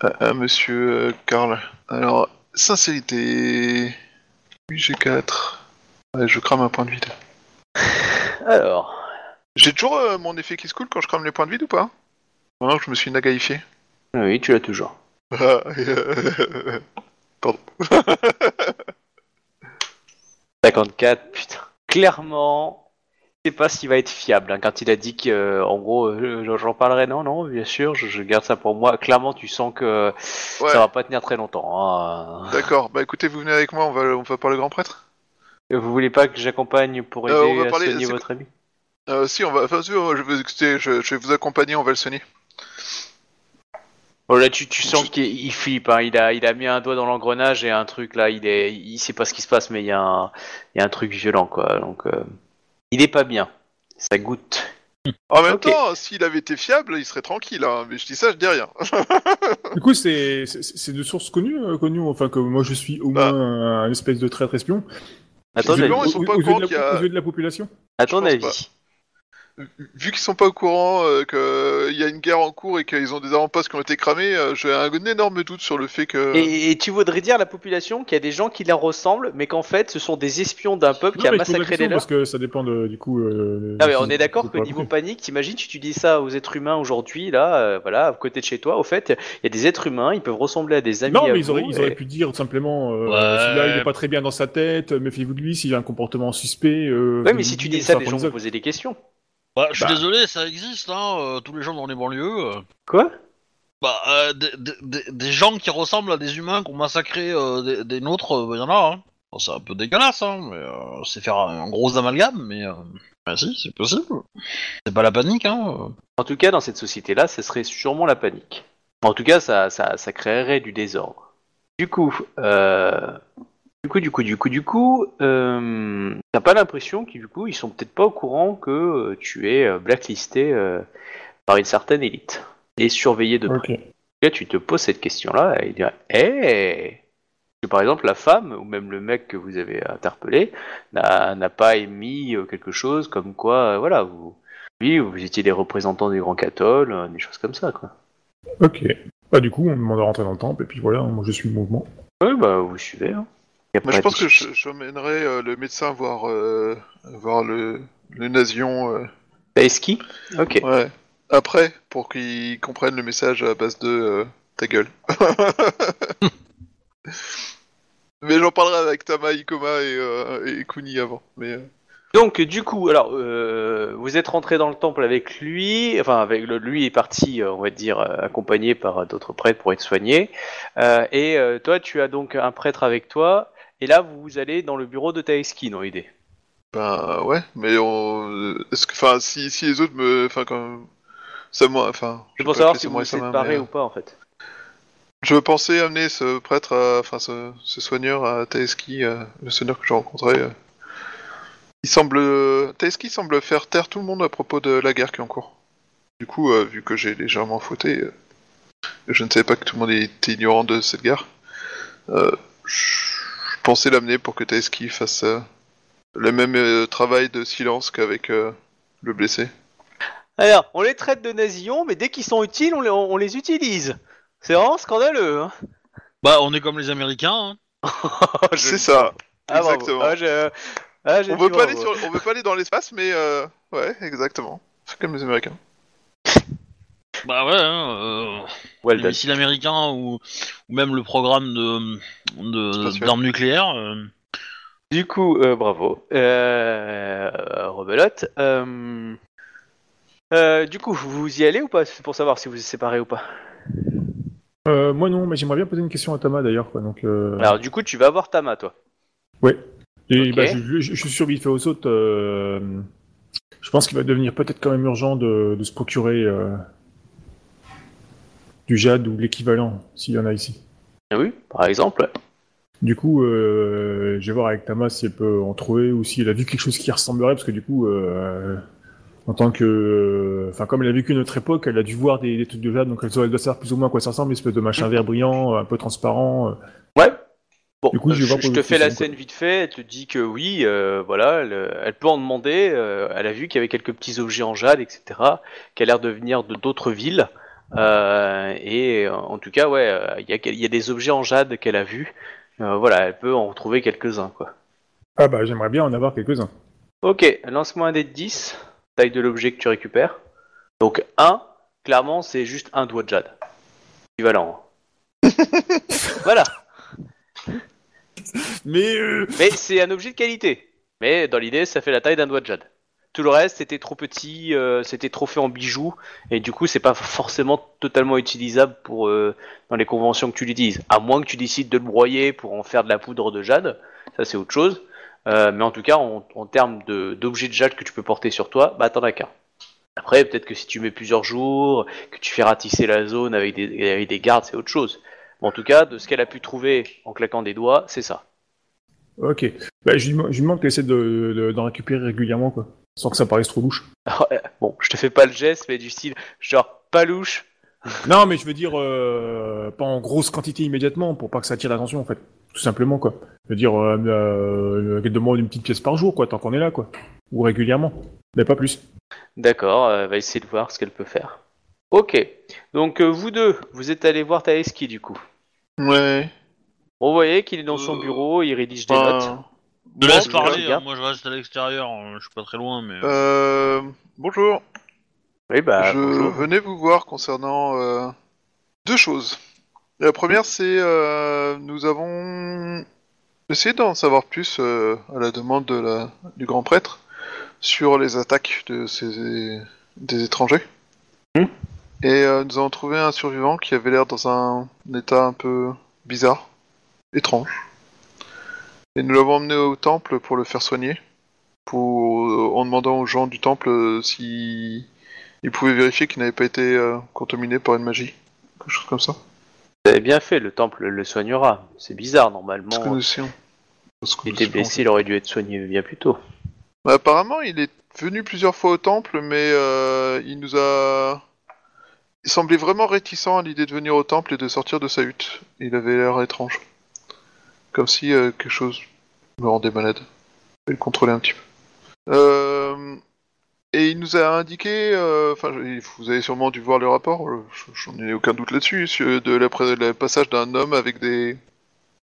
à, à Monsieur euh, Karl. Alors sincérité, oui j'ai 4. Ouais, je crame un point de vide. Alors, J'ai toujours euh, mon effet qui se coule quand je crame les points de vide ou pas? Non, je me suis nagaïfié. oui, tu l'as toujours. Ah, Pardon. 54, putain. Clairement, je sais pas s'il va être fiable. hein, quand il a dit que, euh, en gros, euh, j'en parlerai, non, non, bien sûr, je, je garde ça pour moi. Clairement, tu sens que Ouais, ça va pas tenir très longtemps. hein. d'accord. Bah écoutez, vous venez avec moi, on va, on va parler grand prêtre Euh, Vous voulez pas que j'accompagne pour aider Euh, on va à parler- soigner c'est- votre ami? Euh, Si, on va. Enfin, si, je, vais, écoutez, je, je vais vous accompagner, on va le soigner. Bon, là, tu, tu sens qu'il il flippe. Hein. Il, a, il a mis un doigt dans l'engrenage et un truc là. Il est, il sait pas ce qui se passe, mais il y a un, il y a un truc violent, quoi. Donc, euh, il est pas bien. Ça goûte. En même temps, s'il avait été fiable, il serait tranquille. Hein. Mais je dis ça, je dis rien. Du coup, c'est de sources connues, euh, connues, enfin que moi je suis au Bah. moins un, espèce de traître espion. À ton Visiblement, avis. ils sont pas au courant qu'il y a- de la population. Pense avis. Vu qu'ils sont pas au courant euh, qu'il y a une guerre en cours et qu'ils ont des avant-postes qui ont été cramés, euh, j'ai un énorme doute sur le fait que. Et, et tu voudrais dire à la population qu'il y a des gens qui leur ressemblent, mais qu'en fait, ce sont des espions d'un peuple qui Non, a massacré les leurs. Parce que ça dépend de, du coup. euh, Ah mais on est d'accord que niveau panique, t'imagines, tu, tu dis ça aux êtres humains aujourd'hui, là, euh, voilà, à côté de chez toi, au fait, il y a des êtres humains, ils peuvent ressembler à des amis Non, à mais ils auraient, ils et- auraient pu dire tout simplement euh, Ouais. celui-là il est pas très bien dans sa tête, méfiez-vous de lui s'il a un comportement suspect. Euh, Ouais, mais si tu dis ça, prend gens des vont poser des questions. Bah, je suis Bah. désolé, ça existe, hein, euh, tous les gens dans les banlieues. euh. Quoi? Bah, euh, des, des- des- des gens qui ressemblent à des humains qui ont massacré euh, des, des nôtres, il y en a. Hein. Bon, c'est un peu dégueulasse, hein, mais euh, c'est faire un, gros amalgame, mais... Euh... Bah si, c'est possible. C'est pas la panique, hein. euh. En tout cas, dans cette société-là, ce serait sûrement la panique. En tout cas, ça, ça, ça créerait du désordre. Du coup, euh, du coup, du coup, du coup, du coup, euh, t'as pas l'impression qu'ils, du coup, ils sont peut-être pas au courant que euh, tu es euh, blacklisté par une certaine élite et surveillé de près. Ok. Là, tu te poses cette question-là et dire, hé que par exemple la femme ou même le mec que vous avez interpellé n'a pas émis quelque chose comme quoi, voilà, vous, oui, vous étiez des représentants des grands catholes, des choses comme ça, quoi. Ok. Bah du coup, on demande à rentrer dans le temple et puis voilà, moi je suis le mouvement. Oui, bah vous suivez. Hein. Moi, je pense que j'emmènerai euh, le médecin voir, euh, voir le, le nazion. euh, ski Ok. ouais. Après, pour qu'il comprenne le message à base de euh, ta gueule. Mais j'en parlerai avec Tama, Ikoma et, euh, et Kuni avant. Mais euh, Donc du coup, alors euh, vous êtes rentré dans le temple avec lui, enfin avec le, lui est parti, on va dire, accompagné par d'autres prêtres pour être soigné. Euh, et euh, toi, tu as donc un prêtre avec toi. Et là, vous allez dans le bureau de Taeski, non idée. ben ouais. Mais on, est-ce que, enfin, si, si les autres me, enfin quand, ça moi, enfin. C'est je pour savoir si vous vous séparez mais, euh, ou pas en fait. Je pensais amener ce prêtre, à- enfin ce, ce soigneur à Taeski, euh, le soigneur que j'ai rencontré. euh. Il semble, Taeski semble faire taire tout le monde à propos de la guerre qui est en cours. Du coup, euh, vu que j'ai légèrement fauté, euh, je ne savais pas que tout le monde était ignorant de cette guerre. euh, je pensais l'amener pour que Taeski fasse euh, le même euh, travail de silence qu'avec euh, le blessé. Alors, on les traite de nazillons, mais dès qu'ils sont utiles, on les, on les utilise. C'est vraiment scandaleux. Hein Bah, on est comme les Américains, hein. C'est ça. Ah, exactement. Ah, je- ah, On veut pas aller sur, on veut pas aller dans l'espace, mais euh, ouais, exactement. C'est comme les Américains. Bah ouais, hein, euh, Well les done. missiles américains ou, ou même le programme de d'armes nucléaires. euh, Du coup, euh, bravo. Euh, rebelote. Euh, euh, du coup, vous y allez ou pas? C'est pour savoir si vous êtes séparés ou pas. Euh, moi non, mais j'aimerais bien poser une question à Tama d'ailleurs. Quoi, donc, euh... Alors, du coup, tu vas voir Tama, toi. Ouais. Et bah, je, je, je suis sûr vite fait aux autres. euh, Je pense qu'il va devenir peut-être quand même urgent de, de se procurer euh, du jade ou l'équivalent, s'il y en a ici. Ah Oui, par exemple. Du coup, euh, je vais voir avec Tama si elle peut en trouver ou si elle a vu quelque chose qui ressemblerait, parce que du coup, euh, en tant que, enfin comme elle a vécu notre époque, elle a dû voir des, des trucs de jade, donc elle doit elle doit savoir plus ou moins à quoi ça ressemble, une espèce de machin vert brillant, un peu transparent. euh. Ouais. Bon, Du coup, je vais je, voir je te fais la quoi. scène vite fait. Elle te dit que oui, euh, voilà, elle, elle peut en demander. euh, elle a vu qu'il y avait quelques petits objets en jade, etc., qui a l'air de venir de d'autres villes. Euh, et euh, en tout cas, ouais, euh, il y, a, il y a des objets en jade qu'elle a vus. Euh, voilà, elle peut en retrouver quelques-uns, quoi. Ah bah j'aimerais bien en avoir quelques-uns. Ok, lance-moi un dé de 10, taille de l'objet que tu récupères. Donc 1, clairement, c'est juste un doigt de jade. Équivalent. voilà, Mais euh, mais c'est un objet de qualité. Mais dans l'idée, ça fait la taille d'un doigt de jade. Tout le reste, c'était trop petit, euh, c'était trop fait en bijoux, et du coup, c'est pas forcément totalement utilisable pour euh, dans les conventions que tu l'utilises. À moins que tu décides de le broyer pour en faire de la poudre de jade, ça c'est autre chose. Euh, mais en tout cas, en, termes d'objets de jade que tu peux porter sur toi, bah t'en as qu'un. Après, peut-être que si tu mets plusieurs jours, que tu fais ratisser la zone avec des, avec des gardes, c'est autre chose. Mais en tout cas, de ce qu'elle a pu trouver en claquant des doigts, c'est ça. Ok. Bah je lui, dem- je lui demande qu'elle essaie de- de- d'en récupérer régulièrement quoi. Sans que ça paraisse trop louche. Euh, bon, je te fais pas le geste, mais du style, genre, pas louche. Non mais je veux dire euh, pas en grosse quantité immédiatement pour pas que ça attire l'attention en fait. Tout simplement quoi. Je veux dire euh, euh, qu'elle demande une petite pièce par jour quoi, tant qu'on est là quoi. Ou régulièrement. Mais pas plus. D'accord, euh, elle va essayer de voir ce qu'elle peut faire. Ok, donc euh, vous deux, vous êtes allés voir Taeski du coup. Ouais. Bon, vous voyez qu'il est dans son Euh, bureau, il rédige des notes. Je bon, laisse je parler, hein, moi je reste à l'extérieur, euh, je suis pas très loin, mais... Euh, bonjour. Oui, bah, je bonjour. venais vous voir concernant euh, deux choses. La première, c'est euh, nous avons essayé d'en savoir plus euh, à la demande de la, du grand prêtre sur les attaques de ces des étrangers. Hmm. Et euh, nous avons trouvé un survivant qui avait l'air dans un, état un peu bizarre, étrange. Et nous l'avons emmené au temple pour le faire soigner, pour, euh, en demandant aux gens du temple euh, si ils pouvaient vérifier qu'il n'avait pas été euh, contaminé par une magie, quelque chose comme ça. Vous avez bien fait, le temple le soignera. C'est bizarre, Parce que normalement. nous que Il était blessé, il aurait dû être soigné bien plus tôt. Bah, apparemment, il est venu plusieurs fois au temple, mais euh, il nous a. Il semblait vraiment réticent à l'idée de venir au temple et de sortir de sa hutte. Il avait l'air étrange. Comme si euh, quelque chose me rendait malade. Je vais le contrôler un petit peu. Euh, Et il nous a indiqué, euh, enfin, vous avez sûrement dû voir le rapport, je- j'en ai aucun doute là-dessus, de la, le passage d'un homme avec des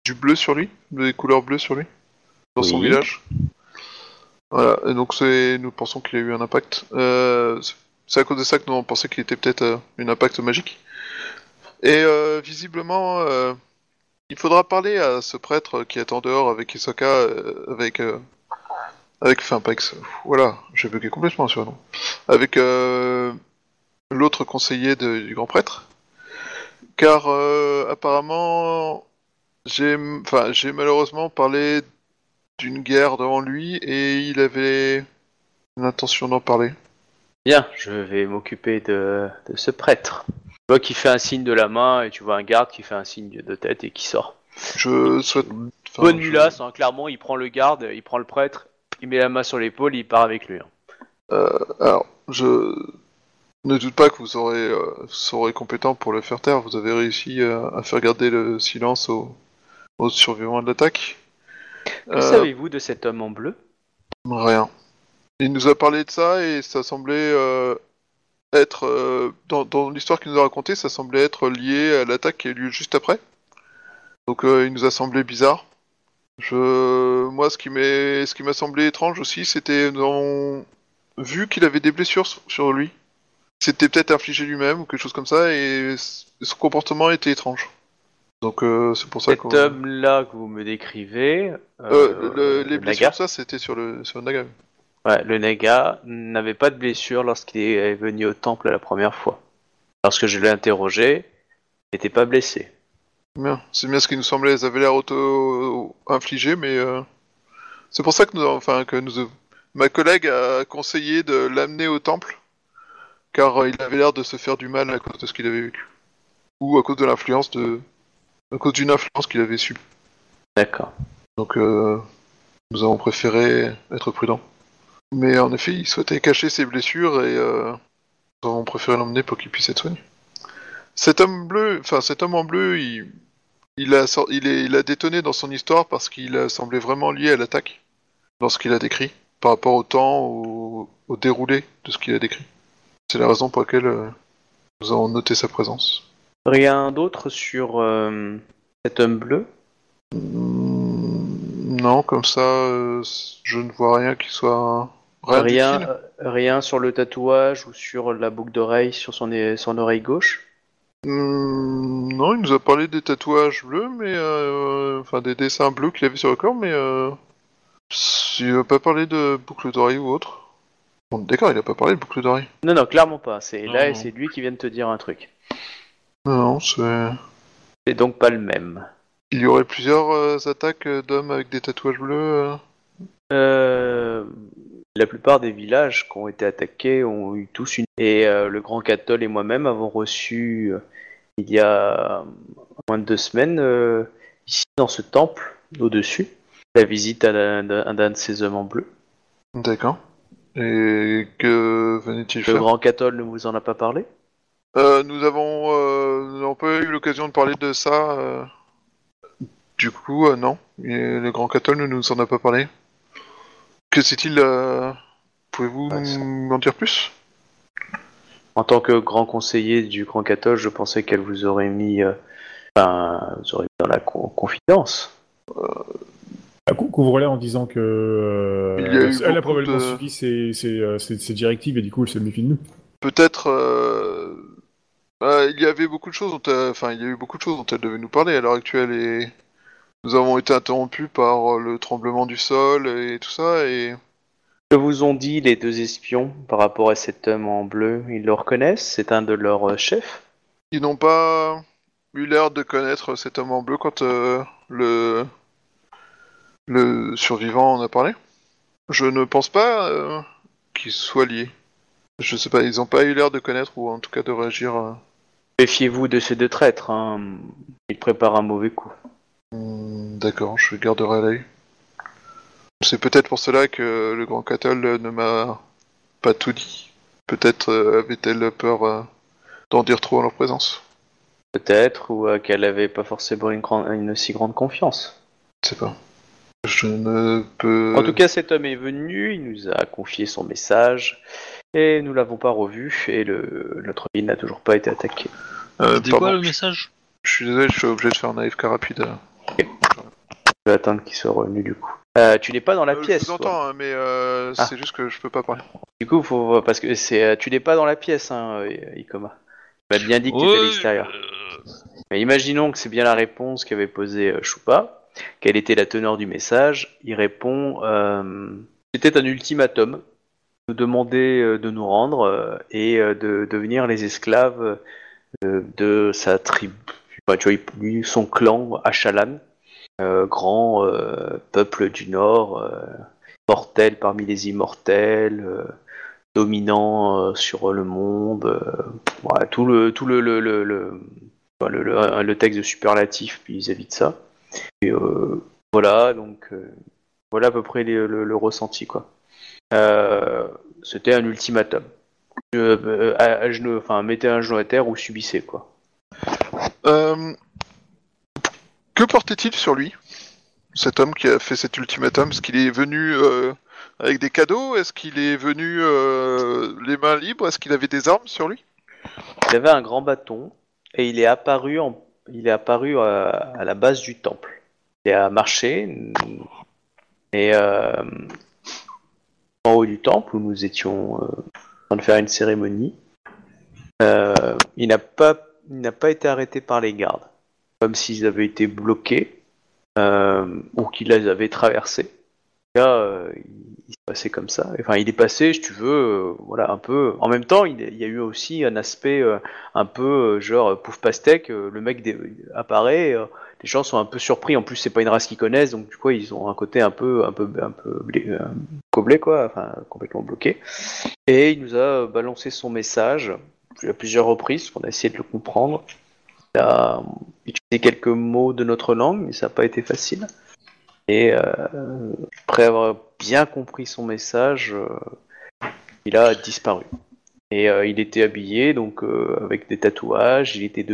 du bleu sur lui, des couleurs bleues sur lui, dans son village. Voilà, et donc nous pensons qu'il a eu un impact. Euh, c'est- à cause de ça que nous on pensait qu'il était peut-être euh, un impact magique. Et euh, visiblement, il faudra parler à ce prêtre qui est en dehors avec Hisoka, euh, avec, euh, avec, voilà, j'ai bugué complètement sur avec euh, l'autre conseiller du grand prêtre, car apparemment, j'ai, malheureusement parlé d'une guerre devant lui et il avait l'intention d'en parler. Bien, je vais m'occuper de ce prêtre. Tu vois qu'il fait un signe de la main et tu vois un garde qui fait un signe de tête et qui sort. Je souhaite. enfin, Bonne je- mulasse, hein, clairement, il prend le garde, il prend le prêtre, il met la main sur l'épaule, il part avec lui. hein. Alors, je ne doute pas que vous serez, euh, serez compétent pour le faire taire. Vous avez réussi euh, à faire garder le silence aux, aux survivants de l'attaque. Que Euh, savez-vous de cet homme en bleu? Rien. Il nous a parlé de ça et ça semblait euh, être euh, dans, dans l'histoire qu'il nous a raconté, ça semblait être lié à l'attaque qui a eu lieu juste après. Donc euh, il nous a semblé bizarre. Je, moi, ce qui m'est, ce qui m'a semblé étrange aussi, c'était avons vu qu'il avait des blessures sur- lui. C'était peut-être infligé lui-même ou quelque chose comme ça et son comportement était étrange. Donc euh, c'est pour ça Cet qu'on. homme-là que vous me décrivez, le- les le blessures, Naga, ça, c'était sur le sur Naga. Ouais, le Naga n'avait pas de blessure lorsqu'il est venu au temple la première fois. Lorsque je l'ai interrogé, il n'était pas blessé. Bien, c'est bien ce qui nous semblait, elles avaient l'air auto-infligées, mais euh, c'est pour ça que nous, enfin, que nous, ma collègue a conseillé de l'amener au temple, car euh, il avait l'air de se faire du mal à cause de ce qu'il avait vécu, ou à cause de l'influence de, à cause d'une influence qu'il avait subie. D'accord. Donc, euh, nous avons préféré être prudents. Mais en effet, il souhaitait cacher ses blessures et euh, nous avons préféré l'emmener pour qu'il puisse être soigné. Cet homme bleu, enfin cet homme en bleu, il, il, a, il, est, il a détonné dans son histoire parce qu'il a semblé vraiment lié à l'attaque dans ce qu'il a décrit, par rapport au temps, au, au déroulé de ce qu'il a décrit. C'est la raison pour laquelle euh, nous avons noté sa présence. Rien d'autre sur euh, cet homme bleu? Hmm, Non, comme ça, euh, je ne vois rien qui soit... Rien, euh, rien sur le tatouage ou sur la boucle d'oreille sur son, son oreille gauche? Hum, non, il nous a parlé des tatouages bleus, mais... euh, Enfin, des dessins bleus qu'il avait sur le corps, mais... Euh... Il a pas parlé de boucle d'oreille ou autre. Bon, d'accord, il a pas parlé de boucle d'oreille. Non, non, clairement pas. C'est là, non. c'est lui qui vient de te dire un truc. Non, c'est... C'est donc pas le même. Il y aurait plusieurs euh, attaques d'hommes avec des tatouages bleus. euh. Euh, la plupart des villages qui ont été attaqués ont eu tous une. Et euh, le Grand Catol et moi-même avons reçu, euh, il y a moins de deux semaines, euh, ici dans ce temple, au-dessus, la visite d'un de ces hommes en bleu. D'accord. Et que venait-il Le faire? Grand Catol ne vous en a pas parlé? Euh, Nous avons euh, un peu eu l'occasion de parler de ça. euh. Du coup, euh, non. Et le Grand Catol ne nous en a pas parlé. Que c'est-il euh, Pouvez-vous Ouais, m'en dire plus? En tant que grand conseiller du Grand Catol, je pensais qu'elle vous aurait mis, euh, enfin, vous aurait mis dans la con- confidence. Ah, cou- Couvre-les en disant que euh, Il y a eu elle a probablement de- suivi ses, ses, euh, ses- ses directives et du coup elle se méfie de nous. Peut-être. euh, euh, il y avait beaucoup de choses dont elle- enfin il y a eu beaucoup de choses dont elle devait nous parler à l'heure actuelle et nous avons été interrompus par euh, le tremblement du sol et tout ça et Que vous ont dit les deux espions par rapport à cet homme en bleu Ils le reconnaissent C'est un de leurs euh, chefs ils n'ont pas eu l'air de connaître cet homme en bleu quand euh, le le survivant en a parlé. Je ne pense pas euh, qu'ils soient liés. Je sais pas, ils n'ont pas eu l'air de connaître ou en tout cas de réagir. euh, Méfiez-vous de ces deux traîtres, hein. ils préparent un mauvais coup. D'accord, je garderai l'œil. C'est peut-être pour cela que le grand Catol euh, ne m'a pas tout dit. Peut-être euh, avait-elle peur euh, d'en dire trop en leur présence. Peut-être, ou euh, qu'elle avait pas forcément une, grande- une si grande confiance. Je sais pas. Je ne peux. En tout cas, cet homme est venu, il nous a confié son message, et nous l'avons pas revu, et le, notre ville n'a toujours pas été attaquée. Euh, C'était pardon, quoi le je- message? Je suis désolé, je suis obligé de faire un AFK rapide. Je vais attendre qu'il soit revenu du coup. Euh, tu n'es pas dans la Euh, pièce. Je vous toi. entends, hein, mais euh, Ah. c'est juste que je peux pas parler. Du coup, faut parce que c'est euh, tu n'es pas dans la pièce, hein, euh, Ikoma. Tu m'as bien dit que tu étais à l'extérieur. euh, Mais imaginons que c'est bien la réponse qu'avait posée euh, Choupa. Quelle était la teneur du message Il répond euh, c'était un ultimatum. Nous demander euh, de nous rendre euh, et euh, de devenir les esclaves euh, de sa tribu. Enfin, tu vois, lui, son clan Achalan, euh, grand euh, peuple du Nord, euh, mortel parmi les immortels. dominant sur le monde, voilà, tout le tout le le, le, le- texte de superlatif vis-à-vis de ça. Voilà, donc voilà à peu près le, ressenti quoi. C'était un ultimatum. Euh, à, à genoux, mettez un genou à terre ou subissez quoi. Euh, Que portait-il sur lui Cet homme qui a fait cet ultimatum? Est-ce qu'il est venu euh, avec des cadeaux? Est-ce qu'il est venu euh, les mains libres? Est-ce qu'il avait des armes sur lui? Il avait un grand bâton et il est apparu à, la base du temple. Il a marché et en haut du temple où nous étions en train de faire une cérémonie. il n'a pas, il n'a pas été arrêté par les gardes, comme s'ils avaient été bloqués euh, ou qu'ils les avaient traversés. Là, euh, il, s'est passé comme ça. Enfin, il est passé, si tu veux, euh, voilà, un peu. En même temps, il, y a eu aussi un aspect euh, un peu genre pouf pastèque. le mec apparaît, les gens sont un peu surpris. En plus, c'est pas une race qu'ils connaissent, donc du coup, ils ont un côté un peu, un peu, un peu quoi, enfin complètement bloqué. Et il nous a balancé son message à plusieurs reprises. On a essayé de le comprendre. Il a utilisé quelques mots de notre langue, mais ça n'a pas été facile. Et euh, après avoir bien compris son message, euh, il a disparu. Et euh, il était habillé donc avec des tatouages, il était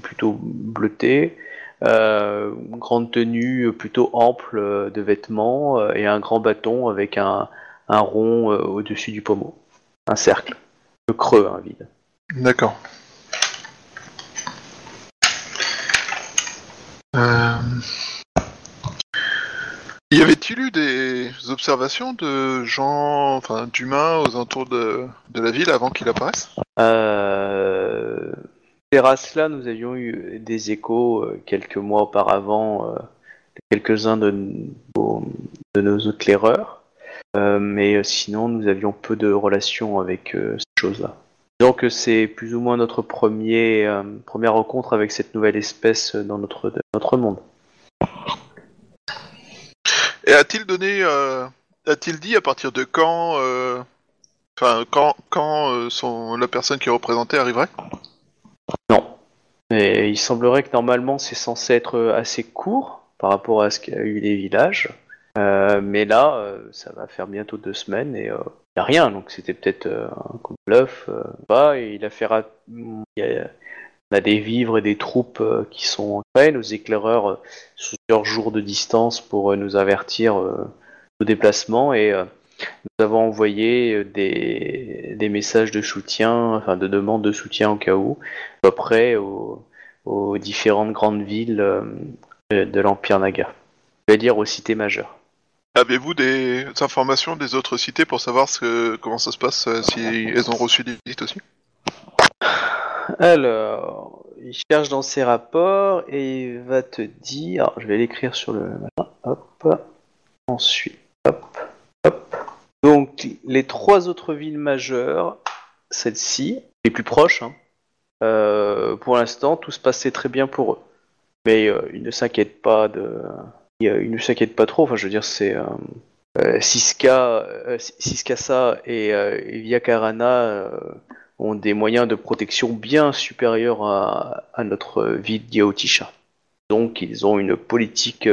plutôt bleuté, une grande tenue plutôt ample de vêtements et un grand bâton avec un, rond au-dessus du pommeau, un cercle, le creux, un vide. D'accord. Euh, Y avait-il eu des observations de gens, enfin d'humains aux alentours de, la ville avant qu'il apparaisse? Euh... Ces races-là, nous avions eu des échos euh, quelques mois auparavant, euh, de quelques-uns de, de nos éclaireurs, mais sinon nous avions peu de relations avec ces choses-là. Disons que c'est plus ou moins notre premier, euh, première rencontre avec cette nouvelle espèce dans notre, dans notre monde. Et a-t-il donné, euh, a-t-il dit à partir de quand, euh, enfin quand, quand euh, son, la personne qui est représentée arriverait? Non. Et il semblerait que normalement c'est censé être assez court par rapport à ce qu'a eu les villages. Euh, mais là, euh, ça va faire bientôt deux semaines et il n'y a rien. Donc c'était peut-être euh, un coup de bluff. euh, pas, il a fait ra- il y a, on a des vivres et des troupes euh, qui sont prêts. Nos éclaireurs sur plusieurs jours de distance pour nous avertir nos déplacements et nous avons envoyé des, messages de soutien, enfin de demande de soutien au cas où peu près aux, aux différentes grandes villes de, l'Empire Naga. Je vais dire aux cités majeures. Avez-vous des informations des autres cités pour savoir comment ça se passe euh, si elles ont reçu des visites aussi? Alors, il cherche dans ses rapports et il va te dire. Je vais l'écrire sur le. Hop. Ensuite. Hop. Hop. Donc, les trois autres villes majeures, celles-ci, les plus proches, hein, euh, pour l'instant, tout se passait très bien pour eux. Mais euh, ils ne s'inquiètent pas de. Euh, ils ne s'inquiètent pas trop. Enfin, je veux dire, c'est. Euh, euh, Siska, euh, Siskasa et, euh, et Viakarana euh, ont des moyens de protection bien supérieurs à, à notre ville d'Yaotisha. Donc ils ont une politique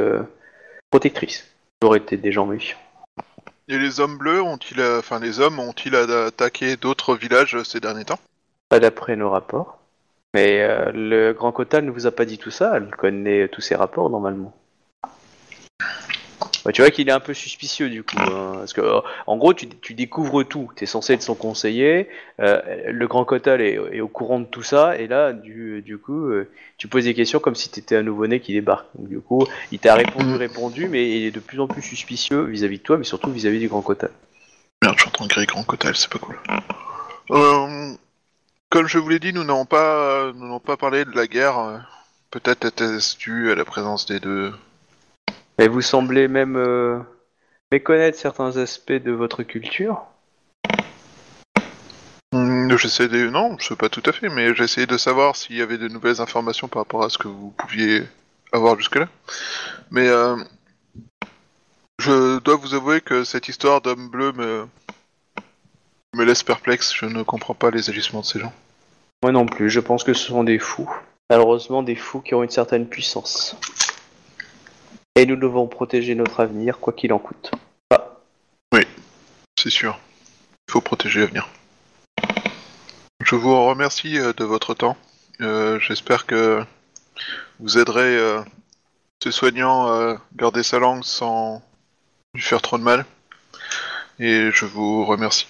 protectrice. J'aurais été des gens méfiants. Et les hommes bleus ont-ils, enfin les hommes ont-ils attaqué d'autres villages ces derniers temps? Pas d'après nos rapports. Mais euh, le Grand Kotal ne vous a pas dit tout ça, elle connaît tous ses rapports normalement. Ouais, tu vois qu'il est un peu suspicieux du coup, hein, parce que en gros tu, tu découvres tout, tu es censé être son conseiller, euh, le Grand Kotal est, est au courant de tout ça, et là du, du coup euh, tu poses des questions comme si tu étais un nouveau-né qui débarque. Donc du coup il t'a répondu, répondu, mais il est de plus en plus suspicieux vis-à-vis de toi, mais surtout vis-à-vis du Grand Kotal. Merde, je suis en train de créer Grand Cotal, c'est pas cool. Euh, comme je vous l'ai dit, nous n'avons pas, nous n'avons pas parlé de la guerre. Peut-être était-ce dû à la présence des deux. Et vous semblez même euh, méconnaître certains aspects de votre culture. Hmm, J'essaie de... Non, je sais pas tout à fait, mais essayé de savoir s'il y avait de nouvelles informations par rapport à ce que vous pouviez avoir jusque-là. Mais euh, je dois vous avouer que cette histoire d'homme bleu me... me laisse perplexe. Je ne comprends pas les agissements de ces gens. Moi non plus, je pense que ce sont des fous. Malheureusement, des fous qui ont une certaine puissance. Et nous devons protéger notre avenir, quoi qu'il en coûte. C'est sûr. Il faut protéger l'avenir. Je vous remercie euh, de votre temps. Euh, J'espère que vous aiderez euh, ce soignant à garder sa langue sans lui faire trop de mal. Et je vous remercie.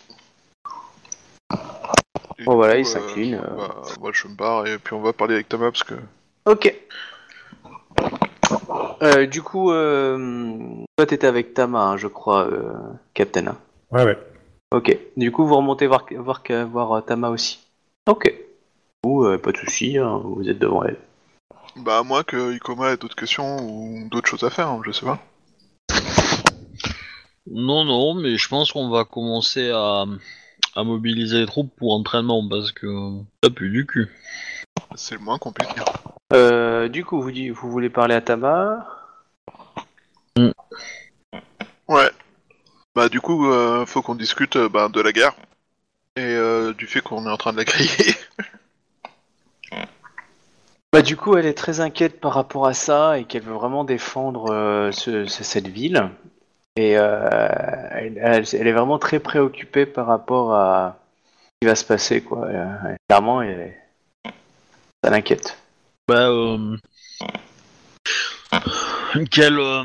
Et Bon, voilà, coup, il s'incline, euh. bah, moi, je me barre et puis on va parler avec Thomas parce que Ok. Euh, du coup, euh, toi t'étais avec Tama, hein, je crois, euh, Captain. hein. Ouais, ouais. Ok. Du coup, vous remontez voir, voir, voir euh, Tama aussi. Ok. Ou pas de souci, hein, vous êtes devant elle. bah à moins que Ikoma ait d'autres questions ou d'autres choses à faire, hein, je sais pas. Non, non, mais je pense qu'on va commencer à, à mobiliser les troupes pour entraînement parce que ça pue du cul. C'est le moins qu'on puisse dire. Euh, du coup, vous, voulez parler à Tama? Ouais. Bah du coup, euh, faut qu'on discute euh, bah, de la guerre et euh, du fait qu'on est en train de la griller. Bah du coup, elle est très inquiète par rapport à ça et qu'elle veut vraiment défendre ce- ce- cette ville. Et elle, elle- elle est vraiment très préoccupée par rapport à ce qui va se passer, quoi. Clairement, elle ça l'inquiète. Bah, euh, qu'elle euh,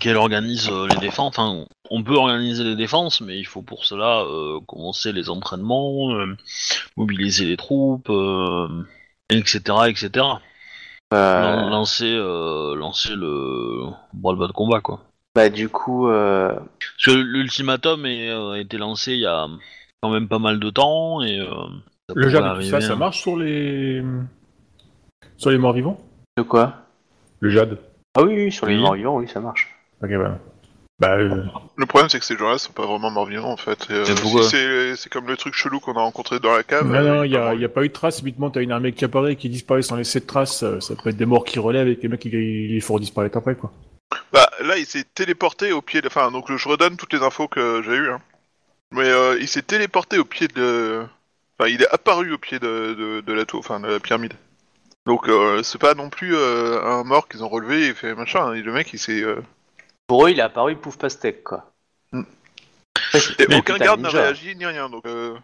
qu'elle organise euh, les défenses. Enfin, on peut organiser les défenses, mais il faut pour cela euh, commencer les entraînements, euh, mobiliser les troupes, euh, etc., etc. Euh, Lan- lancer, euh, lancer le branle-bas de combat, quoi. bah du coup, euh, Parce que l'ultimatum est, euh, a été lancé il y a quand même pas mal de temps et. euh, ça Le pourrait jade et tout arriver, ça, ça hein. marche sur les sur les morts vivants de quoi Le jade. Ah oui, oui, sur les Oui. morts vivants, oui, ça marche. Ok, bah. Bah, euh, Le problème, c'est que ces gens-là sont pas vraiment morts-vivants, en fait. Et, euh, Mais pourquoi si c'est c'est comme le truc chelou qu'on a rencontré dans la cave. non, euh, non, il y a, y a pas eu de traces. Subitement, t'as une armée qui apparaît, qui disparaît sans laisser de traces. euh, Ça peut être des morts qui relèvent et que les mecs, ils, ils les font disparaître après, quoi. Bah, là, il s'est téléporté au pied de... Enfin, donc je redonne toutes les infos que j'ai eues. Hein. Mais euh, il s'est téléporté au pied de... Enfin, il est apparu au pied de, de, de la tour, enfin, de la pyramide. Donc, euh, c'est pas non plus euh, un mort qu'ils ont relevé et fait machin. hein. Et le mec, il s'est... euh, Pour eux, il est apparu pouf pastèque, quoi. Hmm. Après, c'est- Et aucun putain garde de n'a ninja. réagi ni rien, donc... Euh...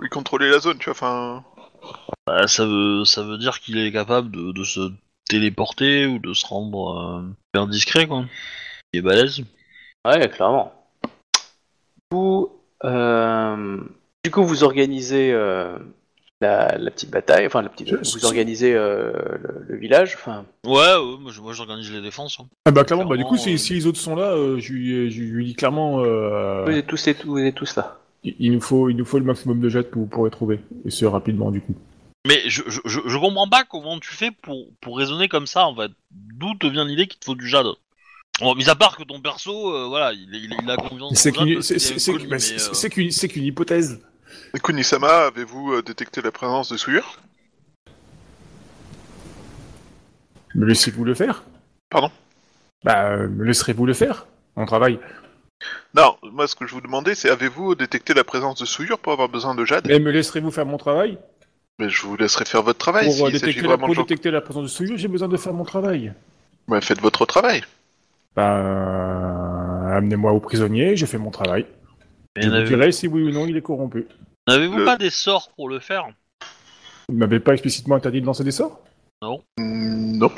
Il contrôlait la zone, tu vois, enfin... Bah, ça, veut, ça veut dire qu'il est capable de, de se téléporter ou de se rendre euh, faire discret, quoi. Il est balèze. Ouais, clairement. Du coup, euh, du coup vous organisez euh, la, la petite bataille, enfin la petite, Je- vous organisez euh, le, le village, enfin. Ouais, ouais, moi, je- moi j'organise les défenses. hein. Ah bah clairement, bah du coup, si, euh, si les autres sont là, euh, je, lui, je lui dis clairement, euh, Vous êtes tous et tous, vous êtes tous là. il, il nous faut, il nous faut le maximum de jets que vous pourrez trouver, et ce rapidement du coup. Mais je, je, je, comprends pas comment tu fais pour, pour raisonner comme ça, en fait. D'où te vient l'idée qu'il te faut du jade? Bon, mis à part que ton perso, euh, voilà, il, il, il a confiance c'est qu'une, c'est qu'une hypothèse. Kunisama, avez-vous euh, détecté la présence de souillure Me laissez-vous le faire? Pardon? Bah, euh, me laisserez-vous le faire? Mon travail. Non, moi, ce que je vous demandais, c'est avez-vous détecté la présence de souillure pour avoir besoin de jade? Mais me laisserez-vous faire mon travail? Mais je vous laisserai faire votre travail Pour, euh, s'il s'agit détecter la, vraiment pour de gens... détecter la présence de souillure, j'ai besoin de faire mon travail. Ouais, faites votre travail. Bah, euh, amenez-moi au prisonnier, je fais mon travail. Mais Je vous dirai si oui ou non il est corrompu. N'avez-vous Le- pas des sorts pour le faire Vous m'avez pas explicitement interdit de lancer des sorts? Mm, non.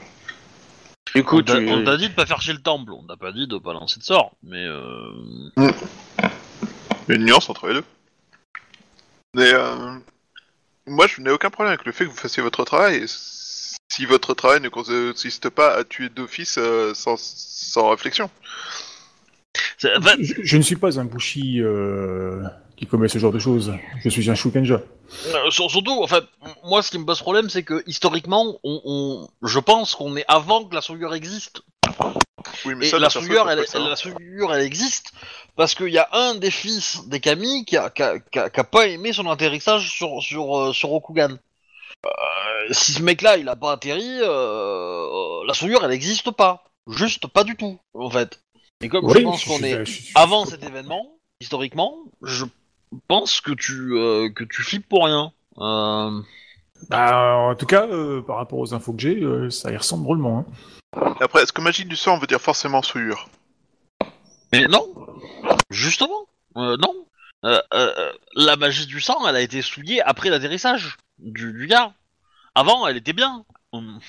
Coup, On t'a tu, on t'a dit de pas faire chez le temple, on t'a pas dit de pas lancer de sorts, mais euh... Il y a une nuance entre les deux. Mais euh, moi, je n'ai aucun problème avec le fait que vous fassiez votre travail. Et Si votre travail ne consiste pas à tuer d'office euh, sans, sans réflexion. Fait, je, je ne suis pas un bouchi euh, qui commet ce genre de choses. Je suis un shukenja. Euh, sur- surtout, en fait, m- moi, ce qui me pose problème, c'est que historiquement, on, on- je pense qu'on est avant que la souillure existe. Oui, mais Et ça, la souillure, peut elle, la souillure, existe parce qu'il y a un des fils des Kami qui a, qui a- qui a- qui a pas aimé son atterrissage sur sur euh, sur Rokugan. Euh, si ce mec-là, il a pas atterri, euh, la souillure, elle existe pas. Juste pas du tout, en fait. Et comme je pense qu'on est je- avant cet événement, historiquement, je pense que tu euh, que tu flippes pour rien. Euh, Bah, en tout cas, euh, par rapport aux infos que j'ai, euh, ça y ressemble drôlement. Hein. Après, est-ce que magie du sang veut dire forcément souillure? Mais non, justement, euh, non. Euh, euh, euh, la magie du sang, elle a été souillée après l'atterrissage du, du gars. Avant, elle était bien. Hum.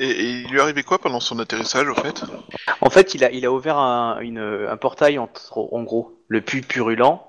Et, et il lui arrivait quoi pendant son atterrissage, au fait? En fait, il a, il a ouvert un, une- un portail entre, en gros, le puits purulent.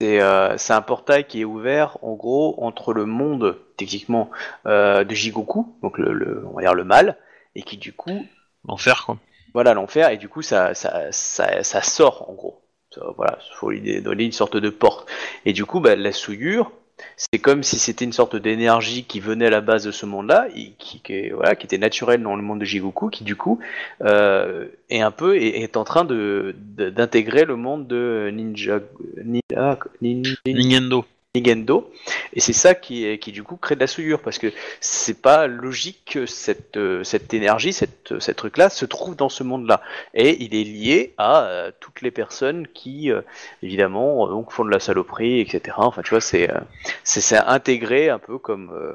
C'est euh, c'est un portail qui est ouvert, en gros, entre le monde, techniquement, euh, de Jigoku, donc le, le- on va dire le mal, et qui du coup, L'enfer, quoi. voilà, l'enfer, et du coup, ça, ça, ça, ça sort, en gros. Ça, voilà, faut lui donner une sorte de porte. Et du coup, bah, la souillure, c'est comme si c'était une sorte d'énergie qui venait à la base de ce monde-là, qui, était naturelle dans le monde de Jigoku, qui du coup euh, est un peu est, est en train de d'intégrer le monde de Ninja Ninja Nin- Nin- Ningendo. Nigendo, et c'est ça qui, qui du coup crée de la souillure parce que c'est pas logique que cette, euh, cette énergie, cette, cette truc-là se trouve dans ce monde-là. Et il est lié à euh, toutes les personnes qui, euh, évidemment, euh, donc font de la saloperie, etc. Enfin, tu vois, c'est euh, c'est intégré un peu comme, euh,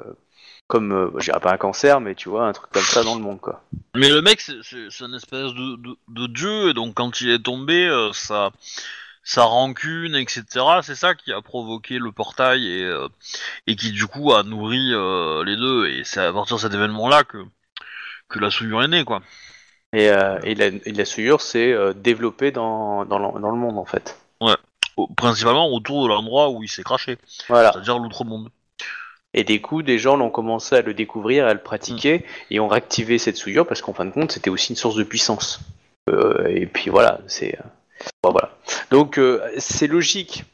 comme euh, je dirais pas un cancer, mais tu vois, un truc comme ça dans le monde. Mais le mec, c'est- une espèce de, de, de dieu, et donc quand il est tombé, euh, sa, rancune, etc., c'est ça qui a provoqué le portail et, euh, et qui du coup a nourri euh, les deux. Et c'est à partir de cet événement-là que, que la souillure est née, quoi. Et, euh, et, la, et la souillure, c'est euh, développé dans, dans, le, dans le monde, en fait. Au- principalement autour de l'endroit où il s'est craché, Voilà. c'est-à-dire l'outre-monde. Et des coups, des gens l'ont commencé à le découvrir, à le pratiquer, et ont réactivé cette souillure parce qu'en fin de compte, c'était aussi une source de puissance. Euh, et puis voilà, c'est. Donc euh, c'est logique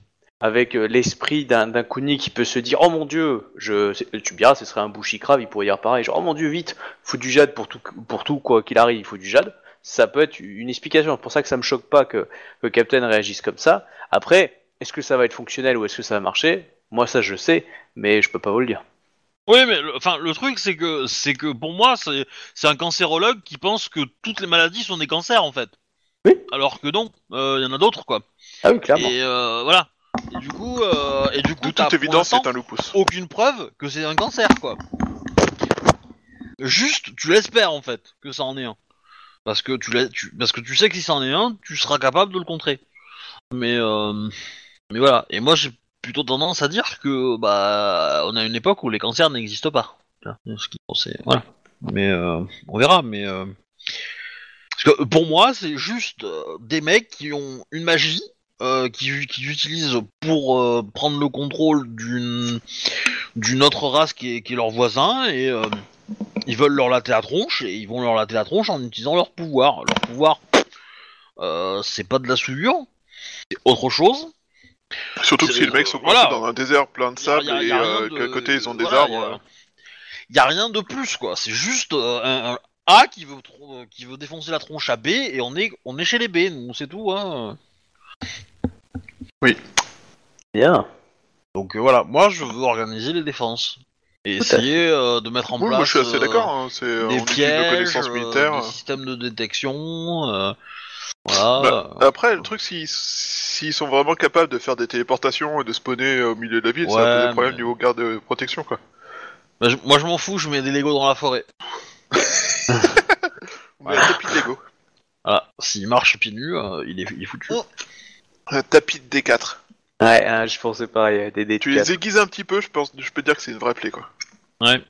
avec euh, l'esprit d'un Kuni qui peut se dire Oh mon dieu, je, tu me diras, ce serait un Bushikrave, il pourrait dire pareil, genre Oh mon dieu, vite, faut du jade pour tout, quoi qu'il arrive, il faut du jade. Ça peut être une explication, c'est pour ça que ça me choque pas que, que Captain réagisse comme ça. Après, est-ce que ça va être fonctionnel ou est-ce que ça va marcher? Moi ça je sais, mais je peux pas vous le dire. Oui, mais le, enfin, le truc, c'est que, c'est que pour moi, c'est un cancérologue qui pense que toutes les maladies sont des cancers, en fait. Oui. Alors que non, il y en a d'autres, quoi. Ah oui, clairement. Et euh, voilà. Et du coup, euh, et du coup, De t'as toute pour évidence, l'instant c'est un lupus. aucune preuve que c'est un cancer, quoi. Juste, tu l'espères, en fait, que ça en est un. Parce que tu, l'as- tu, parce que tu sais que si ça en est un, tu seras capable de le contrer. Mais, euh, mais voilà. Et moi, j'ai plutôt tendance à dire que, bah, on a une époque où les cancers n'existent pas. Tu vois, ce qui- bon, c'est- voilà. Mais euh, on verra. Mais euh, parce que pour moi, c'est juste euh, des mecs qui ont une magie euh, qui, qui utilisent pour euh, prendre le contrôle d'une d'une autre race qui est, qui est leur voisin et euh, ils veulent leur latter la tronche et ils vont leur latter la tronche en utilisant leur pouvoir. Leur pouvoir, euh, c'est pas de la souillure, c'est autre chose. Surtout que si les mecs sont voilà. dans un désert plein de Y a- sable y a- et y a euh, rien de- qu'à côté ils ont des voilà, arbres. euh, y a rien de plus quoi. C'est juste euh, un A qui veut tro- qui veut défoncer la tronche à B et on est on est chez les B, nous c'est tout. Hein. Bien. Donc euh, voilà, moi je veux organiser les défenses et essayer euh, de mettre en Oui, place moi je suis assez euh, d'accord. hein, c'est on des pièges, connaissances euh, militaires. des systèmes de détection. euh, voilà. Bah, Après, le truc, s'ils s'ils sont vraiment capables de faire des téléportations et de spawner au milieu de la ville, ça va Ouais, poser problème mais- niveau garde de protection, quoi. Bah, je- moi je m'en fous, je mets des Lego dans la forêt. Ou un tapis de Lego. Voilà, s'il marche pieds nus, euh, il, est, il est foutu. Oh. Un tapis de D4. Ouais, hein, je pensais pareil, des des Tu les aiguises un petit peu, je pense, je peux dire que c'est une vraie plaie, quoi. Ouais.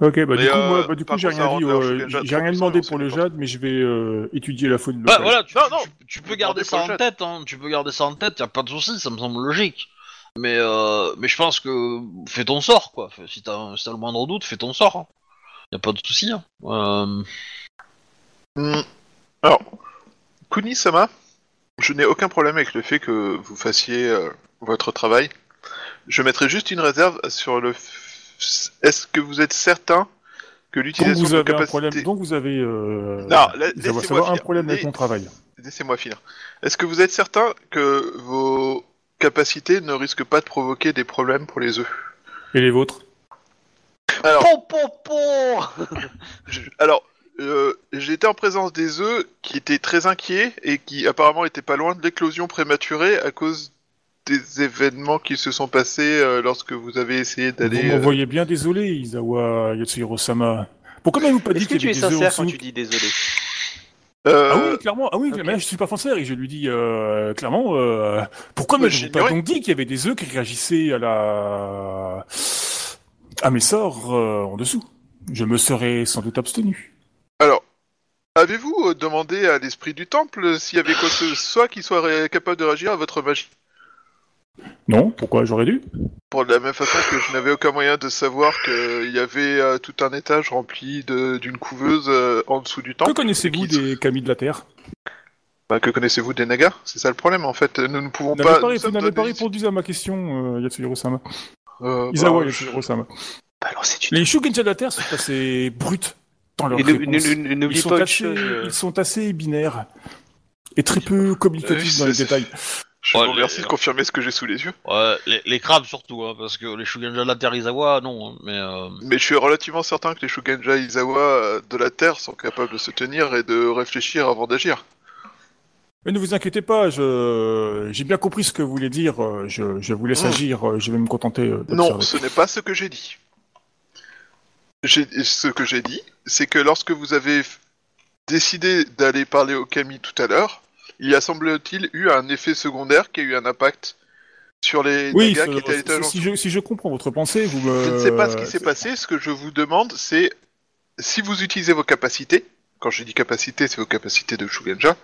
Ok, bah Mais, du coup, euh, moi, bah, du par coup, j'ai contre, ça rien dit, euh, Shogun Jade j'ai rien trop demandé pour le jade, mais je vais euh, étudier la faune Bah locale. voilà, tu, Non, non. tu- tu peux garder ça en tête, hein. tu peux garder ça en tête, y a pas de souci, ça me semble logique. Mais euh, mais je pense que fais ton sort quoi. Fais- Si t'as si t'as le moindre doute, fais ton sort. Hein. Y a pas de souci. Hein. Euh, Hmm. Alors, Kuni-sama, je n'ai aucun problème avec le fait que vous fassiez euh, votre travail. Je mettrai juste une réserve sur le. f- Est-ce que vous êtes certain que Donc l'utilisation vous de avez un capacités... problème. Donc vous avez. Euh, Non, la- vous allez laissez-moi savoir un finir. problème avec Les- mon travail. Laissez-moi finir. Est-ce que vous êtes certain que vos capacités ne risquent pas de provoquer des problèmes pour les œufs? Et les vôtres? Alors, Pom pom pom je- alors euh, j'étais en présence des œufs qui étaient très inquiets et qui apparemment étaient pas loin de l'éclosion prématurée à cause des événements qui se sont passés euh, lorsque vous avez essayé Vous d'aller. euh, m'envoyez bien désolé, Isawa Yatsuhiro-sama. Pourquoi m'avez-vous pas dit Est-ce que qu'il y tu es avait des œufs en sincère quand dessous tu dis désolé euh, Ah oui, clairement. Ah oui, ok. mais je suis pas sincère et je lui dis euh, clairement. Euh, pourquoi m'avez-vous pas j'ignorais. donc dit qu'il y avait des œufs qui réagissaient à la à mes sorts euh, en dessous Je me serais sans doute abstenu. Alors, avez-vous euh, demandé à l'esprit du temple s'il y avait quoi que ce soit qui soit capable de réagir à votre magie? Non Pourquoi j'aurais dû? Pour la même façon que je n'avais aucun moyen de savoir qu'il y avait euh, tout un étage rempli de- d'une couveuse euh, en dessous du Que temple. connaissez-vous qui- des camis de la Terre? Bah, que connaissez-vous des nagas? C'est ça le problème en fait. Nous ne pouvons Vous n'avez pas. pas, nous vous sommes n'avez dans pas des- répondu à ma question, euh, Yatsuhiro-sama. Euh, bah, Isawa. Bah une... Les Shugenja de la Terre sont assez brutes dans leur Ils sont, assez, euh, ils sont assez binaires et très peu communicatifs Euh, dans les détails. Je Ouais, vous remercie les- de confirmer ce que j'ai sous les yeux. ouais, les, les crabes surtout, hein, parce que les Shugenja de la Terre Izawa, non. hein, mais euh, Mais je suis relativement certain que les Shugenja Izawa de la Terre sont capables de se tenir et de réfléchir avant d'agir. Mais ne vous inquiétez pas, je j'ai bien compris ce que vous voulez dire. euh, Je, je vous laisse Mm. agir. euh, Je vais me contenter euh, Non, ce n'est pas ce que j'ai dit. Ce que j'ai dit, c'est que lorsque vous avez décidé d'aller parler au Kami tout à l'heure, il y a semble-t-il eu un effet secondaire qui a eu un impact sur les Oui, ce- qui étaient à l'étage si, je, si je comprends votre pensée, vous me... Je ne sais pas ce qui s'est passé. Ce que je vous demande, c'est si vous utilisez vos capacités. Quand je dis capacité, c'est vos capacités de Shugenja.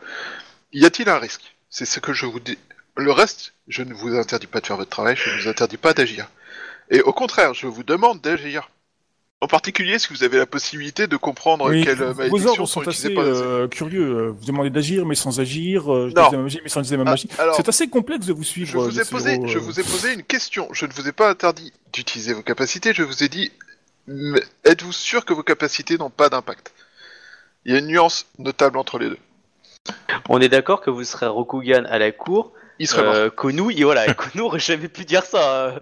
Y a-t-il un risque? C'est ce que je vous dis. Le reste, je ne vous interdis pas de faire votre travail. Je ne vous interdis pas d'agir. Et au contraire, je vous demande d'agir. En particulier si vous avez la possibilité de comprendre Oui, quelles malédictions sont utilisées par euh, curieux. Euh, Vous demandez d'agir mais sans agir, euh, Non. magie mais sans Ah, magie. C'est assez complexe de vous suivre. Je vous, ai posé, je euh. vous ai posé une question. Je ne vous ai pas interdit d'utiliser vos capacités. Je vous ai dit, êtes-vous sûr que vos capacités n'ont pas d'impact? Il y a une nuance notable entre les deux. On est d'accord que vous serez Rokugan à la cour. Il serait mort. Euh, Konou, et voilà, et Konou aurait jamais pu dire ça. euh.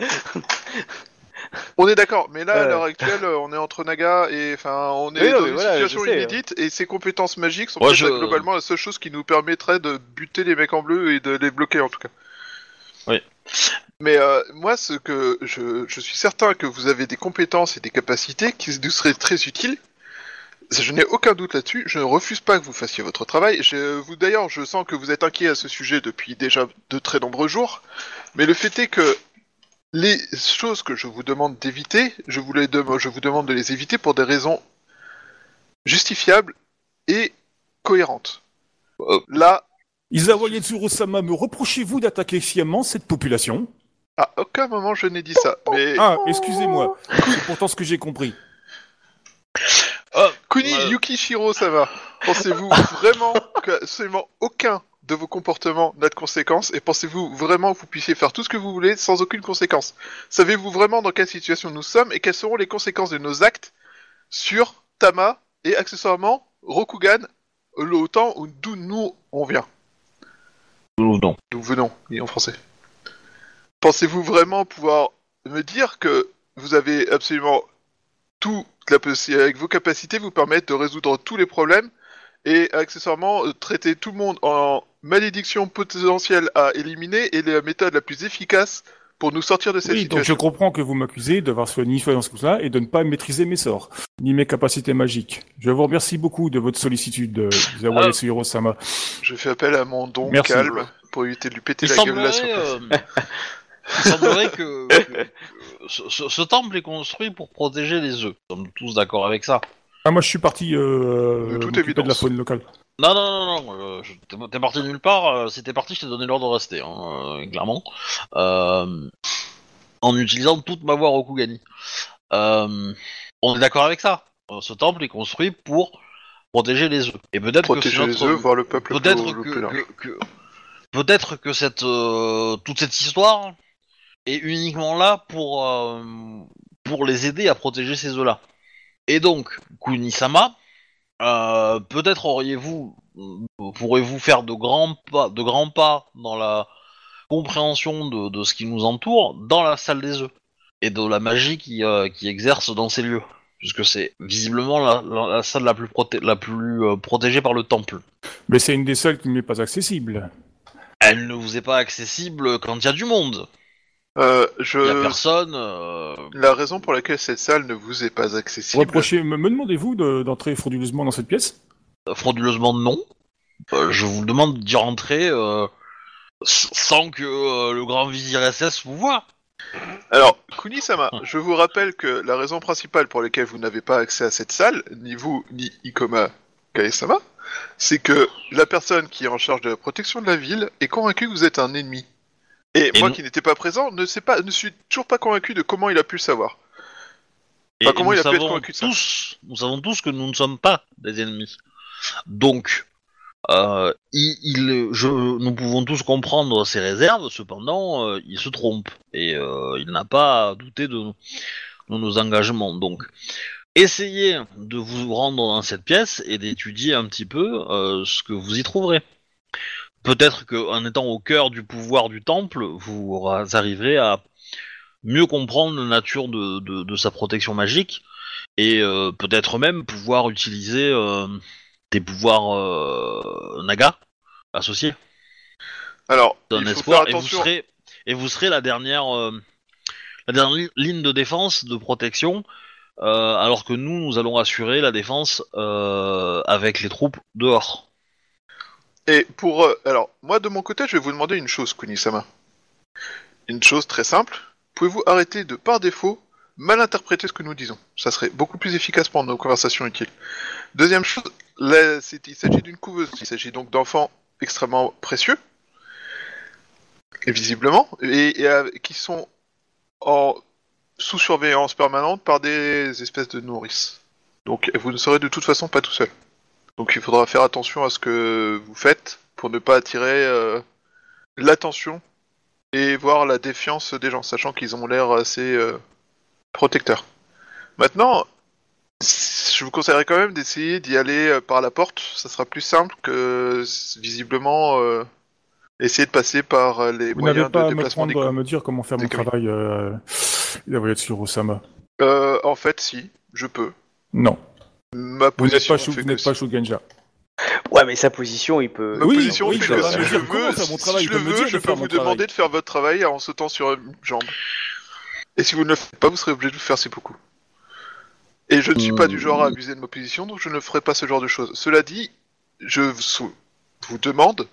On est d'accord, mais là, à l'heure actuelle, euh, on est entre Naga et enfin, on est Oui, non, dans mais une voilà, situation je sais. inédite et ses compétences magiques sont Moi, peut-être je- globalement la seule chose qui nous permettrait de buter les mecs en bleu et de les bloquer en tout cas. Oui. Mais euh, moi, ce que je, je suis certain que vous avez des compétences et des capacités qui nous seraient très utiles. Je n'ai aucun doute là-dessus. Je ne refuse pas que vous fassiez votre travail. Je, vous d'ailleurs, je sens que vous êtes inquiet à ce sujet depuis déjà de très nombreux jours. Mais le fait est que les choses que je vous demande d'éviter, je vous, les je vous demande de les éviter pour des raisons justifiables et cohérentes. Euh. Là, Isawa Yetsuro-sama, me reprochez-vous d'attaquer sciemment cette population? à aucun moment je n'ai dit ça. Mais Ah, excusez-moi. C'est pourtant ce que j'ai compris. Kuni Ouais. Yukishiro, ça va. Pensez-vous vraiment que absolument aucun de vos comportements n'a de conséquences et pensez-vous vraiment que vous puissiez faire tout ce que vous voulez sans aucune conséquence? Savez-vous vraiment dans quelle situation nous sommes et quelles seront les conséquences de nos actes sur Tama et accessoirement Rokugan, le temps où d'où nous on vient? Ou non. Nous venons, en français. Pensez-vous vraiment pouvoir me dire que vous avez absolument tout, avec vos capacités, vous permettre de résoudre tous les problèmes et accessoirement euh, traiter tout le monde en malédiction potentielle à éliminer et la méthode la plus efficace pour nous sortir de cette Oui, donc je situation comprends que vous m'accusez d'avoir fait une influence comme ça et de ne pas maîtriser mes sorts, ni mes capacités magiques. Je vous remercie beaucoup de votre sollicitude, euh, Ah. Yetsuro-sama. Je fais appel à mon don Merci. calme pour éviter de lui péter Il la gueule là sur place. euh, il semblerait que, ce, temple est construit pour protéger les œufs. Nous sommes tous d'accord avec ça. Ah, moi je suis parti euh, De toute de la faune locale. Non, non, non, non. euh, t'es parti nulle part. euh, si t'es parti, je t'ai donné l'ordre de rester, hein, euh, clairement. Euh, en utilisant toute ma voix Rokugani. Euh, on est d'accord avec ça. Euh, Ce temple est construit pour protéger les œufs. Et peut-être que c'est Protéger les notre- œufs, voir le peuple peut-être que, peut-être que cette euh, toute cette histoire est uniquement là pour euh, pour les aider à protéger ces œufs là. Et donc Kunisama, euh, peut-être auriez-vous pourrez-vous faire de grands pas de grands pas dans la compréhension de, de ce qui nous entoure dans la salle des œufs et de la magie qui euh, qui exerce dans ces lieux puisque c'est visiblement la, la- la salle la plus proté- la plus euh, protégée par le temple. Mais c'est une des seules qui ne m'est pas accessible. Elle ne vous est pas accessible quand il y a du monde. Euh, je... personne. euh, La raison pour laquelle cette salle ne vous est pas accessible, Reprochez, me, me demandez-vous de- d'entrer frauduleusement dans cette pièce? Frauduleusement non. Euh, je vous demande d'y rentrer euh, s- sans que euh, le grand vizir SS vous voit. Alors, Kunisama, je vous rappelle que la raison principale pour laquelle vous n'avez pas accès à cette salle, ni vous, ni Ikoma Kaesama, c'est que la personne qui est en charge de la protection de la ville est convaincue que vous êtes un ennemi. Et, Et moi qui n'étais pas présent, ne, sais pas, ne suis toujours pas convaincu de comment il a pu le savoir. Et Enfin, comment nous il a pu être savons convaincu de ça tous, Nous savons tous que nous ne sommes pas des ennemis. Donc, euh, il, il- je, nous pouvons tous comprendre ses réserves. Cependant, euh, il se trompe et euh, il n'a pas douté de, de nos engagements. Donc, essayez de vous rendre dans cette pièce et d'étudier un petit peu ce que vous y trouverez. Peut-être qu'en étant au cœur du pouvoir du temple, vous arriverez à mieux comprendre la nature de, de, de sa protection magique et euh, peut-être même pouvoir utiliser euh, des pouvoirs euh, Naga associés. Alors, C'est un il faut espoir faire et vous serez et vous serez la dernière la dernière li- ligne de défense de protection alors que nous nous allons assurer la défense avec les troupes dehors. Et pour... euh, alors, moi de mon côté, je vais vous demander une chose, Kunisama. Une chose très simple. Pouvez-vous arrêter de, par défaut, mal interpréter ce que nous disons? Ça serait beaucoup plus efficace pour nos conversations utiles. Deuxième chose, là, il s'agit d'une couveuse. Il s'agit donc d'enfants extrêmement précieux, visiblement, et, et, euh, qui sont en sous surveillance permanente par des espèces de nourrices. Donc vous ne serez de toute façon pas tout seul. Donc il faudra faire attention à ce que vous faites pour ne pas attirer euh, l'attention et voir la défiance des gens, sachant qu'ils ont l'air assez euh, protecteurs. Maintenant, je vous conseillerais quand même d'essayer d'y aller euh, par la porte. Ça sera plus simple que visiblement euh, essayer de passer par les Vous n'avez moyens pas de à me, déplacement des à me dire comment faire mon travail. Euh... La voyette sur Osama. En fait, si, je peux. Non, Ma vous n'êtes position pas, fait vous que n'êtes si. pas Shugenja. Ouais, mais sa position, il peut. Ma Oui, position oui, fait je que si mais je je- veux, faire mon si travail je le me veux, dire je peux faire vous travail. demander de faire votre travail en sautant sur une jambe. Et si vous ne le faites pas, vous serez obligé de faire ces beaucoup. Et je ne suis pas du genre à abuser de ma position, donc je ne ferai pas ce genre de choses. Cela dit, je vous vous demande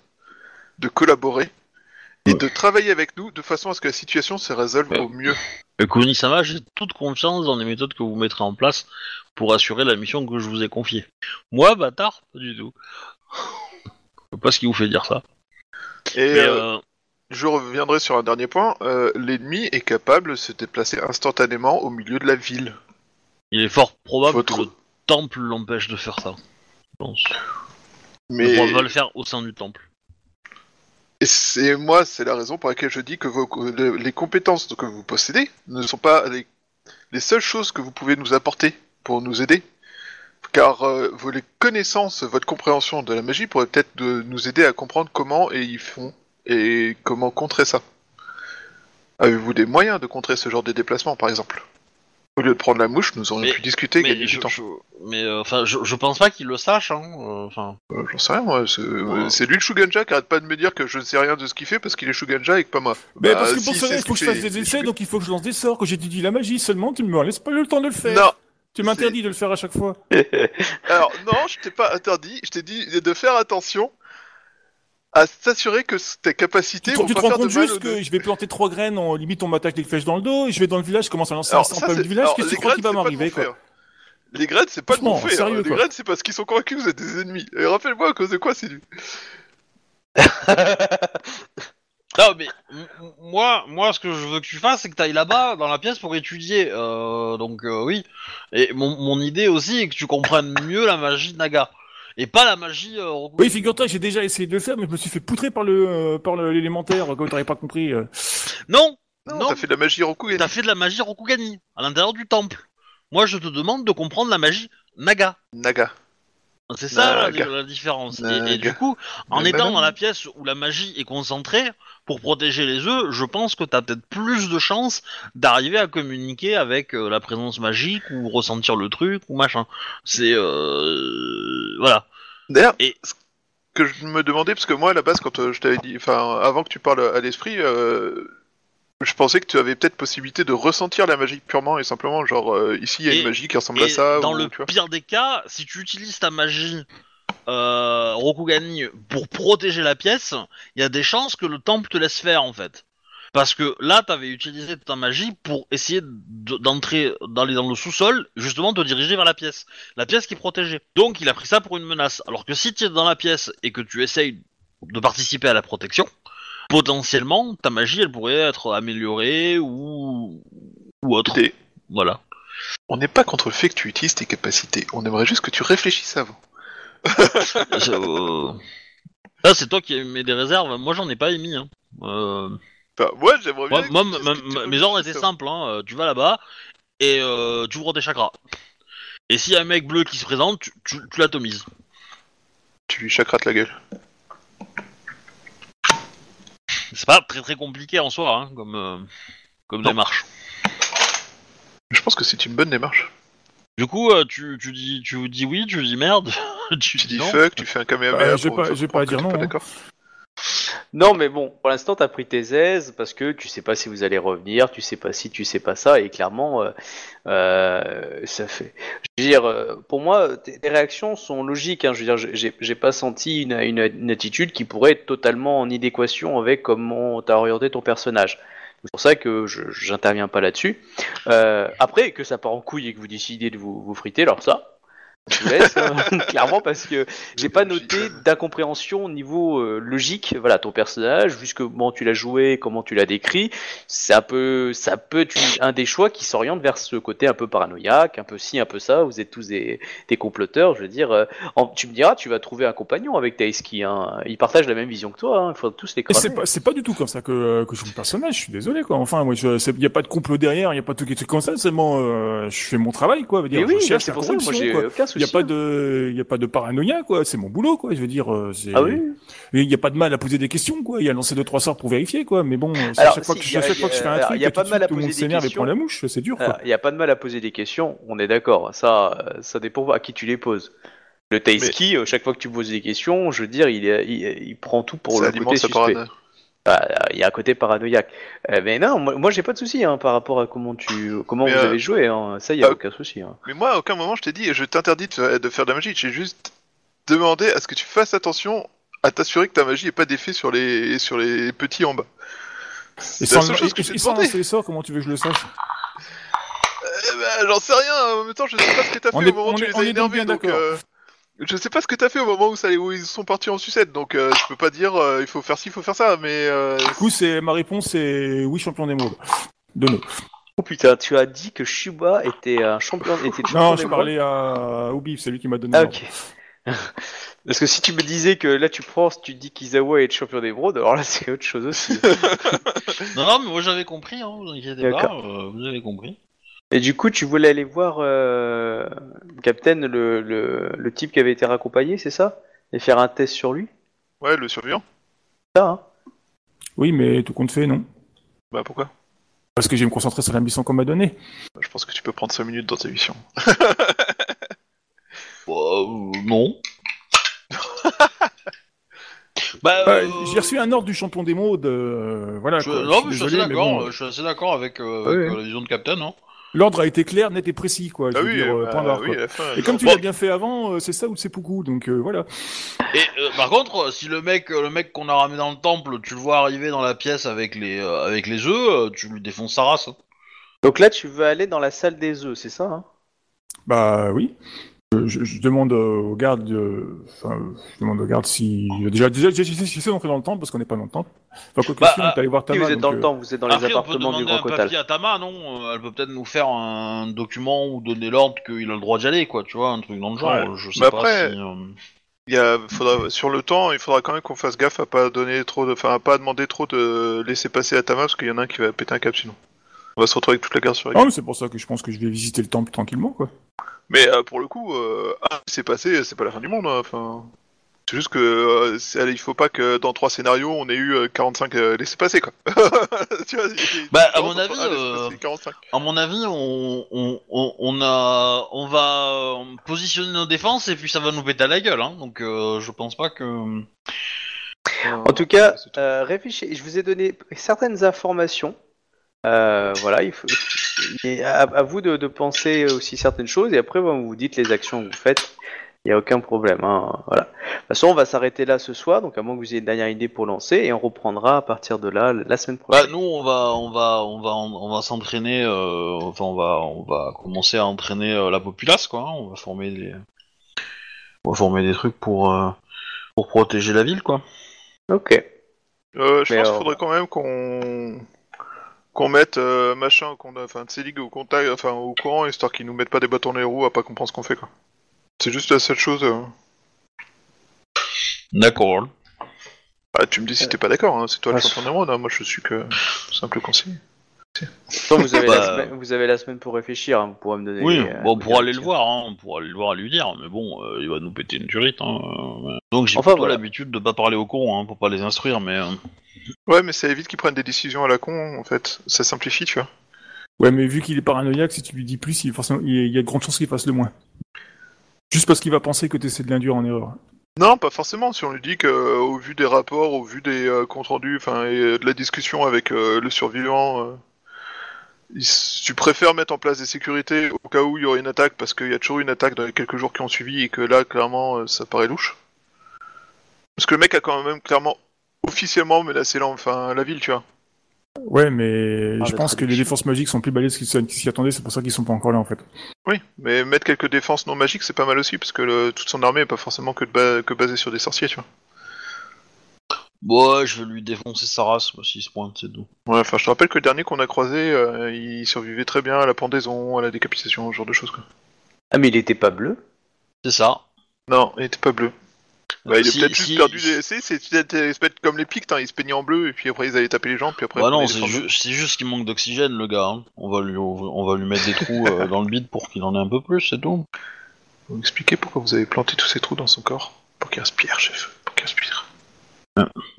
de collaborer et de travailler avec nous de façon à ce que la situation se résolve Ouais. au mieux. Kunisama, j'ai toute confiance dans les méthodes que vous mettrez en place pour assurer la mission que je vous ai confiée. Moi, bâtard, pas du tout. Je sais pas ce qui vous fait dire ça. Et Mais, euh, euh, je reviendrai sur un dernier point. euh, L'ennemi est capable de se déplacer instantanément au milieu de la ville. il est fort probable Votre- que le temple l'empêche de faire ça. Je pense. Mais On va le faire au sein du temple. Et c'est moi, c'est la raison pour laquelle je dis que vos, les compétences que vous possédez ne sont pas les, les seules choses que vous pouvez nous apporter pour nous aider. Car euh, vos les connaissances, votre compréhension de la magie pourrait peut-être nous aider à comprendre comment et ils font et comment contrer ça. Avez-vous des moyens de contrer ce genre de déplacement, par exemple? Au lieu de prendre la mouche, nous aurions Mais- pu discuter, mais gagner je, du temps. je- mais euh, enfin, je, je pense pas qu'il le sache. Hein. euh, Enfin, Euh, J'en sais rien, moi. C'est Ouais. lui le Shuganja qui arrête pas de me dire que je ne sais rien de ce qu'il fait parce qu'il est Shuganja et que pas moi. Mais Bah, parce que si, pour cela, ce il faut que je fasse des essais, donc il faut que je lance des sorts, que j'étudie la magie seulement, tu me laisses pas le temps de le faire. Non, tu m'interdis de le faire à chaque fois. Alors non, je t'ai pas interdit, je t'ai dit de faire attention à s'assurer que tes capacités Tu, tu te rends compte juste que je vais planter trois graines, en limite on m'attaque des flèches dans le dos, et je vais dans le village, je commence à lancer Alors, un ça, du village, qu'est-ce que tu crois qui va m'arriver quoi? hein. Les graines, c'est pas de mon fait. hein. Les quoi. graines, c'est parce qu'ils sont convaincus que vous êtes des ennemis. Et rappelle-moi à cause de quoi c'est du. Non, mais moi, moi, ce que je veux que tu fasses, c'est que tu ailles là-bas, dans la pièce, pour étudier. Euh, donc, euh, oui. Et mon, mon idée aussi est que tu comprennes mieux la magie Naga. Et pas la magie. Euh. Oui, figure-toi, j'ai déjà essayé de le faire, mais je me suis fait poutrer par le euh, par l'élémentaire, comme t'avais pas compris. euh. Non Non, Non, t'as fait de la magie Rokugan. t'as fait de la magie Rokugani, à l'intérieur du temple. Moi, je te demande de comprendre la magie Naga. Naga. C'est ça la, différence. Et, du coup, en étant dans la pièce où la magie est concentrée, pour protéger les œufs, je pense que t'as peut-être plus de chances d'arriver à communiquer avec euh, la présence magique ou ressentir le truc ou machin. C'est euh, voilà. D'ailleurs, Et- ce que je me demandais, parce que moi à la base, quand euh, je t'avais dit, enfin, avant que tu parles à l'esprit, euh, je pensais que tu avais peut-être possibilité de ressentir la magie purement et simplement, genre euh, ici il y a Et- une magie qui ressemble à ça. dans ou, le tu vois. pire des cas, si tu utilises ta magie euh, Rokugani pour protéger la pièce, il y a des chances que le temple te laisse faire en fait. Parce que là, t'avais utilisé ta magie pour essayer de- d'entrer, d'aller dans le sous-sol, justement te diriger vers la pièce. La pièce qui est protégée. Donc il a pris ça pour une menace. Alors que si tu es dans la pièce et que tu essayes de participer à la protection, potentiellement ta magie elle pourrait être améliorée ou, ou autre. Voilà. on n'est pas contre le fait que tu utilises tes capacités. On aimerait juste que tu réfléchisses avant. C'est, euh, Là, c'est toi qui mets des réserves. Moi, j'en ai pas émis. Hein. Euh, Enfin, moi, j'aimerais bien. Moi, moi, ma- mes ordres étaient simples. Hein. Euh, Tu vas là-bas et euh, tu ouvres tes chakras. Et s'il y a un mec bleu qui se présente, tu, tu, tu l'atomises. Tu lui chacrates la gueule. C'est pas très très compliqué en soi, hein, comme, euh, comme Non. démarche. Je pense que c'est une bonne démarche. Du coup, euh, tu, tu dis tu dis oui, tu dis merde, tu, Tu dis non. fuck, tu fais un caméra. Bah, j'ai pas- j'ai pas à dire non, hein. D'accord. Non, mais bon, pour l'instant, t'as pris tes aises parce que tu sais pas si vous allez revenir, tu sais pas si, tu sais pas ça, et clairement, euh, euh, ça fait. Je veux dire, euh, pour moi, tes, réactions sont logiques. Hein, je veux dire, j'ai pas senti une, une, attitude qui pourrait être totalement en idéquation avec comment t'as orienté ton personnage. C'est pour ça que j'interviens pas là-dessus. Euh, après, que ça part en couille et que vous décidez de vous, vous friter, alors ça, Je vous laisse, hein, clairement, parce que j'ai pas noté d'incompréhension au niveau euh, logique. Voilà, ton personnage, vu que comment tu l'as joué, comment tu l'as décrit, c'est un peu, ça peut être un des choix qui s'oriente vers ce côté un peu paranoïaque, un peu ci, un peu ça. Vous êtes tous des, des comploteurs. Je veux dire, euh, en- tu me diras, tu vas trouver un compagnon avec Taïski. Hein. Ils partagent la même vision que toi. Hein. Il faut tous les cramer. c'est pas, c'est pas du tout comme ça que, que je joue le personnage, je suis désolé, quoi. Enfin, moi, je, c'est- y a pas de complot derrière, y a pas de trucs comme ça, seulement, euh, je fais mon travail, quoi. dire, oui, c'est pour ça. Moi, j'ai aucun souci. Y a pas hein. de, y a pas de paranoïa, quoi. C'est mon boulot, quoi. Je veux dire, euh, c'est. Ah oui. Et y a pas de mal à poser des questions, quoi. Y a lancé deux trois sorts pour vérifier, quoi. Mais bon, c'est Alors, à chaque fois si, que, a- fois que je fais un alors, truc, y a tout pas de mal à tout le monde poser des s'énerve et questions. prend la mouche. C'est dur, quoi. Il n'y a pas de mal à poser des questions, on est d'accord. Ça, euh, ça dépend à qui tu les poses. Le Taïski, euh, chaque fois que tu poses des questions, je veux dire, il, est- il, il prend tout pour Ça le côté sa suspect. paranoïa. Ah, Il y a un côté paranoïaque. Euh, mais non, moi, moi, j'ai pas de souci hein, par rapport à comment tu, comment Mais, vous euh, avez joué. Hein. Ça, il y a ah, aucun souci. Hein. Mais moi, à aucun moment, je t'ai dit, je t'interdis de, faire- de faire de la magie. J'ai juste demandé à ce que tu fasses attention à t'assurer que ta magie n'ait pas d'effet sur les, sur les petits en bas. Et C'est sans, la seule chose que et- sans les sorts, comment tu veux que je le sache? Eh ben, J'en sais rien. En même temps, je sais pas ce que t'as fait On au est- moment où tu les as donc énervés. bien Donc, d'accord. euh, je sais pas ce que t'as fait au moment où, ça, où ils sont partis en sucette. Donc, euh, je peux pas dire euh, il faut faire ci, il faut faire ça. Mais euh, Du coup, c'est, ma réponse, c'est oui, champion des mondes. De nous. Oh putain, tu as dit que Shuba était un champion, était le champion Non, des je parlais à Obi, c'est lui qui m'a donné Ah ok. Parce que si tu me disais que là tu prends, tu dis qu'Izawa est le champion d'émeraude, alors là c'est autre chose aussi. Non, non, mais moi j'avais compris, hein, vous inquiétez pas, euh, vous avez compris. Et du coup, tu voulais aller voir euh, Captain, le, le, le type qui avait été raccompagné, c'est ça? Et faire un test sur lui? Ouais, le surveillant. Ça, hein? Oui, mais tout compte fait, non. Bah pourquoi? Parce que j'ai me concentrer sur la mission qu'on m'a donnée. Bah, Je pense que tu peux prendre 5 minutes dans ta mission. Bah, euh, non. bah, Bah, euh, J'ai reçu un ordre du champion des modes, euh, voilà. je- quoi. non, Je mais je suis suis assez d'accord, bon, euh, je suis assez d'accord avec, euh, Oui, avec, oui. euh, la vision de Captain. Hein. L'ordre a été clair, net et précis, quoi. Je Ah veux oui, dire, bah, point barre, oui, quoi. à la fin. Et comme tu Bon. l'as bien fait avant, euh, c'est ça ou c'est beaucoup, donc euh, voilà. Et euh, par contre, si le mec, le mec qu'on a ramené dans le temple, tu le vois arriver dans la pièce avec les, euh, avec les œufs, tu lui défonces sa race. Donc là, tu veux aller dans la salle des œufs, c'est ça hein? Bah oui. Je, demande aux gardes, euh, enfin, je demande aux gardes si déjà déjà j'essaie d'entrer dans le temple parce qu'on n'est pas dans le temple. Enfin quoi que Bah, si, on est allé voir Tama. vous êtes dans donc, le temps, vous êtes dans les Après, on peut appartements du demander Grand un Kotal. papier à Tama, non? Elle peut peut-être nous faire un document ou donner l'ordre qu'il a le droit d'y aller, quoi, tu vois, un truc dans le genre. Ouais. Je sais Mais pas après- si, euh, Il y a, faudra, sur le temps, il faudra quand même qu'on fasse gaffe à pas donner trop de, enfin, à pas demander trop de laisser passer à Tama parce qu'il y en a un qui va péter un cap sinon. On va se retrouver avec toute la garde sur la Ah, mais c'est pour ça que je pense que je vais visiter le temple tranquillement, quoi. Mais euh, pour le coup, euh, ah, c'est passé, c'est pas la fin du monde. hein, Enfin, c'est juste que euh, il faut pas que dans trois scénarios on ait eu euh, 45 euh, laissés passer quoi. tu vois, Bah, à mon avis, euh, 45. À mon avis, on, on, on, on a, on va euh, positionner nos défenses et puis ça va nous péter à la gueule, hein. Donc, euh, je pense pas que. En tout cas, tout. euh, réfléchissez. Je vous ai donné certaines informations. Euh, voilà, il faut, et à, à vous de, de penser aussi certaines choses et après vous vous dites les actions que vous faites. Il n'y a aucun problème. Hein, voilà. De toute façon, on va s'arrêter là ce soir, donc à moins que vous ayez une dernière idée pour lancer et on reprendra à partir de là la semaine Bah, prochaine. nous, on va, on va, on va, on va s'entraîner. Euh, enfin, on va, on va commencer à entraîner euh, la populace, quoi. hein. On va former des, on va former des trucs pour, euh, pour protéger la ville, quoi. Ok. Euh, je Mais, pense euh, qu'il faudrait quand même qu'on qu'on mette euh, machin, qu'on a, enfin, Tselig au contact, enfin, au courant, histoire qu'ils nous mettent pas des bâtons dans les roues à pas comprendre ce qu'on fait quoi. C'est juste la seule chose. euh. D'accord. Ah, tu me dis si t'es pas d'accord, hein, c'est toi le champion du monde, hein, moi je suis que simple conseiller. Bon, vous, avez la Bah, semaine, vous avez la semaine pour réfléchir, hein, vous pourrez me donner. Oui, euh, bon, on vos pourra aller le voir, hein. On pourra aller le voir et lui dire, mais bon, euh, il va nous péter une turite, hein. euh, Donc, j'ai Enfin, plutôt voilà. l'habitude de pas parler au con, hein, pour pas les instruire, mais. euh, Ouais, mais ça évite qu'ils prennent des décisions à la con, en fait. Ça simplifie, tu vois. Ouais, mais vu qu'il est paranoïaque, si tu lui dis plus, il, forcément, il y a- de grandes chances qu'il fasse le moins. Juste parce qu'il va penser que tu essaies de l'induire en erreur. Non, pas forcément. Si on lui dit que, euh, vu des rapports, au vu des euh, comptes rendus, enfin, et euh, de la discussion avec euh, le survivant, euh, tu préfères mettre en place des sécurités au cas où il y aurait une attaque, parce qu'il y a toujours une attaque dans les quelques jours qui ont suivi, et que là, clairement, euh, ça paraît louche? Parce que le mec a quand même clairement officiellement menacé enfin, la ville, tu vois. Ouais, mais Ah, je pense que les défenses magiques sont plus balèzes qu'ils s'y qu'ils s'y attendaient, c'est pour ça qu'ils sont pas encore là en fait. Oui, mais mettre quelques défenses non magiques, c'est pas mal aussi, parce que le- toute son armée est pas forcément que, de ba- que basée sur des sorciers, tu vois. Bon, ouais, je vais lui défoncer sa race, moi, s'il se pointe, c'est tout. Ouais, enfin, je te rappelle que le dernier qu'on a croisé, euh, il survivait très bien à la pendaison, à la décapitation, ce genre de choses, quoi. Ah, mais il était pas bleu C'est ça. Non, il était pas bleu. Bah, il est Si- peut-être si- juste perdu des... C'est c'est peut-être comme les Pictes, hein, ils se peignaient en bleu, et puis après ils allaient taper les gens, puis après... Bah non, c'est ju- juste qu'il manque d'oxygène, le gars. hein. On, va lui, on va lui mettre des trous euh, dans le bide pour qu'il en ait un peu plus, c'est tout. Vous m'expliquez pourquoi vous avez planté tous ces trous dans son corps? Pour qu'il respire, chef, pour qu'il respire.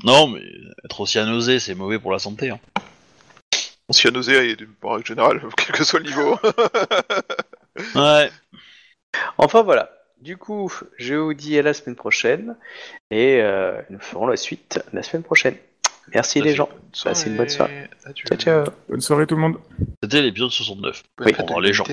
Non, mais être aussi nausée, c'est mauvais pour la santé. Hein. On s'y a nausé, et en règle générale, quel que soit le niveau. Ouais. Enfin voilà. Du coup, je vous dis à la semaine prochaine et euh, nous ferons la suite la semaine prochaine. Merci les gens. Passez une bonne soirée. Ciao ciao. Bonne soirée tout le monde. C'était l'épisode 69. Bonne Oui. Pour les gens.